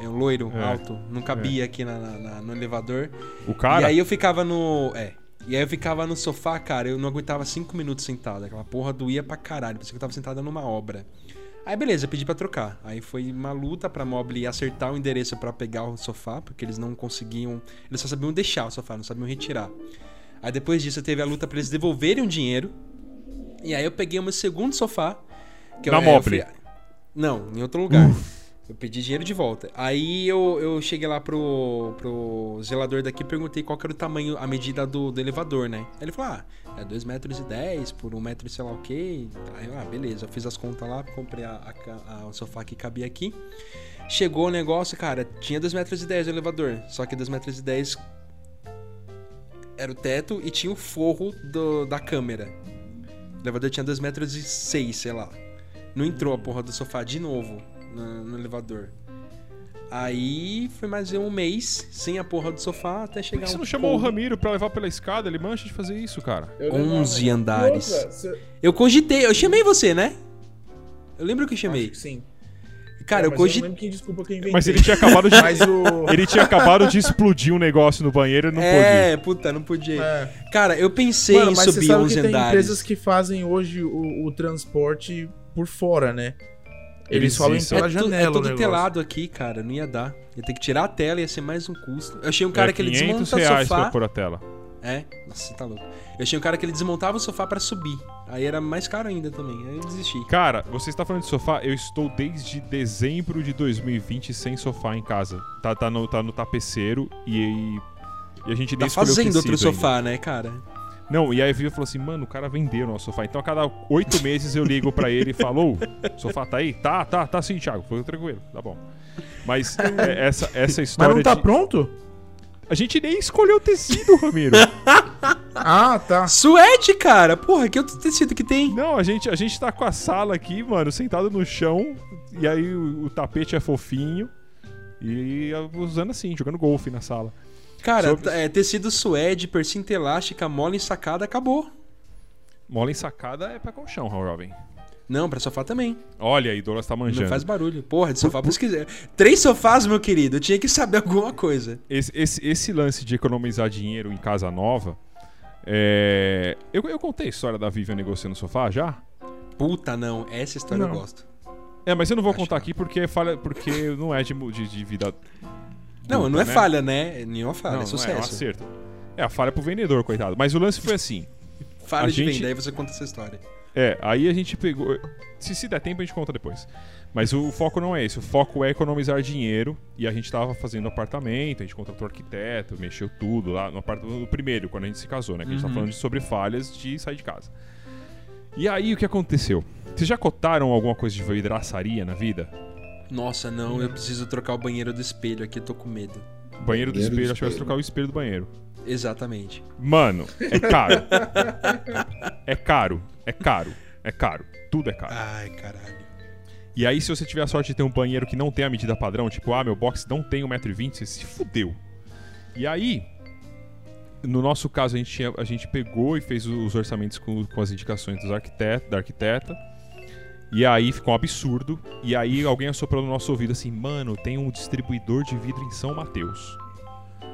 Speaker 2: É um loiro,
Speaker 4: É.
Speaker 2: alto. Não cabia aqui na- na- no elevador.
Speaker 4: O cara?
Speaker 2: E aí eu ficava no. É. E aí eu ficava no sofá, cara, eu não aguentava cinco minutos sentado. Aquela porra doía pra caralho. Parecia que eu tava sentada numa obra. Aí beleza, eu pedi pra trocar. Aí foi uma luta pra Mobile acertar o endereço pra pegar o sofá, porque eles não conseguiam. Eles só sabiam deixar o sofá, não sabiam retirar. Aí depois disso teve a luta pra eles devolverem o dinheiro. E aí eu peguei o meu segundo sofá. Que eu-
Speaker 4: Na
Speaker 2: eu fui- Não, em outro lugar. Eu pedi dinheiro de volta. Aí eu, eu cheguei lá pro, pro zelador daqui e perguntei qual era o tamanho, a medida do, do elevador, né? Aí ele falou, ah, é 2 metros e 10 por 1 metro e sei lá o quê. Aí eu, ah, beleza. Eu fiz as contas lá, comprei a, a a- o sofá que cabia aqui. Chegou o negócio, cara, tinha 2 metros e 10 o elevador. Só que 2 metros e 10 era o teto e tinha o forro do, da câmera. O elevador tinha 2 metros e 6, sei lá. Não entrou a porra do sofá de novo no, no elevador. Aí foi mais um mês sem a porra do sofá até
Speaker 4: Por
Speaker 2: chegar
Speaker 4: que você
Speaker 2: um
Speaker 4: não chamou o. Ramiro pra levar pela escada? Ele mancha de fazer isso, cara.
Speaker 1: Eu
Speaker 2: 11
Speaker 1: levava-
Speaker 2: andares.
Speaker 1: E outra, cê-
Speaker 2: Eu cogitei, eu chamei você, né? Eu lembro que eu
Speaker 1: Acho
Speaker 2: chamei.
Speaker 1: que sim.
Speaker 2: Cara,
Speaker 1: É,
Speaker 2: eu cogitei.
Speaker 1: quem desculpa quem inventou.
Speaker 4: Mas ele tinha acabado de.
Speaker 1: Mas o...
Speaker 4: Ele tinha acabado de explodir um negócio no banheiro e não
Speaker 2: É, puta, não podia. ir.
Speaker 1: É.
Speaker 2: Cara, eu pensei
Speaker 1: Mano,
Speaker 2: em
Speaker 1: mas você
Speaker 2: subir
Speaker 1: sabe
Speaker 2: 11
Speaker 1: que tem
Speaker 2: andares.
Speaker 1: empresas que fazem hoje o, o transporte por fora, né? Eles falam
Speaker 4: É
Speaker 1: pela
Speaker 2: é,
Speaker 1: janela
Speaker 2: é todo telado aqui, cara. Não ia dar. Ia ter que tirar a tela, ia ser mais um custo. Eu achei um cara
Speaker 4: é
Speaker 2: que ele
Speaker 4: 500
Speaker 2: desmonta o
Speaker 4: reais
Speaker 2: sofá.
Speaker 4: pra pôr a tela.
Speaker 2: É, nossa, você tá louco. Eu achei um cara que ele desmontava o sofá pra subir. Aí era mais caro ainda também. Aí eu desisti.
Speaker 4: Cara, você está falando de sofá? Eu estou desde dezembro de 2020 sem sofá em casa. Tá, tá, no, tá no tapeceiro e, e a gente nem
Speaker 2: Tá
Speaker 4: escolheu
Speaker 2: fazendo outro
Speaker 4: ainda.
Speaker 2: sofá, né, cara?
Speaker 4: Não, e aí a Vivi falou assim, mano, o cara vendeu o nosso sofá. Então a cada oito meses eu ligo pra ele e falo, ô, sofá tá aí? Tá, tá, tá sim, Thiago. Foi tranquilo, tá bom. Mas é, essa, essa
Speaker 1: Mas
Speaker 4: história
Speaker 1: não tá
Speaker 4: de...
Speaker 1: pronto?
Speaker 4: A gente nem escolheu o tecido, Ramiro.
Speaker 1: Ah, tá.
Speaker 2: Suede, cara! Porra, que outro tecido que tem?
Speaker 4: Não, a gente, a gente tá com a sala aqui, mano, sentado no chão. E aí o, o tapete é fofinho. E usando assim, jogando golfe na sala.
Speaker 2: Cara,
Speaker 4: Sobre-
Speaker 2: é, tecido suede, percinta elástica, mola ensacada, acabou.
Speaker 4: Mola ensacada é pra colchão, jovem.
Speaker 2: Não, pra sofá também.
Speaker 4: Olha aí, Douglas tá manjando.
Speaker 2: Não faz barulho. Porra, de sofá, por isso que... Três sofás, meu querido. Eu tinha que saber alguma coisa.
Speaker 4: Esse, esse, esse lance de economizar dinheiro em casa nova. É... Eu, eu contei a história da Vivian negociando o sofá já?
Speaker 2: Puta, não. Essa história eu
Speaker 1: Não.
Speaker 2: gosto.
Speaker 4: É, mas eu não vou
Speaker 2: Acho
Speaker 4: contar
Speaker 2: que
Speaker 4: aqui porque, fala, porque não é de, de, de vida
Speaker 2: Não, não é
Speaker 4: né?
Speaker 2: falha, né? Nenhuma falha,
Speaker 4: Não,
Speaker 2: é
Speaker 4: não é, é um
Speaker 2: sucesso.
Speaker 4: acerto. É, a falha pro vendedor, coitado. Mas o lance foi assim.
Speaker 2: falha
Speaker 4: A
Speaker 2: de
Speaker 4: gente-
Speaker 2: venda, aí você conta essa história.
Speaker 4: É, aí a gente pegou. Se, se der tempo, a gente conta depois. Mas o foco não é esse. O foco é economizar dinheiro. E a gente tava fazendo apartamento, a gente contratou arquiteto, mexeu tudo lá no apartamento. No primeiro, quando a gente se casou, né? Que a gente tá
Speaker 2: Uhum.
Speaker 4: falando de sobre falhas de sair de casa. E aí o que aconteceu? Vocês já cotaram alguma coisa de vidraçaria na vida?
Speaker 2: Nossa, não, eu preciso trocar o banheiro do espelho aqui, eu tô com medo.
Speaker 4: Banheiro do
Speaker 3: Banheiro do
Speaker 4: espelho, acho que vai
Speaker 3: espelho.
Speaker 4: trocar o espelho do banheiro.
Speaker 2: Exatamente.
Speaker 4: Mano, é caro. é caro, é caro, é caro. Tudo é caro.
Speaker 2: Ai, caralho.
Speaker 4: E aí, se você tiver a sorte de ter um banheiro que não tem a medida padrão, tipo, ah, meu box não tem 1,20m, você se fudeu. E aí, no nosso caso, a gente, tinha- a gente pegou e fez os orçamentos com, com as indicações dos arquiteto, da arquiteta. E aí ficou um absurdo. E aí alguém assoprou no nosso ouvido assim, mano, tem um distribuidor de vidro em São Mateus.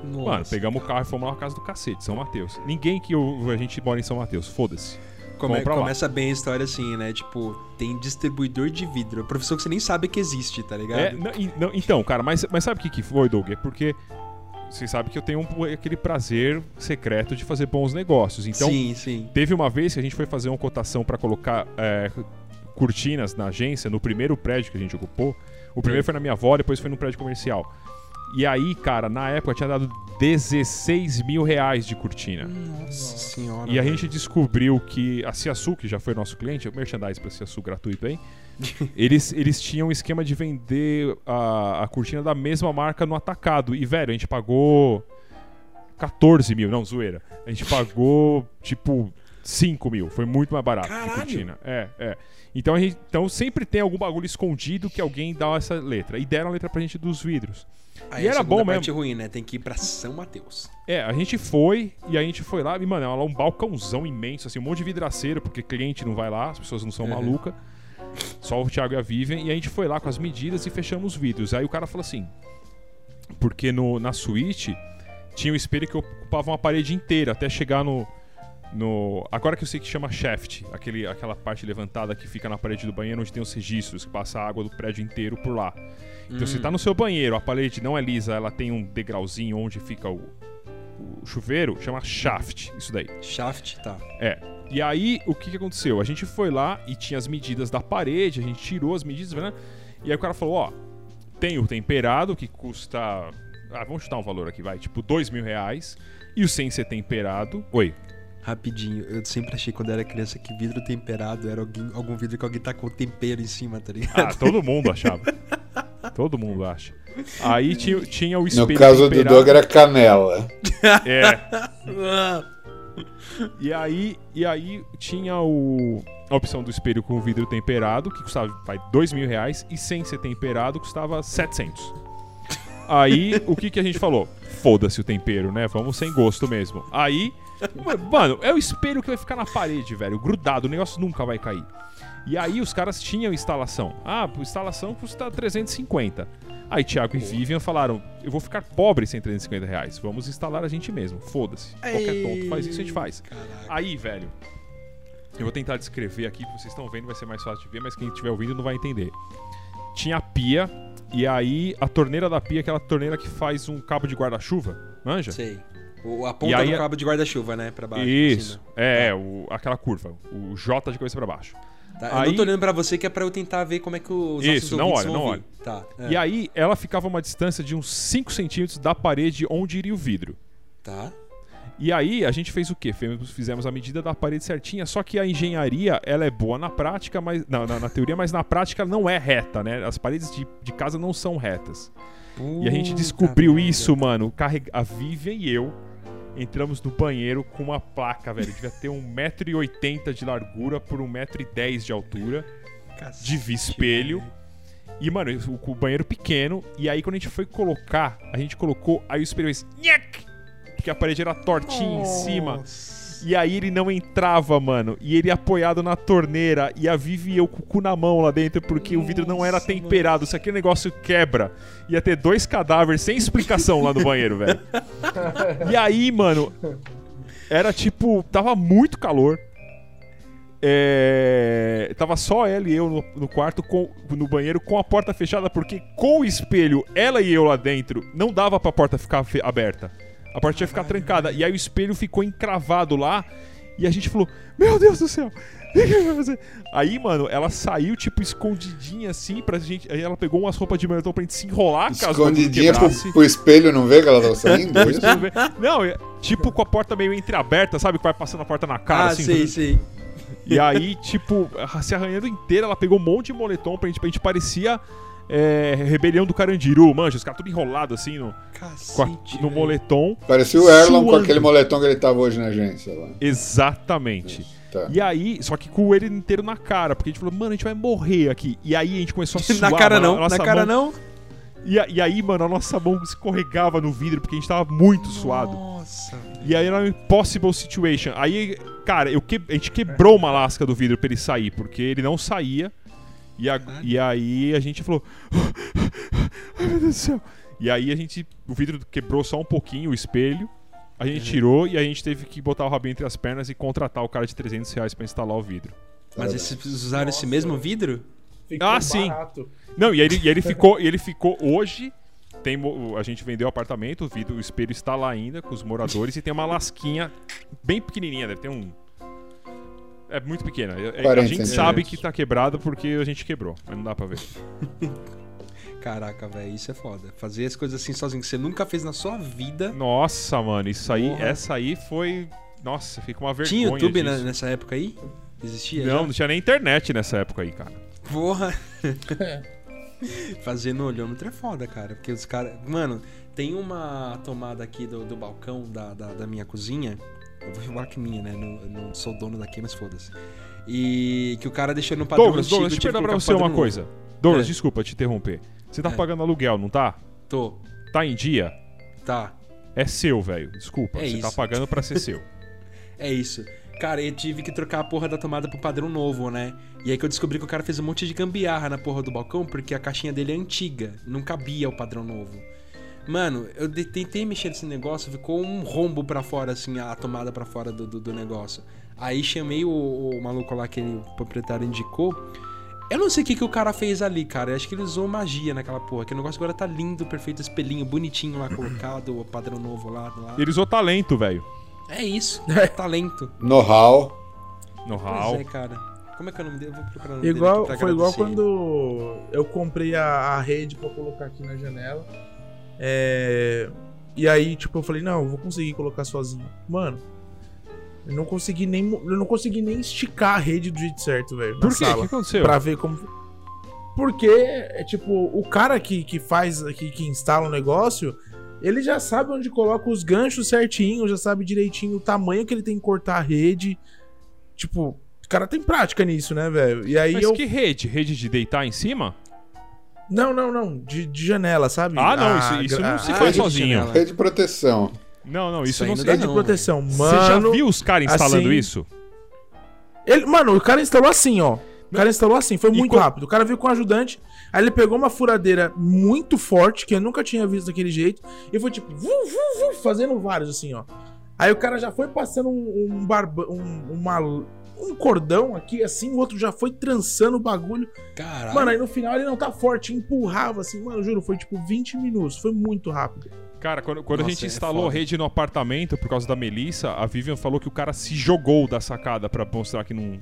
Speaker 4: Mano,
Speaker 2: Nossa.
Speaker 4: pegamos o carro e fomos lá na casa do cacete, São Mateus. Ninguém que a gente mora em São Mateus, foda-se.
Speaker 2: Come-
Speaker 4: compra lá.
Speaker 2: começa bem a história assim, né? Tipo, tem distribuidor de vidro. Profissão que você nem sabe que existe, tá ligado?
Speaker 4: É, não, não, então, cara, mas, mas sabe o que, que foi, Doug? É porque vocês sabem que eu tenho um- aquele prazer secreto de fazer bons negócios. Então,
Speaker 2: sim, sim.
Speaker 4: teve uma vez que a gente foi fazer uma cotação pra colocar é, cortinas na agência, no primeiro prédio que a gente ocupou. O primeiro foi na minha avó, depois foi no prédio comercial. E aí, cara, na época tinha dado 16 mil reais de cortina.
Speaker 2: Nossa senhora.
Speaker 4: E a
Speaker 2: velho.
Speaker 4: gente descobriu que a Ciaçu, que já foi nosso cliente, o merchandise pra Ciaçu gratuito aí, eles, eles tinham um esquema de vender a, a cortina da mesma marca no atacado. E, velho, a gente pagou 14 mil, não, zoeira. A gente pagou, tipo, 5 mil. Foi muito mais barato
Speaker 2: Caralho!
Speaker 4: cortina. É, é. Então, a gente, então sempre tem algum bagulho escondido que alguém dá essa letra. E deram a letra pra gente dos vidros.
Speaker 2: Aí
Speaker 4: e
Speaker 2: a
Speaker 4: era bom
Speaker 2: parte
Speaker 4: mesmo.
Speaker 2: ruim, né? Tem que ir pra São Mateus.
Speaker 4: É, a gente foi e a gente foi lá e, mano, é lá um balcãozão imenso, assim, um monte de vidraceiro, porque cliente não vai lá, as pessoas não são
Speaker 2: Uhum.
Speaker 4: malucas. Só o Thiago e a Vivian. E a gente foi lá com as medidas e fechamos os vidros. Aí o cara falou assim: porque no, na suíte tinha um espelho que ocupava uma parede inteira até chegar no. No agora que eu sei que chama shaft, aquele, aquela parte levantada que fica na parede do banheiro onde tem os registros, que passa a água do prédio inteiro por lá. Então, se tá no seu banheiro, a parede não é lisa, ela tem um degrauzinho onde fica o, o chuveiro, chama shaft, isso daí.
Speaker 2: Shaft, tá.
Speaker 4: É. E aí, o que, que aconteceu? A gente foi lá e tinha as medidas da parede, a gente tirou as medidas, né? E aí o cara falou, ó, tem o temperado, que custa... Ah, vamos chutar um valor aqui, vai. Tipo, dois mil reais. E o sem ser temperado... Oi.
Speaker 2: Rapidinho, eu sempre achei quando era criança que vidro temperado era alguém, algum vidro que alguém tá com tempero em cima, tá ligado?
Speaker 4: Ah, todo mundo achava. todo mundo acha. Aí tinha, tinha o
Speaker 3: No
Speaker 4: espelho
Speaker 3: caso do
Speaker 4: temperado.
Speaker 3: Doug era canela.
Speaker 4: É. E aí, e aí tinha o, a opção do espelho com vidro temperado, que custava vai, dois mil reais, e sem ser temperado custava 700. Aí, o que, que a gente falou? Foda-se o tempero, né? Vamos sem gosto mesmo. Aí, mano, é o espelho que vai ficar na parede, velho, grudado, o negócio nunca vai cair. E aí os caras tinham instalação. Ah, instalação custa 350. Aí Thiago e Vivian falaram: eu vou ficar pobre sem 350 reais. Vamos instalar a gente mesmo. Foda-se. Qualquer tonto faz isso, a gente faz.
Speaker 2: Caraca.
Speaker 4: Aí, velho, eu vou tentar descrever aqui, vocês estão vendo, vai ser mais fácil de ver, mas quem estiver ouvindo não vai entender. Tinha a pia, e aí a torneira da pia, é aquela torneira que faz um cabo de guarda-chuva, manja?
Speaker 2: Sei. O, a ponta
Speaker 4: aí
Speaker 2: do
Speaker 4: a-
Speaker 2: cabo de guarda-chuva, né? Pra baixo.
Speaker 4: Isso,
Speaker 2: cima.
Speaker 4: é, o- aquela curva, o J de cabeça pra baixo.
Speaker 2: Tá, Eu
Speaker 4: Aí-
Speaker 2: não tô olhando pra você que é pra eu tentar ver como é que os
Speaker 4: Isso, não olha, não
Speaker 2: ouvir. Tá. é.
Speaker 4: E aí ela ficava a uma distância de uns 5 centímetros da parede onde iria o vidro.
Speaker 2: Tá.
Speaker 4: E aí a gente fez o quê? Fizemos- a medida da parede certinha, só que a engenharia ela é boa na prática, mas na, na- na teoria, mas na prática não é reta, né? As paredes de, de casa não são retas. E a gente
Speaker 2: Puta
Speaker 4: descobriu isso, mano. A Vivian e eu entramos no banheiro com uma placa, velho. Devia ter 1,80m de largura por 1,10m de altura,
Speaker 2: Cacete,
Speaker 4: de espelho. E, mano, o, o banheiro pequeno. E aí, quando a gente foi colocar, a gente colocou. Aí o espelho fez. Porque a parede era tortinha em cima. E aí ele não entrava, mano. E ele apoiado na torneira. E a Vivi e eu com o cu na mão lá dentro, porque o vidro não era
Speaker 2: Nossa,
Speaker 4: temperado. Se aquele negócio quebra, ia ter dois cadáveres sem explicação lá no banheiro, velho. E aí, mano, era tipo. Tava muito calor. é, tava só ela e eu no, no quarto, com- no banheiro, com a porta fechada, porque com o espelho, ela e eu lá dentro, não dava pra porta ficar aberta. A porta ia ficar trancada. E aí o espelho ficou encravado lá. E a gente falou: Meu Deus do céu! o que vai fazer?" Aí, mano, ela saiu, tipo, escondidinha assim pra gente. Aí ela pegou umas roupas de moletom pra gente se enrolar, caso
Speaker 3: Escondidinha pro, pro espelho não ver que ela tava saindo?
Speaker 4: Tu vê- Não, é- tipo com a porta meio entreaberta, sabe? Que vai passando a porta na cara,
Speaker 2: ah,
Speaker 4: assim.
Speaker 2: sei, sei.
Speaker 4: E aí, tipo, se arranhando inteira, ela pegou um monte de moletom pra gente, pra gente parecia é, rebelião do Carandiru, manja, os caras tudo enrolado assim no, com a-
Speaker 2: Cacete.
Speaker 4: no moletom.
Speaker 3: Parecia o Erlon com aquele moletom que ele tava hoje na agência lá.
Speaker 4: Exatamente.
Speaker 3: Tá.
Speaker 4: E aí, só que com ele inteiro na cara, porque a gente falou, mano, a gente vai morrer aqui. E aí a gente começou a suar.
Speaker 2: Na cara
Speaker 4: mano,
Speaker 2: não,
Speaker 4: nossa
Speaker 2: na cara
Speaker 4: mão-
Speaker 2: não.
Speaker 4: E, a- e aí, mano, a nossa mão escorregava no vidro, porque a gente tava muito suado.
Speaker 2: Nossa.
Speaker 4: E aí era um impossible situation. Aí, cara, eu que... a gente quebrou uma lasca do vidro pra ele sair, porque ele não saía. E, a- e aí a gente falou. Ai meu Deus do céu. E aí a gente. O vidro quebrou só um pouquinho, o espelho. A gente tirou e a gente teve que botar o rabinho entre as pernas e contratar o cara de 300 reais pra instalar o vidro.
Speaker 2: Mas esses usaram esse mesmo vidro?
Speaker 1: Ficou
Speaker 4: Ah, sim.
Speaker 1: barato.
Speaker 4: Não, e ele, e ele ficou. E ele ficou hoje. Tem, a gente vendeu o apartamento, o, vidro, o espelho está lá ainda com os moradores e tem uma lasquinha bem pequenininha, deve ter um. É muito pequena. É- é- A
Speaker 3: 40
Speaker 4: gente sabe que tá quebrado porque a gente quebrou, mas não dá pra ver.
Speaker 2: Caraca, velho, isso é foda. Fazer as coisas assim sozinho, que você nunca fez na sua vida.
Speaker 4: Nossa, mano, isso aí,
Speaker 2: Porra.
Speaker 4: essa aí foi. Nossa, fica uma vergonha.
Speaker 2: Tinha YouTube na-
Speaker 4: disso.
Speaker 2: nessa época aí? Existia?
Speaker 4: Não,
Speaker 2: já?
Speaker 4: não tinha nem internet nessa época aí, cara.
Speaker 2: Porra. Fazer no olhômetro é foda, cara. Porque os caras. Mano, tem uma tomada aqui do, do balcão da, da, da minha cozinha. Eu vou falar que minha, né? Não, eu não sou dono daqui, mas foda-se. E que o cara deixou no padrão
Speaker 4: Douglas,
Speaker 2: antigo,
Speaker 4: Douglas, deixa eu
Speaker 2: tive que
Speaker 4: perguntar pra você uma
Speaker 2: novo.
Speaker 4: coisa. Douglas,
Speaker 2: É.
Speaker 4: desculpa te interromper. Você tá
Speaker 2: É.
Speaker 4: pagando aluguel, não tá?
Speaker 2: Tô.
Speaker 4: Tá em dia?
Speaker 2: Tá.
Speaker 4: É seu, velho. Desculpa.
Speaker 2: É
Speaker 4: você tá
Speaker 2: isso.
Speaker 4: pagando pra ser seu.
Speaker 2: É isso. Cara, eu tive que trocar a porra da tomada pro padrão novo, né? E aí que eu descobri que o cara fez um monte de gambiarra na porra do balcão, porque a caixinha dele é antiga, não cabia o padrão novo. Mano, eu de- tentei mexer nesse negócio, ficou um rombo pra fora, assim, a tomada pra fora do, do, do negócio. Aí chamei o, o maluco lá que ele, o proprietário indicou. Eu não sei o que, que o cara fez ali, cara. Eu acho que ele usou magia naquela porra. Que o negócio agora tá lindo, perfeito, espelhinho, bonitinho lá colocado, o padrão novo lá. lá.
Speaker 4: Ele usou talento, velho.
Speaker 2: É isso, talento.
Speaker 3: Know-how.
Speaker 4: Know-how.
Speaker 2: Pois é, cara. Como é que é o nome dele? Eu vou procurar o nome dele
Speaker 1: Igual,
Speaker 2: aqui pra
Speaker 1: foi igual quando eu comprei a, a rede pra colocar aqui na janela. É, E aí, tipo, eu falei, não, eu vou conseguir colocar sozinho. Mano, eu não consegui nem, eu não consegui nem esticar a rede do jeito certo, velho.
Speaker 4: Por quê? O que aconteceu?
Speaker 1: Pra ver como. Porque, é tipo, o cara que, que faz, que, que instala o negócio, ele já sabe onde coloca os ganchos certinho, já sabe direitinho o tamanho que ele tem que cortar a rede. Tipo, o cara tem prática nisso, né, velho? E aí
Speaker 4: Mas
Speaker 1: eu.
Speaker 4: que rede? Rede de deitar em cima?
Speaker 1: Não, não, não. De, de janela, sabe?
Speaker 4: Ah, não, isso- isso não se
Speaker 1: a-
Speaker 4: faz
Speaker 2: de
Speaker 4: sozinho.
Speaker 3: Rede de proteção.
Speaker 4: Não, não, isso,
Speaker 2: Isso aí
Speaker 4: não se
Speaker 1: Rede de
Speaker 2: não,
Speaker 1: proteção.
Speaker 4: Você
Speaker 1: Mano.
Speaker 4: já viu os caras instalando
Speaker 1: assim-
Speaker 4: isso?
Speaker 1: Ele, mano, o cara instalou assim, ó. O cara instalou assim, foi
Speaker 4: E
Speaker 1: muito rápido. O cara veio com o ajudante, aí ele pegou uma furadeira muito forte, que eu nunca tinha visto daquele jeito, e foi tipo, vu, vu, vu, fazendo vários assim, ó. Aí o cara já foi passando um, um barba, um, uma, um cordão aqui, assim, o outro já foi trançando o bagulho.
Speaker 2: Caralho.
Speaker 1: Mano, aí no final ele não tá forte, empurrava assim, mano, juro, foi tipo 20 minutos, foi muito rápido.
Speaker 4: Cara, quando, quando a
Speaker 2: Nossa,
Speaker 4: gente
Speaker 2: é
Speaker 4: instalou
Speaker 2: foda.
Speaker 4: rede no apartamento por causa da Melissa, a Vivian falou que o cara se jogou da sacada pra mostrar que não.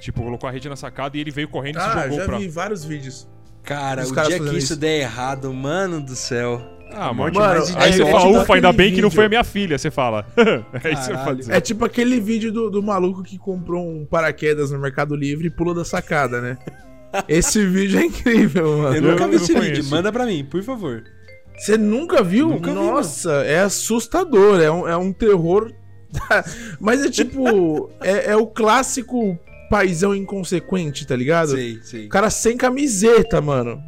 Speaker 4: Tipo, colocou a rede na sacada e ele veio correndo e se
Speaker 1: Ah,
Speaker 4: jogou
Speaker 1: já
Speaker 4: pra.
Speaker 1: vi vários vídeos.
Speaker 2: Cara,
Speaker 1: Os
Speaker 2: o dia que isso. der errado, mano do céu.
Speaker 4: Ah,
Speaker 2: morte
Speaker 1: Mano,
Speaker 2: mais
Speaker 4: Aí você
Speaker 1: É,
Speaker 4: fala,
Speaker 1: tipo
Speaker 4: ufa, ainda bem que não
Speaker 1: vídeo.
Speaker 4: foi a minha filha, você fala. é você.
Speaker 1: É tipo aquele vídeo do, do maluco que comprou um paraquedas no Mercado Livre e pulou da sacada, né? Esse vídeo é incrível,
Speaker 2: Eu
Speaker 1: mano.
Speaker 2: nunca
Speaker 4: Eu
Speaker 2: vi
Speaker 4: não
Speaker 2: esse vídeo. Manda pra mim, por favor.
Speaker 1: Você nunca viu?
Speaker 2: Nunca vi,
Speaker 1: Nossa, é assustador. É um, é um terror. Mas é tipo. é, é o clássico paizão inconsequente, tá ligado?
Speaker 2: Sei, sei.
Speaker 1: O cara sem camiseta, mano.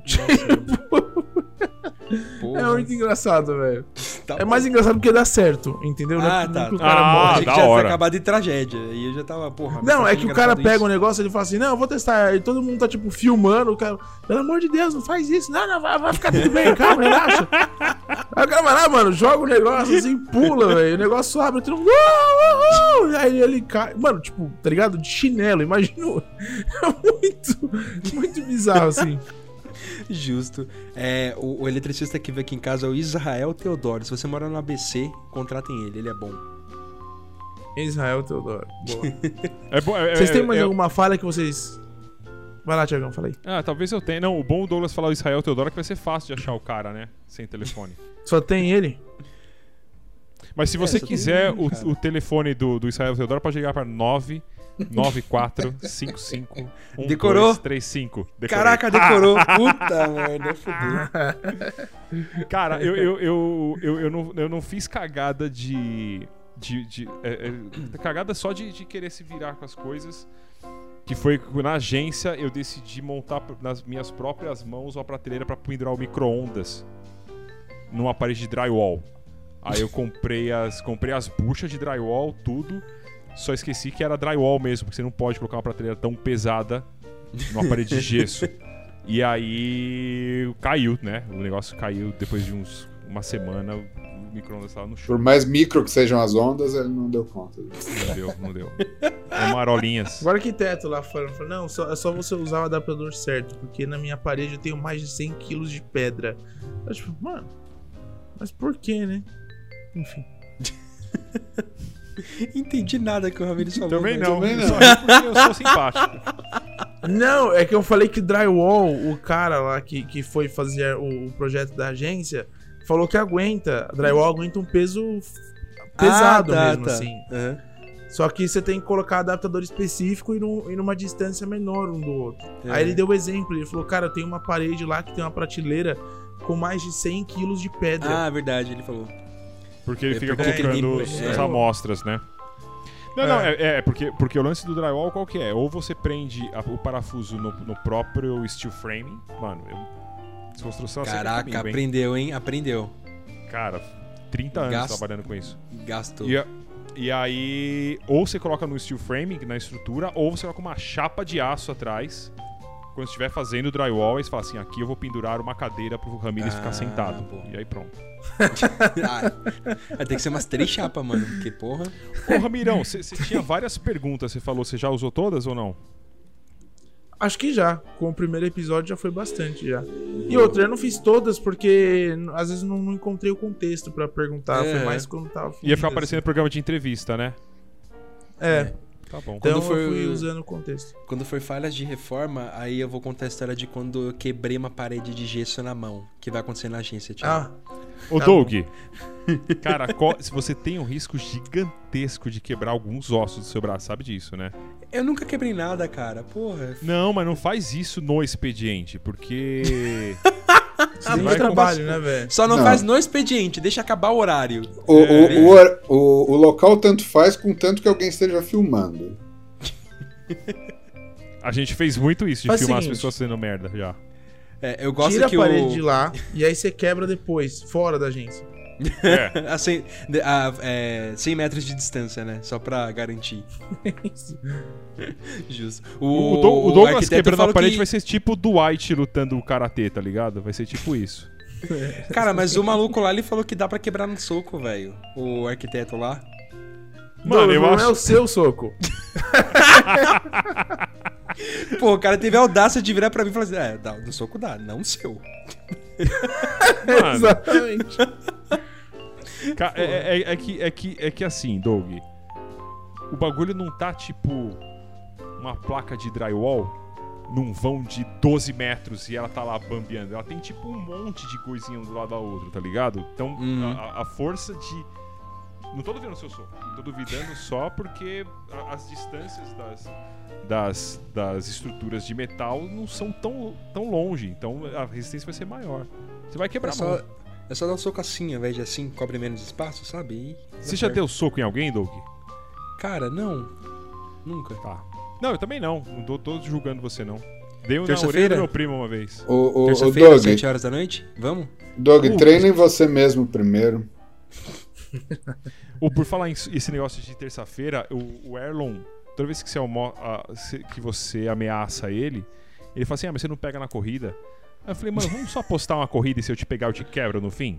Speaker 2: Porra.
Speaker 1: É muito engraçado, velho.
Speaker 2: Tá
Speaker 1: É
Speaker 2: bom.
Speaker 1: mais engraçado porque dá certo, entendeu?
Speaker 2: Ah,
Speaker 1: não,
Speaker 2: tá.
Speaker 1: não que o cara
Speaker 4: Ah,
Speaker 1: morre.
Speaker 2: Que já tinha
Speaker 4: hora.
Speaker 2: acabado em tragédia. E eu já tava, porra.
Speaker 1: Não,
Speaker 2: tá
Speaker 1: é que o cara pega
Speaker 2: isso.
Speaker 1: um negócio e ele fala assim: Não, eu vou testar. Aí todo mundo tá, tipo, filmando. O cara, pelo amor de Deus, não faz isso. Não, não, vai, vai ficar tudo bem, calma, relaxa. Aí o cara vai lá, mano, joga o negócio assim, pula, velho. O negócio abre, todo mundo. "Uh, uh, não! Aí ele cai. Mano, tipo, tá ligado? De chinelo, imagina. É muito, muito bizarro, assim.
Speaker 2: Justo. É, o, o, eletricista que veio aqui em casa é o Israel Teodoro. Se você mora no ABC, contratem ele, ele é bom.
Speaker 1: Israel Teodoro. Boa.
Speaker 4: é bom, é,
Speaker 1: vocês têm é- mais
Speaker 4: é-
Speaker 1: alguma falha que vocês. Vai lá, Tiagão, fala aí.
Speaker 4: Ah, talvez eu tenha. Não, o bom Douglas é falar o Israel Teodoro que vai ser fácil de achar o cara, né? Sem telefone.
Speaker 1: Só tem ele?
Speaker 4: Mas se você quiser
Speaker 2: ele,
Speaker 4: o, o, telefone do, do Israel Teodoro, pode ligar para 9.
Speaker 2: 9455 Decorou?
Speaker 4: 35. Decorei.
Speaker 2: Caraca, ah! decorou. Ah. Puta merda, fudeu.
Speaker 4: Cara, eu, eu, eu, eu, eu, não, eu não fiz cagada de. de, de é, é, cagada só de, de querer se virar com as coisas. Que foi na agência eu decidi montar nas minhas próprias mãos uma prateleira para pendurar o micro-ondas numa parede de drywall. Aí eu comprei as, comprei as buchas de drywall, tudo. Só esqueci que era drywall mesmo, porque você não pode colocar uma prateleira tão pesada numa parede de gesso. E aí caiu, né? O negócio caiu depois de uns uma semana, o micro-ondas estava no chão.
Speaker 3: Por mais micro que sejam as ondas, ele não deu conta.
Speaker 4: Não deu, não deu. É marolinhas.
Speaker 1: O arquiteto lá falando, falou, não, só, é só você usar o adaptador certo, porque na minha parede eu tenho mais de 100 quilos de pedra. Eu tipo, mano, mas por que, né? Enfim.
Speaker 2: Entendi nada que o Ramirez falou.
Speaker 4: Também
Speaker 2: mas-
Speaker 4: não,
Speaker 3: também não.
Speaker 4: só porque eu sou simpático.
Speaker 1: Não, é que eu falei que drywall, o cara lá que, que foi fazer o, o projeto da agência, falou que aguenta. Drywall aguenta um peso pesado
Speaker 2: Ah, tá,
Speaker 1: mesmo,
Speaker 2: tá.
Speaker 1: assim.
Speaker 2: Aham.
Speaker 1: Só que você tem que colocar adaptador específico e, num, e numa distância menor um do outro.
Speaker 2: É.
Speaker 1: Aí ele deu o exemplo, ele falou, cara, eu tenho uma parede lá que tem uma prateleira com mais de 100 quilos de pedra.
Speaker 2: Ah, verdade, ele falou.
Speaker 4: Porque ele
Speaker 2: É
Speaker 4: fica
Speaker 2: porque
Speaker 4: colocando
Speaker 2: ele-
Speaker 4: os-
Speaker 1: é.
Speaker 4: as amostras, né? Não, não, é, é porque, porque o lance do drywall qual que é? Ou você prende a- o parafuso no, no próprio steel frame, mano, eu, essa construção é sempre
Speaker 2: Caraca,
Speaker 4: comigo, hein?
Speaker 2: aprendeu, hein? Aprendeu.
Speaker 4: Cara, 30 anos
Speaker 2: Gasto.
Speaker 4: trabalhando com isso.
Speaker 2: Gastou.
Speaker 4: E, e aí, ou você coloca no steel frame, na estrutura, ou você coloca uma chapa de aço atrás. Quando estiver fazendo drywall, aí você fala assim: aqui eu vou pendurar uma cadeira pro Ramirez
Speaker 2: Ah,
Speaker 4: ficar sentado. E aí pronto.
Speaker 2: Ah, vai ter que ser umas três chapas, mano. Porque, porra.
Speaker 4: Ô, Ramirão, você tinha várias perguntas, você falou, você já usou todas ou não?
Speaker 1: Acho que já. Com o primeiro episódio já foi bastante já. E outra, eu não fiz todas porque às vezes não, não encontrei o contexto pra perguntar.
Speaker 2: É.
Speaker 1: Foi mais quando tava
Speaker 4: Ia ficar
Speaker 1: afim,
Speaker 4: aparecendo programa de entrevista, né?
Speaker 1: assim. É.
Speaker 4: Tá bom.
Speaker 1: Então
Speaker 2: Quando for-
Speaker 1: eu fui usando o contexto.
Speaker 2: Quando for falhas de reforma, aí eu vou contar a história de quando eu quebrei uma parede de gesso na mão. Que vai acontecer na agência, Thiago.
Speaker 1: Ah,
Speaker 4: Ô,
Speaker 1: Tá
Speaker 4: Doug, cara, se você tem um risco gigantesco de quebrar alguns ossos do seu braço, sabe disso, né?
Speaker 2: Eu nunca quebrei nada, cara. Porra.
Speaker 4: Não, mas não faz isso no expediente, porque.
Speaker 1: tem
Speaker 4: vai
Speaker 1: trabalho, né, velho?
Speaker 2: Só não,
Speaker 3: Não.
Speaker 2: faz no expediente, deixa acabar o horário.
Speaker 3: O, o,
Speaker 4: É.
Speaker 3: o, o, o local tanto faz com tanto que alguém esteja filmando.
Speaker 4: A gente fez muito isso de
Speaker 1: Faz
Speaker 4: filmar as
Speaker 1: seguinte.
Speaker 4: pessoas fazendo merda já.
Speaker 2: É, eu gosto
Speaker 1: Tira
Speaker 2: que
Speaker 1: a parede
Speaker 2: o...
Speaker 1: de lá e aí você quebra depois, fora da agência.
Speaker 4: É.
Speaker 2: a 100, de- a, é, 100 metros de distância, né? Só pra garantir. Justo.
Speaker 4: O, o Dou- o Douglas quebrando a parede
Speaker 2: que-
Speaker 4: vai ser tipo o Dwight lutando o karatê, tá ligado? Vai ser tipo isso.
Speaker 2: Cara, mas o maluco lá, ele falou que dá pra quebrar no soco, velho. O arquiteto lá.
Speaker 4: Mano,
Speaker 1: não,
Speaker 4: eu
Speaker 1: não
Speaker 4: acho.
Speaker 1: é o seu soco.
Speaker 2: Pô, o cara teve a audácia de virar pra mim e falar assim: é, dá, no soco dá, não o seu.
Speaker 4: Mano,
Speaker 1: Exatamente.
Speaker 4: Ca- É, é- é que, é, que, é que assim, Doug, o bagulho não tá tipo uma placa de drywall num vão de 12 metros e ela tá lá bambeando. Ela tem tipo um monte de coisinha um do lado da outra, tá ligado? Então
Speaker 2: Uhum.
Speaker 4: a, a força de. Não tô duvidando do seu soco, tô duvidando só porque a- as distâncias das, das, das estruturas de metal não são tão, tão longe, então a resistência vai ser maior. Você vai quebrar
Speaker 2: É
Speaker 4: a mão.
Speaker 2: só, é só dar um soco assim, ao invés de assim, cobre menos espaço, sabe? E
Speaker 4: Você já deu soco em alguém, Doug?
Speaker 2: Cara, não. Nunca.
Speaker 4: Tá. Não, eu também não. Não tô, tô julgando você, não. Dei um na orelha do meu primo uma vez.
Speaker 3: O, o,
Speaker 2: Terça-feira,
Speaker 3: Doug,
Speaker 2: 7 horas da noite? Vamos?
Speaker 3: Doug
Speaker 4: Uh.
Speaker 3: treina em você mesmo primeiro.
Speaker 4: Ou por falar em esse negócio de terça-feira, o, o Erlon, toda vez que você, almo- ah, se- que você ameaça ele, ele fala assim: ah, mas você não pega na corrida. Aí eu falei, mano, vamos só apostar uma corrida e se eu te pegar eu te quebro no fim?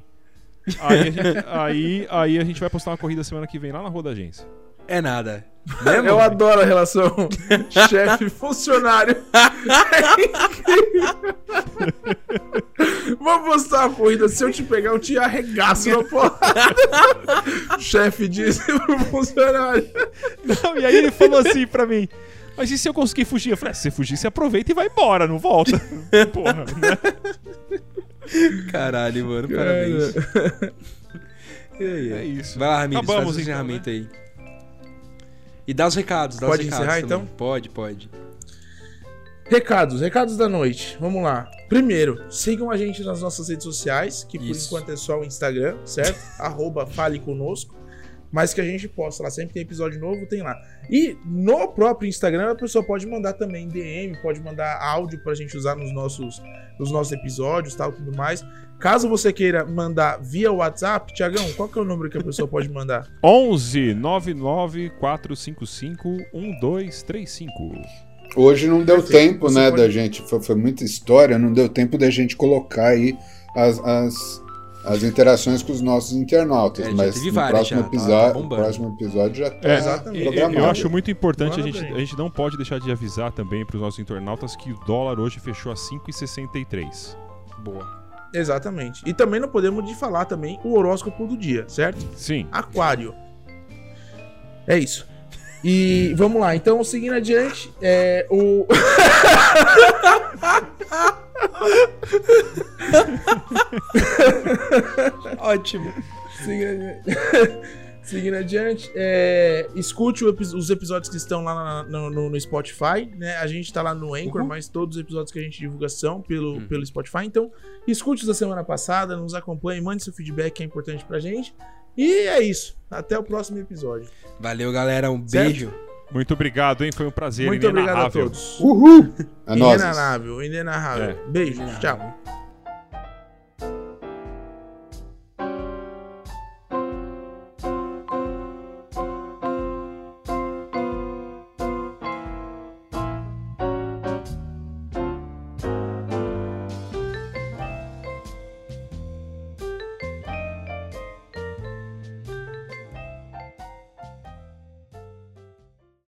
Speaker 4: Aí a gente, aí, aí a gente vai postar uma corrida semana que vem lá na rua da agência.
Speaker 2: é nada. Né,
Speaker 1: Eu adoro a relação chefe-funcionário. É incrível. Vou postar a corrida. Se eu te pegar, eu te arregaço na porrada. Chefe disse pro funcionário.
Speaker 4: Não, e aí ele falou assim pra mim. Mas e se eu conseguir fugir? Eu falei, ah, se você fugir, você aproveita e vai embora, não volta. Porra, né?
Speaker 2: Caralho, mano, parabéns. E aí,
Speaker 4: É isso.
Speaker 2: Vai lá, Ramires,
Speaker 4: Acabamos,
Speaker 2: faz o
Speaker 4: então,
Speaker 2: encerramento aí. E dá os recados, dá
Speaker 1: Pode
Speaker 2: os recados
Speaker 1: encerrar,
Speaker 2: também.
Speaker 1: então?
Speaker 2: Pode, pode.
Speaker 1: Recados, recados da noite. Vamos lá. Primeiro, sigam a gente nas nossas redes sociais, que por
Speaker 2: Isso.
Speaker 1: enquanto é só o Instagram, certo? Arroba Fale Conosco. Mas que a gente posta lá, sempre tem episódio novo, tem lá. E no próprio Instagram, a pessoa pode mandar também DM, pode mandar áudio pra gente usar nos nossos, nos nossos episódios tal, tudo mais. Caso você queira mandar via WhatsApp, Tiagão, qual que é o número que a pessoa pode mandar?
Speaker 4: 11 99 455 1235.
Speaker 3: Hoje não deu
Speaker 1: Perfeito.
Speaker 3: tempo,
Speaker 1: Você
Speaker 3: né,
Speaker 1: pode-
Speaker 3: da gente. Foi, foi muita história, não deu tempo da gente colocar aí as, as, as interações com os nossos internautas.
Speaker 2: É,
Speaker 3: mas no
Speaker 2: várias
Speaker 3: próximo,
Speaker 2: já, tá-
Speaker 3: episódio,
Speaker 2: tá
Speaker 3: próximo episódio já tá
Speaker 4: É,
Speaker 1: Exatamente.
Speaker 3: Programado.
Speaker 4: Eu acho muito importante, a gente,
Speaker 1: bem.
Speaker 4: a gente não pode deixar de avisar também para os nossos internautas que o dólar hoje fechou a 5,63.
Speaker 2: Boa.
Speaker 1: Exatamente. E também não podemos de falar também o horóscopo do dia, certo?
Speaker 4: Sim.
Speaker 1: Aquário. É isso. E vamos lá, então seguindo adiante, é o.
Speaker 2: Ótimo.
Speaker 1: seguindo adiante, é, escute os episódios que estão lá no, no- no Spotify, né? A gente tá lá no Anchor,
Speaker 2: Uhum.
Speaker 1: mas todos os episódios que a gente divulga são pelo,
Speaker 2: Uhum.
Speaker 1: pelo Spotify. Então, escute os da semana passada, nos acompanhe, mande seu feedback que é importante pra gente. E é isso. Até o próximo episódio.
Speaker 2: Valeu, galera. Um
Speaker 1: Certo?
Speaker 2: beijo.
Speaker 4: Muito obrigado, hein? Foi um prazer
Speaker 1: Muito obrigado a todos.
Speaker 3: Uhul! É.
Speaker 1: Inenarrável, inenarrável.
Speaker 4: É.
Speaker 1: Beijo, tchau.